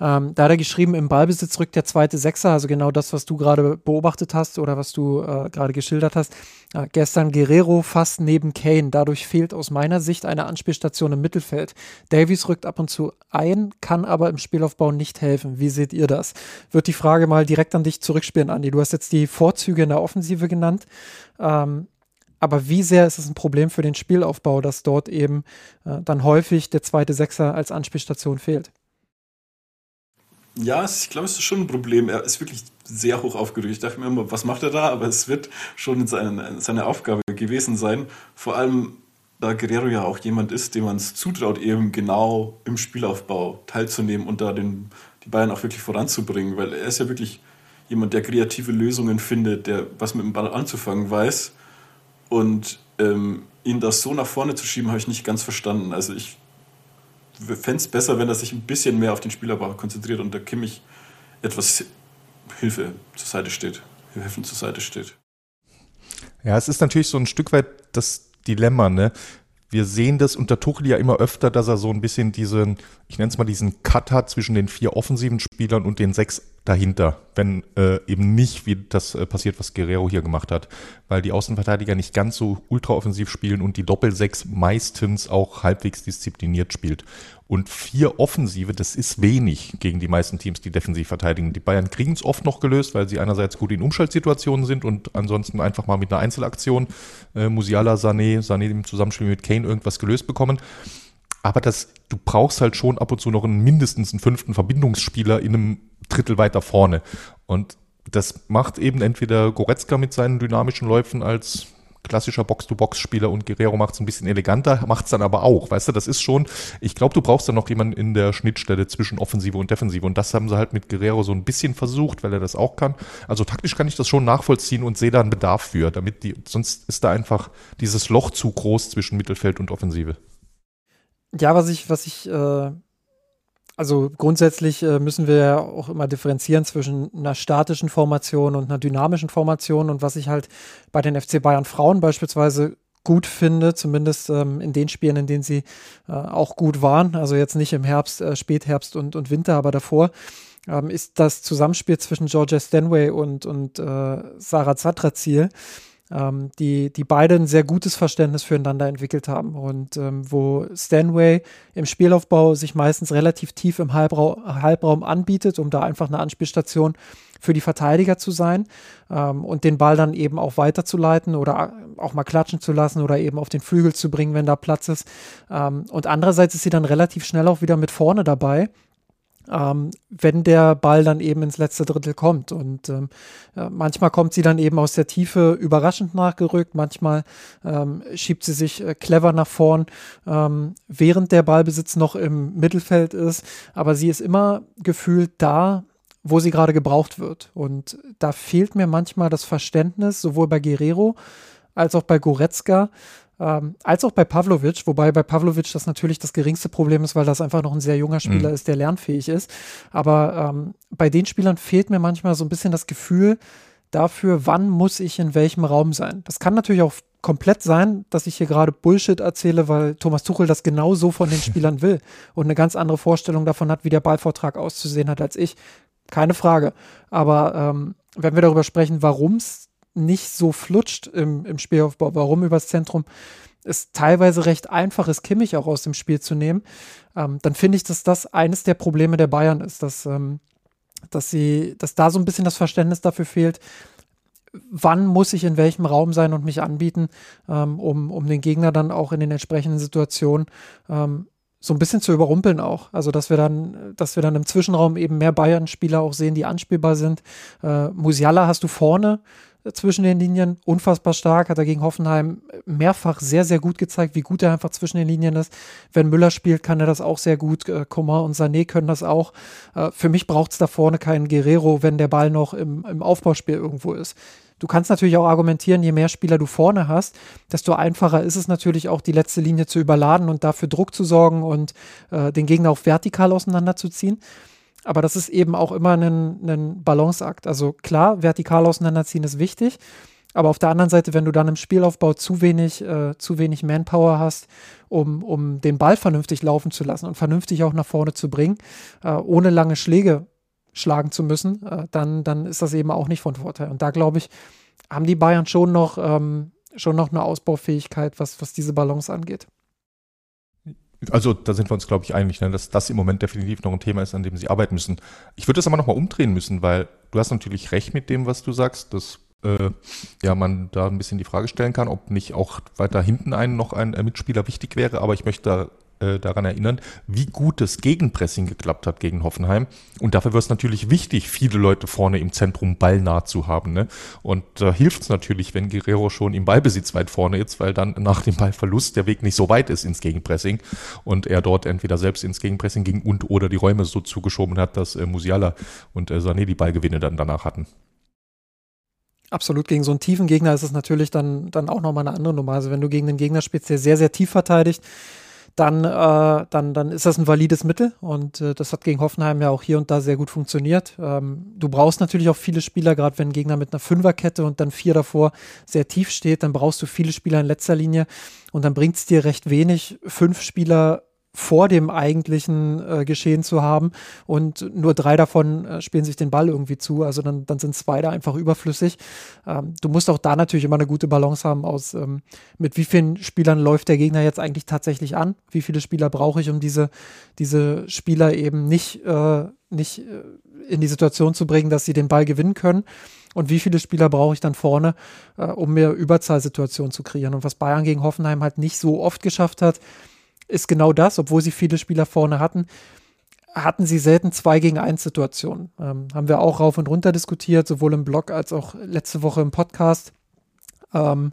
Ähm, da hat er geschrieben, im Ballbesitz rückt der zweite Sechser, also genau das, was du gerade beobachtet hast oder was du äh, gerade geschildert hast. Äh, gestern Guerrero fast neben Kane. Dadurch fehlt aus meiner Sicht eine Anspielstation im Mittelfeld. Davies rückt ab und zu ein, kann aber im Spielaufbau nicht helfen. Wie seht ihr das? Wird die Frage mal direkt an dich zurückspielen, Andi. Du hast jetzt die Vorzüge in der Offensive genannt. Ähm, aber wie sehr ist es ein Problem für den Spielaufbau, dass dort eben äh, dann häufig der zweite Sechser als Anspielstation fehlt? Ja, ich glaube, es ist schon ein Problem. Er ist wirklich sehr hoch aufgeregt. Ich dachte mir immer, was macht er da? Aber es wird schon seine, seine Aufgabe gewesen sein. Vor allem, da Guerrero ja auch jemand ist, dem man es zutraut, eben genau im Spielaufbau teilzunehmen und da den, die Bayern auch wirklich voranzubringen. Weil er ist ja wirklich jemand, der kreative Lösungen findet, der was mit dem Ball anzufangen weiß. Und ähm, ihn das so nach vorne zu schieben, habe ich nicht ganz verstanden. Also ich fände es besser, wenn er sich ein bisschen mehr auf den Spielerbau konzentriert und der Kimmich etwas Hilfe zur Seite steht, Hilfen zur Seite steht. Ja, es ist natürlich so ein Stück weit das Dilemma, ne? Wir sehen das unter Tuchel ja immer öfter, dass er so ein bisschen diesen, ich nenne es mal diesen Cut hat zwischen den vier offensiven Spielern und den sechs dahinter, wenn äh, eben nicht wie das äh, passiert, was Guerrero hier gemacht hat, weil die Außenverteidiger nicht ganz so ultraoffensiv spielen und die Doppelsechs meistens auch halbwegs diszipliniert spielt. Und vier Offensive, das ist wenig gegen die meisten Teams, die defensiv verteidigen. Die Bayern kriegen es oft noch gelöst, weil sie einerseits gut in Umschaltsituationen sind und ansonsten einfach mal mit einer Einzelaktion äh, Musiala, Sané, Sané im Zusammenspiel mit Kane irgendwas gelöst bekommen. Aber das, du brauchst halt schon ab und zu noch einen mindestens einen fünften Verbindungsspieler in einem Drittel weiter vorne. Und das macht eben entweder Goretzka mit seinen dynamischen Läufen als klassischer Box-to-Box-Spieler und Guerrero macht es ein bisschen eleganter, macht es dann aber auch. Weißt du, das ist schon, ich glaube, du brauchst dann noch jemanden in der Schnittstelle zwischen Offensive und Defensive und das haben sie halt mit Guerrero so ein bisschen versucht, weil er das auch kann. Also taktisch kann ich das schon nachvollziehen und sehe da einen Bedarf für, damit die, sonst ist da einfach dieses Loch zu groß zwischen Mittelfeld und Offensive. Ja, was ich, was ich, äh, also grundsätzlich äh, müssen wir ja auch immer differenzieren zwischen einer statischen Formation und einer dynamischen Formation. Und was ich halt bei den FC Bayern Frauen beispielsweise gut finde, zumindest ähm, in den Spielen, in denen sie äh, auch gut waren, also jetzt nicht im Herbst, äh, Spätherbst und, und Winter, aber davor, ähm, ist das Zusammenspiel zwischen Georgia Stanway und, und äh, Sarah Zatrazil ähm, die, die beide ein sehr gutes Verständnis füreinander entwickelt haben und ähm, wo Stanway im Spielaufbau sich meistens relativ tief im Halbrau Halbraum anbietet, um da einfach eine Anspielstation für die Verteidiger zu sein ähm, und den Ball dann eben auch weiterzuleiten oder auch mal klatschen zu lassen oder eben auf den Flügel zu bringen, wenn da Platz ist. Ähm, und andererseits ist sie dann relativ schnell auch wieder mit vorne dabei ähm, wenn der Ball dann eben ins letzte Drittel kommt. Und ähm, äh, manchmal kommt sie dann eben aus der Tiefe überraschend nachgerückt, manchmal ähm, schiebt sie sich äh, clever nach vorn, ähm, während der Ballbesitz noch im Mittelfeld ist. Aber sie ist immer gefühlt da, wo sie gerade gebraucht wird. Und da fehlt mir manchmal das Verständnis, sowohl bei Guerrero als auch bei Goretzka, ähm, als auch bei Pavlovic, wobei bei Pavlovic das natürlich das geringste Problem ist, weil das einfach noch ein sehr junger Spieler mhm. ist, der lernfähig ist. Aber ähm, bei den Spielern fehlt mir manchmal so ein bisschen das Gefühl dafür, wann muss ich in welchem Raum sein. Das kann natürlich auch komplett sein, dass ich hier gerade Bullshit erzähle, weil Thomas Tuchel das genau so von den Spielern will und eine ganz andere Vorstellung davon hat, wie der Ballvortrag auszusehen hat als ich. Keine Frage. Aber ähm, wenn wir darüber sprechen, warum es nicht so flutscht im, im Spielaufbau, warum übers Zentrum es teilweise recht einfach ist, Kimmich auch aus dem Spiel zu nehmen, ähm, dann finde ich, dass das eines der Probleme der Bayern ist, dass, ähm, dass sie, dass da so ein bisschen das Verständnis dafür fehlt, wann muss ich in welchem Raum sein und mich anbieten, ähm, um, um den Gegner dann auch in den entsprechenden Situationen ähm, so ein bisschen zu überrumpeln auch. Also, dass wir dann, dass wir dann im Zwischenraum eben mehr Bayern-Spieler auch sehen, die anspielbar sind. Äh, Musiala hast du vorne, zwischen den Linien, unfassbar stark, hat er gegen Hoffenheim mehrfach sehr, sehr gut gezeigt, wie gut er einfach zwischen den Linien ist. Wenn Müller spielt, kann er das auch sehr gut. Äh, Coman und Sané können das auch. Äh, für mich braucht es da vorne keinen Guerrero, wenn der Ball noch im, im Aufbauspiel irgendwo ist. Du kannst natürlich auch argumentieren, je mehr Spieler du vorne hast, desto einfacher ist es natürlich auch, die letzte Linie zu überladen und dafür Druck zu sorgen und äh, den Gegner auch vertikal auseinanderzuziehen. Aber das ist eben auch immer ein, ein Balanceakt. Also klar, vertikal auseinanderziehen ist wichtig. Aber auf der anderen Seite, wenn du dann im Spielaufbau zu wenig, äh, zu wenig Manpower hast, um, um den Ball vernünftig laufen zu lassen und vernünftig auch nach vorne zu bringen, äh, ohne lange Schläge schlagen zu müssen, äh, dann, dann ist das eben auch nicht von Vorteil. Und da glaube ich, haben die Bayern schon noch, ähm, schon noch eine Ausbaufähigkeit, was, was diese Balance angeht. Also da sind wir uns, glaube ich, einig, ne, dass das im Moment definitiv noch ein Thema ist, an dem sie arbeiten müssen. Ich würde das aber nochmal umdrehen müssen, weil du hast natürlich recht mit dem, was du sagst, dass äh, ja man da ein bisschen die Frage stellen kann, ob nicht auch weiter hinten einen noch ein Mitspieler wichtig wäre. Aber ich möchte da äh, daran erinnern, wie gut das Gegenpressing geklappt hat gegen Hoffenheim. Und dafür wird es natürlich wichtig, viele Leute vorne im Zentrum ballnah zu haben. Ne? Und da äh, hilft es natürlich, wenn Guerrero schon im Ballbesitz weit vorne ist, weil dann nach dem Ballverlust der Weg nicht so weit ist ins Gegenpressing und er dort entweder selbst ins Gegenpressing ging und oder die Räume so zugeschoben hat, dass äh, Musiala und äh, Sané die Ballgewinne dann danach hatten. Absolut, gegen so einen tiefen Gegner ist es natürlich dann, dann auch nochmal eine andere Nummer. Also wenn du gegen den Gegner spielst, der sehr, sehr tief verteidigt, dann, äh, dann, dann ist das ein valides Mittel und äh, das hat gegen Hoffenheim ja auch hier und da sehr gut funktioniert. Ähm, du brauchst natürlich auch viele Spieler, gerade wenn ein Gegner mit einer Fünferkette und dann vier davor sehr tief steht, dann brauchst du viele Spieler in letzter Linie und dann bringt es dir recht wenig, fünf Spieler vor dem eigentlichen äh, Geschehen zu haben und nur drei davon äh, spielen sich den Ball irgendwie zu. Also dann, dann sind zwei da einfach überflüssig. Ähm, du musst auch da natürlich immer eine gute Balance haben aus, ähm, mit wie vielen Spielern läuft der Gegner jetzt eigentlich tatsächlich an? Wie viele Spieler brauche ich, um diese, diese Spieler eben nicht, äh, nicht äh, in die Situation zu bringen, dass sie den Ball gewinnen können? Und wie viele Spieler brauche ich dann vorne, äh, um mir Überzahlsituationen zu kreieren? Und was Bayern gegen Hoffenheim halt nicht so oft geschafft hat, ist genau das, obwohl sie viele Spieler vorne hatten, hatten sie selten zwei gegen eins Situationen. Ähm, haben wir auch rauf und runter diskutiert, sowohl im Blog als auch letzte Woche im Podcast. Ähm,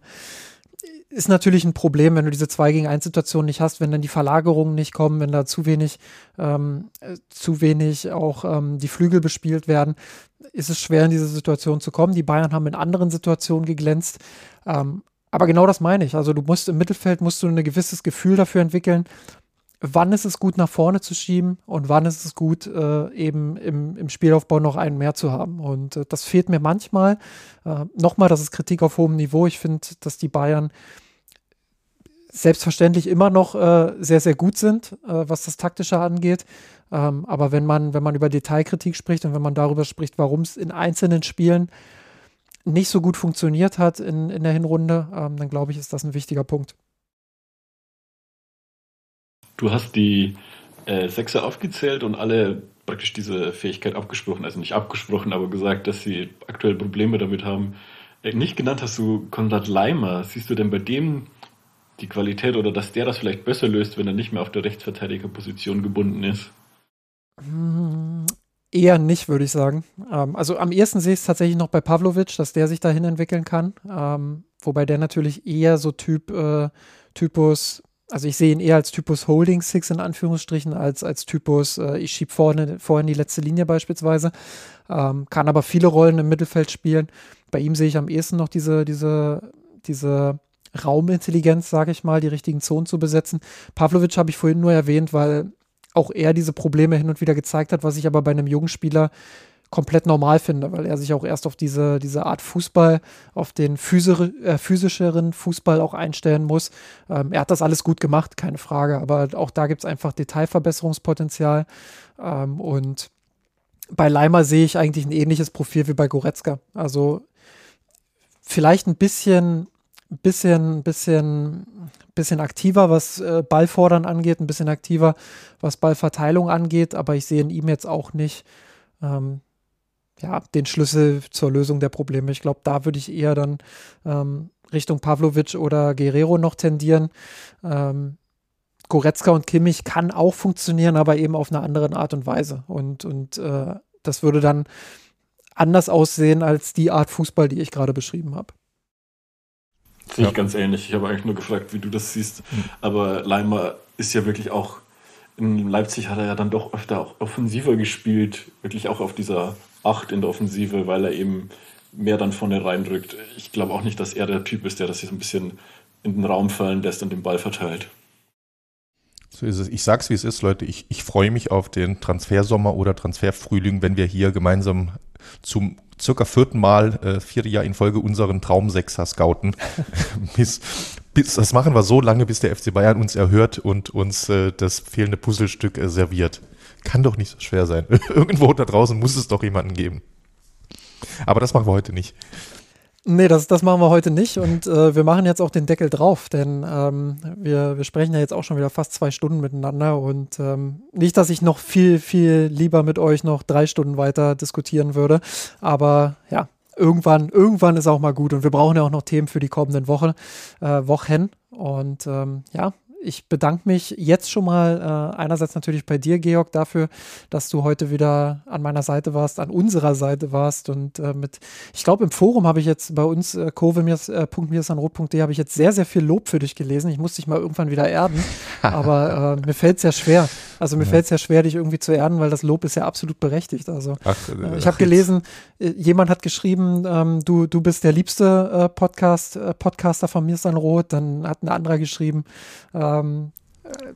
ist natürlich ein Problem, wenn du diese 2 gegen 1 Situation nicht hast, wenn dann die Verlagerungen nicht kommen, wenn da zu wenig, ähm, äh, zu wenig auch ähm, die Flügel bespielt werden, ist es schwer in diese Situation zu kommen. Die Bayern haben in anderen Situationen geglänzt. Ähm, aber genau das meine ich. Also du musst im Mittelfeld musst du ein gewisses Gefühl dafür entwickeln, wann ist es gut nach vorne zu schieben und wann ist es gut äh, eben im, im Spielaufbau noch einen mehr zu haben. Und äh, das fehlt mir manchmal. Äh, Nochmal, das ist Kritik auf hohem Niveau. Ich finde, dass die Bayern selbstverständlich immer noch äh, sehr, sehr gut sind, äh, was das Taktische angeht. Ähm, aber wenn man, wenn man über Detailkritik spricht und wenn man darüber spricht, warum es in einzelnen Spielen nicht so gut funktioniert hat in, in der Hinrunde, ähm, dann glaube ich, ist das ein wichtiger Punkt. Du hast die äh, Sechser aufgezählt und alle praktisch diese Fähigkeit abgesprochen, also nicht abgesprochen, aber gesagt, dass sie aktuell Probleme damit haben. Äh, nicht genannt hast du Konrad Leimer. Siehst du denn bei dem die Qualität oder dass der das vielleicht besser löst, wenn er nicht mehr auf der Rechtsverteidigerposition gebunden ist? Eher nicht, würde ich sagen. Ähm, also am ehesten sehe ich es tatsächlich noch bei Pavlovic, dass der sich dahin entwickeln kann. Ähm, wobei der natürlich eher so Typ, äh, Typus, also ich sehe ihn eher als Typus Holding Six in Anführungsstrichen, als als Typus, äh, ich schiebe vorne, vorhin die letzte Linie beispielsweise. Ähm, kann aber viele Rollen im Mittelfeld spielen. Bei ihm sehe ich am ehesten noch diese, diese, diese Raumintelligenz, sage ich mal, die richtigen Zonen zu besetzen. Pavlovic habe ich vorhin nur erwähnt, weil auch er diese Probleme hin und wieder gezeigt hat, was ich aber bei einem jungen Spieler komplett normal finde, weil er sich auch erst auf diese, diese Art Fußball, auf den physi äh, physischeren Fußball auch einstellen muss. Ähm, er hat das alles gut gemacht, keine Frage, aber auch da gibt es einfach Detailverbesserungspotenzial. Ähm, und bei Leimer sehe ich eigentlich ein ähnliches Profil wie bei Goretzka. Also vielleicht ein bisschen bisschen, bisschen, bisschen aktiver, was äh, Ballfordern angeht, ein bisschen aktiver, was Ballverteilung angeht, aber ich sehe in ihm jetzt auch nicht ähm, ja, den Schlüssel zur Lösung der Probleme. Ich glaube, da würde ich eher dann ähm, Richtung Pavlovic oder Guerrero noch tendieren. Ähm, Goretzka und Kimmich kann auch funktionieren, aber eben auf eine andere Art und Weise. Und, und äh, das würde dann anders aussehen als die Art Fußball, die ich gerade beschrieben habe. Sehe ja. ich ganz ähnlich. Ich habe eigentlich nur gefragt, wie du das siehst. Mhm. Aber Leimer ist ja wirklich auch, in Leipzig hat er ja dann doch öfter auch offensiver gespielt, wirklich auch auf dieser Acht in der Offensive, weil er eben mehr dann vorne reindrückt. Ich glaube auch nicht, dass er der Typ ist, der das so ein bisschen in den Raum fallen lässt und den Ball verteilt. So ist es. Ich sag's wie es ist, Leute. Ich, ich freue mich auf den Transfersommer oder Transferfrühling, wenn wir hier gemeinsam zum circa vierten Mal, äh, vierte Jahr in Folge unseren Traumsechser scouten. bis, bis, das machen wir so lange, bis der FC Bayern uns erhört und uns äh, das fehlende Puzzlestück äh, serviert. Kann doch nicht so schwer sein. Irgendwo da draußen muss es doch jemanden geben. Aber das machen wir heute nicht. Nee, das, das machen wir heute nicht. Und äh, wir machen jetzt auch den Deckel drauf, denn ähm, wir, wir sprechen ja jetzt auch schon wieder fast zwei Stunden miteinander. Und ähm, nicht, dass ich noch viel, viel lieber mit euch noch drei Stunden weiter diskutieren würde, aber ja, irgendwann, irgendwann ist auch mal gut. Und wir brauchen ja auch noch Themen für die kommenden Woche, äh, Wochen. Und ähm, ja, ich bedanke mich jetzt schon mal äh, einerseits natürlich bei dir, Georg, dafür, dass du heute wieder an meiner Seite warst, an unserer Seite warst und äh, mit, ich glaube, im Forum habe ich jetzt bei uns, äh, kurve.mirsanrot.de, habe ich jetzt sehr, sehr viel Lob für dich gelesen. Ich muss dich mal irgendwann wieder erden, aber äh, mir fällt es ja schwer. Also mir ja. fällt es ja schwer, dich irgendwie zu erden, weil das Lob ist ja absolut berechtigt. Also ach, äh, ich habe gelesen, äh, jemand hat geschrieben, ähm, du, du bist der liebste Podcast, Podcaster von Mirsanrot, dann hat ein anderer geschrieben, ähm,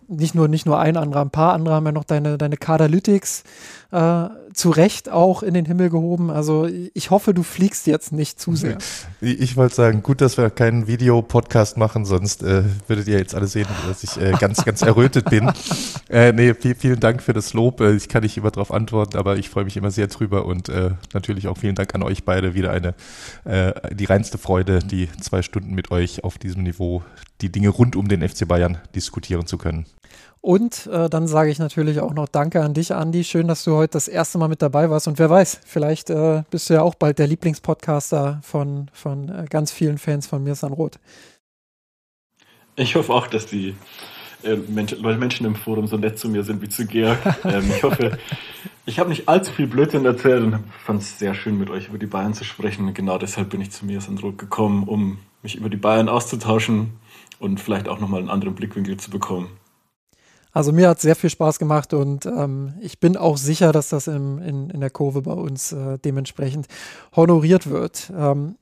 nicht nur, nicht nur ein anderer, ein paar andere haben ja noch deine, deine Kadalytics äh, zu Recht auch in den Himmel gehoben. Also ich hoffe, du fliegst jetzt nicht zu sehr. Ich wollte sagen, gut, dass wir keinen Videopodcast machen, sonst äh, würdet ihr jetzt alle sehen, dass ich äh, ganz, ganz errötet bin. Äh, nee, viel, vielen Dank für das Lob. Äh, ich kann nicht immer darauf antworten, aber ich freue mich immer sehr drüber und äh, natürlich auch vielen Dank an euch beide. Wieder eine äh, die reinste Freude, die zwei Stunden mit euch auf diesem Niveau die Dinge rund um den FC Bayern diskutieren zu können. Und äh, dann sage ich natürlich auch noch Danke an dich, Andi. Schön, dass du heute das erste Mal mit dabei warst. Und wer weiß, vielleicht äh, bist du ja auch bald der Lieblingspodcaster von, von äh, ganz vielen Fans von Mir Rot. Ich hoffe auch, dass die äh, Menschen, Menschen im Forum so nett zu mir sind wie zu Georg. ähm, ich hoffe, ich habe nicht allzu viel Blödsinn erzählt und fand es sehr schön, mit euch über die Bayern zu sprechen. Genau deshalb bin ich zu Mir Rot gekommen, um mich über die Bayern auszutauschen und vielleicht auch nochmal einen anderen Blickwinkel zu bekommen. Also mir hat sehr viel Spaß gemacht und ähm, ich bin auch sicher, dass das im, in, in der Kurve bei uns äh, dementsprechend honoriert wird. Ähm,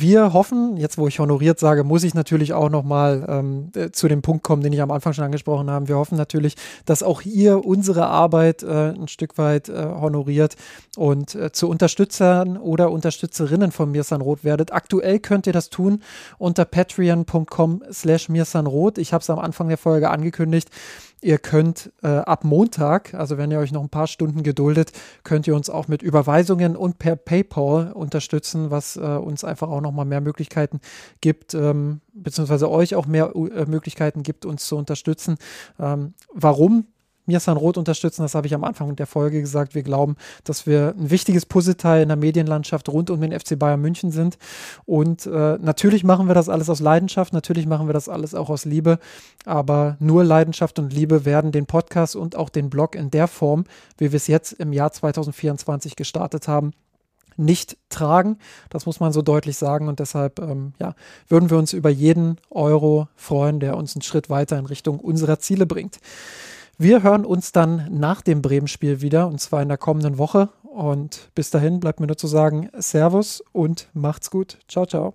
wir hoffen, jetzt wo ich honoriert sage, muss ich natürlich auch nochmal ähm, äh, zu dem Punkt kommen, den ich am Anfang schon angesprochen habe. Wir hoffen natürlich, dass auch ihr unsere Arbeit äh, ein Stück weit äh, honoriert und äh, zu Unterstützern oder Unterstützerinnen von Mirsan Roth werdet. Aktuell könnt ihr das tun unter patreon.com slash mirsanroth. Ich habe es am Anfang der Folge angekündigt. Ihr könnt äh, ab Montag, also wenn ihr euch noch ein paar Stunden geduldet, könnt ihr uns auch mit Überweisungen und per PayPal unterstützen, was äh, uns einfach auch nochmal mehr Möglichkeiten gibt, ähm, beziehungsweise euch auch mehr äh, Möglichkeiten gibt, uns zu unterstützen. Ähm, warum? Mirsan Roth unterstützen. Das habe ich am Anfang der Folge gesagt. Wir glauben, dass wir ein wichtiges Puzzleteil in der Medienlandschaft rund um den FC Bayern München sind. Und äh, natürlich machen wir das alles aus Leidenschaft. Natürlich machen wir das alles auch aus Liebe. Aber nur Leidenschaft und Liebe werden den Podcast und auch den Blog in der Form, wie wir es jetzt im Jahr 2024 gestartet haben, nicht tragen. Das muss man so deutlich sagen. Und deshalb ähm, ja, würden wir uns über jeden Euro freuen, der uns einen Schritt weiter in Richtung unserer Ziele bringt. Wir hören uns dann nach dem Bremen-Spiel wieder und zwar in der kommenden Woche. Und bis dahin bleibt mir nur zu sagen, Servus und macht's gut. Ciao, ciao.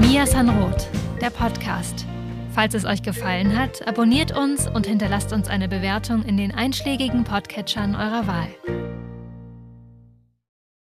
Mia Sanroth, der Podcast. Falls es euch gefallen hat, abonniert uns und hinterlasst uns eine Bewertung in den einschlägigen Podcatchern eurer Wahl.